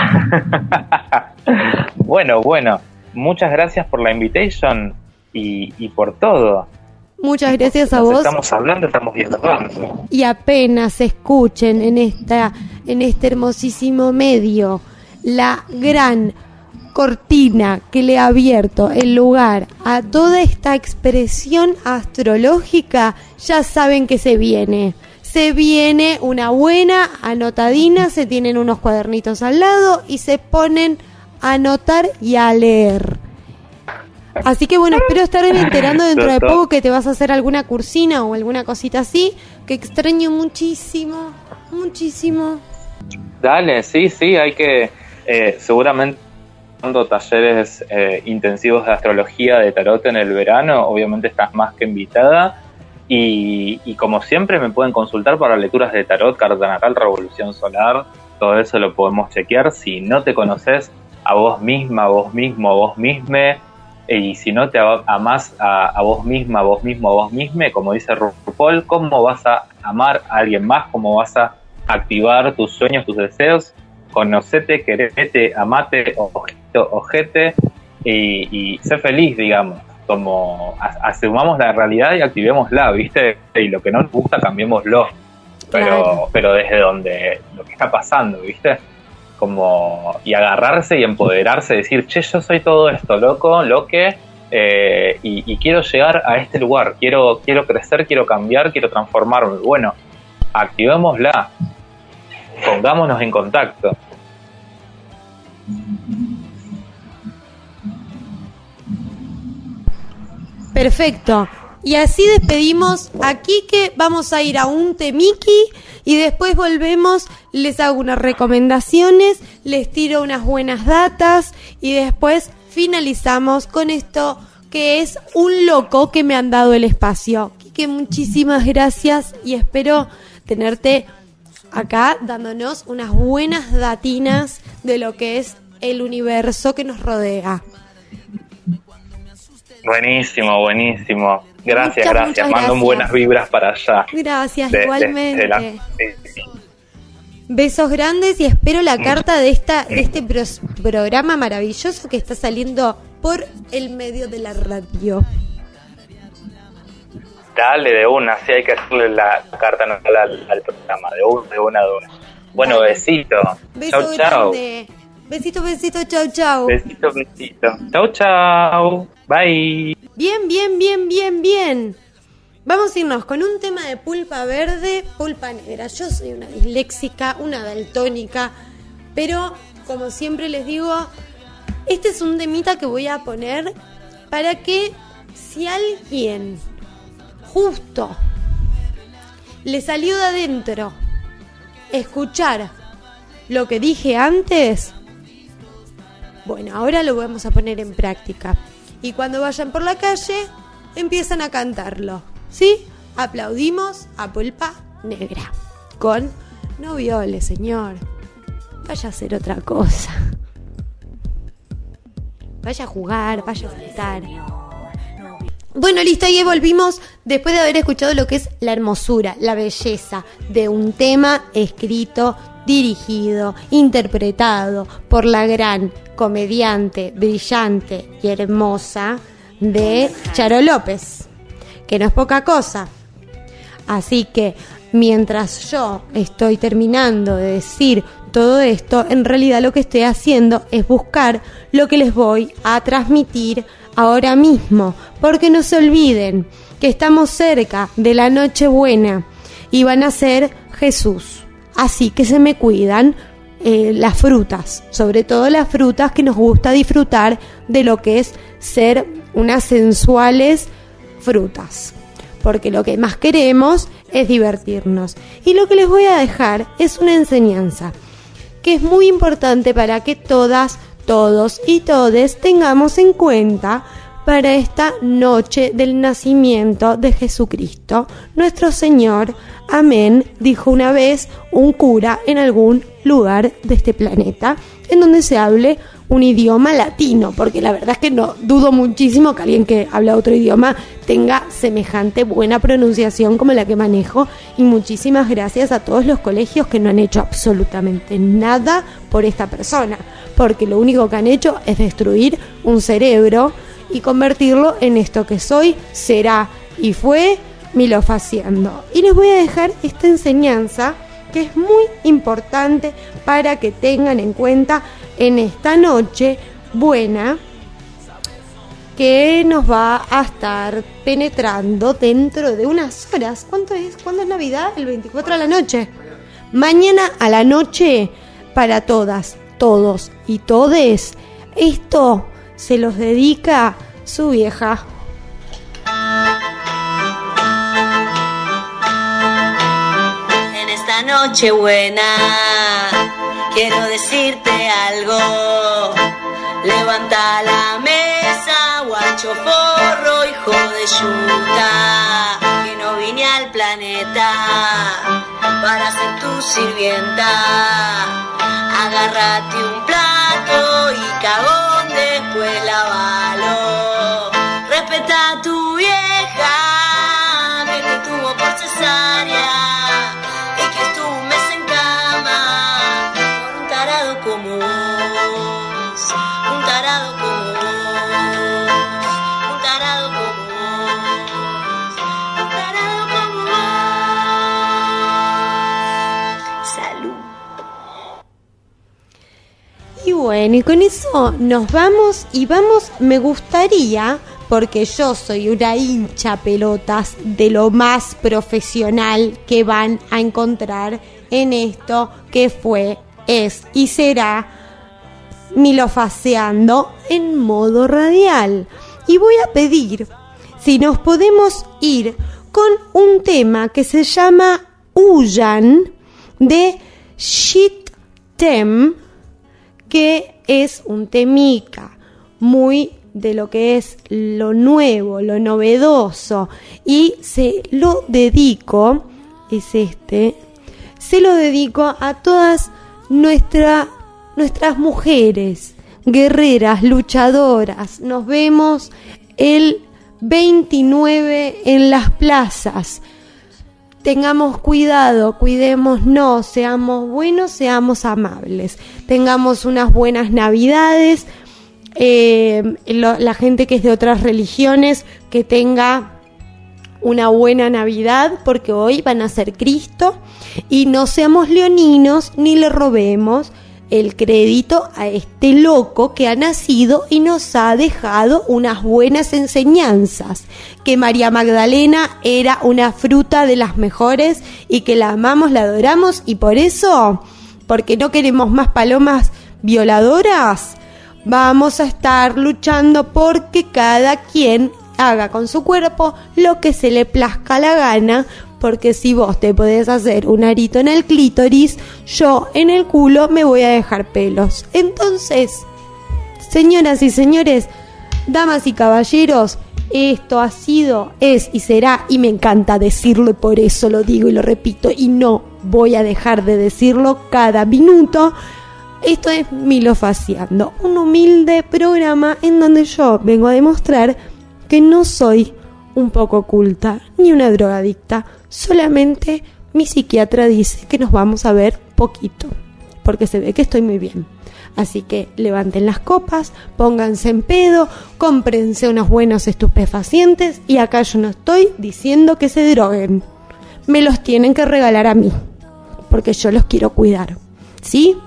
bueno, bueno, muchas gracias por la invitation y, y por todo. Muchas gracias a Nos vos Estamos hablando, estamos dialogando. y apenas escuchen en esta en este hermosísimo medio la gran cortina que le ha abierto el lugar a toda esta expresión astrológica, ya saben que se viene. Se viene una buena anotadina, se tienen unos cuadernitos al lado y se ponen a anotar y a leer. Así que bueno, espero estar enterando dentro de poco que te vas a hacer alguna cursina o alguna cosita así, que extraño muchísimo, muchísimo. Dale, sí, sí, hay que, eh, seguramente, dando talleres eh, intensivos de astrología, de tarot en el verano, obviamente estás más que invitada. Y, y como siempre me pueden consultar para lecturas de tarot, carta natal, revolución solar, todo eso lo podemos chequear. Si no te conoces a vos misma, a vos mismo, a vos misma, y si no te amás a, a vos misma, a vos mismo, a vos misma, como dice RuPaul, ¿cómo vas a amar a alguien más? ¿Cómo vas a activar tus sueños, tus deseos? Conocete, querete, amate, ojete, ojete y, y sé feliz, digamos. Como asumamos la realidad y activémosla, ¿viste? Y lo que no nos gusta, cambiémoslo. Pero, Claro. pero desde donde lo que está pasando, ¿viste? Como, y agarrarse y empoderarse, decir, che, yo soy todo esto, loco, lo que, eh, y, y quiero llegar a este lugar, quiero, quiero crecer, quiero cambiar, quiero transformarme. Bueno, activémosla, pongámonos en contacto. Perfecto. Y así despedimos aquí que vamos a ir a un temiki y después volvemos, les hago unas recomendaciones, les tiro unas buenas datas y después finalizamos con esto que es un loco que me han dado el espacio. Que muchísimas gracias y espero tenerte acá dándonos unas buenas datinas de lo que es el universo que nos rodea. Buenísimo, buenísimo. Gracias, Muchas, gracias. muchas Mando gracias. buenas vibras para allá. Gracias, De- igualmente. de la- sí. Besos grandes y espero la carta de esta de este programa maravilloso que está saliendo por el medio de la radio. Dale de una, sí hay que hacerle la carta al, al programa, de una, de una, de una. Bueno, Dale. besito. Beso Chau, chau. Besito, besito, chau, chau. Besito, besito. Chau, chau. Bien, bien, bien, bien, bien. Vamos a irnos con un tema de pulpa verde, pulpa negra. Yo soy una disléxica, una daltónica, pero como siempre les digo, este es un temita que voy a poner para que si alguien justo le salió de adentro escuchar lo que dije antes, bueno, ahora lo vamos a poner en práctica. Y cuando vayan por la calle, empiezan a cantarlo. ¿Sí? Aplaudimos a Pulpa Negra. Con no viole, señor. Vaya a hacer otra cosa. Vaya a jugar, vaya a saltar. Bueno, listo, ahí volvimos después de haber escuchado lo que es la hermosura, la belleza de un tema escrito, dirigido, interpretado por la gran comediante, brillante y hermosa de Charo López, que no es poca cosa. Así que mientras yo estoy terminando de decir todo esto, en realidad lo que estoy haciendo es buscar lo que les voy a transmitir ahora mismo, porque no se olviden que estamos cerca de la Nochebuena y van a ser Jesús. Así que se me cuidan eh, las frutas, sobre todo las frutas que nos gusta disfrutar de lo que es ser unas sensuales frutas porque lo que más queremos es divertirnos. Y lo que les voy a dejar es una enseñanza que es muy importante para que todas, todos y todes tengamos en cuenta para esta noche del nacimiento de Jesucristo, nuestro Señor. Amén, dijo una vez un cura en algún lugar de este planeta, en donde se hable un idioma latino, porque la verdad es que no dudo muchísimo que alguien que habla otro idioma tenga semejante buena pronunciación como la que manejo y muchísimas gracias a todos los colegios que no han hecho absolutamente nada por esta persona, porque lo único que han hecho es destruir un cerebro y convertirlo en esto que soy, será y fue Milofaciendo. Y les voy a dejar esta enseñanza que es muy importante para que tengan en cuenta en esta noche buena que nos va a estar penetrando dentro de unas horas. ¿Cuánto es? ¿Cuándo es Navidad? El 24 a la noche. Mañana a la noche para todas, todos y todes. Esto se los dedica su vieja. En esta noche buena quiero decirte algo. Levanta la mesa, guacho forro, hijo de yuta, que no vine al planeta para ser tu sirvienta. Agárrate un plato y cagón después lavalo. Bueno, y con eso nos vamos y vamos, me gustaría porque yo soy una hincha pelotas de lo más profesional que van a encontrar en esto que fue, es y será Milofaseando en modo radial. Y voy a pedir si nos podemos ir con un tema que se llama Uyan de Shit Tem, que es un temica muy de lo que es lo nuevo, lo novedoso, y se lo dedico, es este, se lo dedico a todas nuestra, nuestras mujeres, guerreras, luchadoras. Nos vemos el 29 en las plazas. Tengamos cuidado, cuidémonos, seamos buenos, seamos amables. Tengamos unas buenas navidades. Eh, la gente que es de otras religiones, que tenga una buena Navidad, porque hoy van a ser Cristo. Y no seamos leoninos ni le robemos el crédito a este loco que ha nacido y nos ha dejado unas buenas enseñanzas. Que María Magdalena era una fruta de las mejores y que la amamos, la adoramos y por eso, porque no queremos más palomas violadoras, vamos a estar luchando porque cada quien haga con su cuerpo lo que se le plazca la gana, porque si vos te podés hacer un arito en el clítoris, yo en el culo me voy a dejar pelos. Entonces, señoras y señores, damas y caballeros, esto ha sido, es y será, y me encanta decirlo y por eso lo digo y lo repito y no voy a dejar de decirlo cada minuto. Esto es Milofaciando, un humilde programa en donde yo vengo a demostrar que no soy un poco oculta ni una drogadicta, solamente mi psiquiatra dice que nos vamos a ver poquito, porque se ve que estoy muy bien. Así que levanten las copas, pónganse en pedo, cómprense unos buenos estupefacientes y acá yo no estoy diciendo que se droguen. Me los tienen que regalar a mí, porque yo los quiero cuidar. ¿Sí?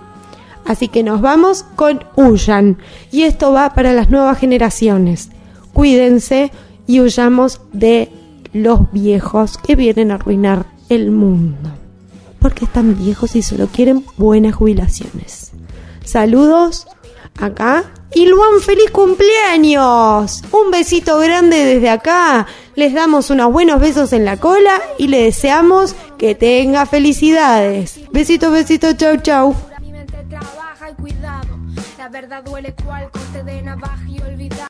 Así que nos vamos con Huyan. Y esto va para las nuevas generaciones. Cuídense y huyamos de los viejos que vienen a arruinar el mundo. Porque están viejos y solo quieren buenas jubilaciones. Saludos acá. Y Luan, feliz cumpleaños. Un besito grande desde acá. Les damos unos buenos besos en la cola y le deseamos que tenga felicidades. Besito, besito, chau, chau. La verdad duele cual corte de navaja y olvidar.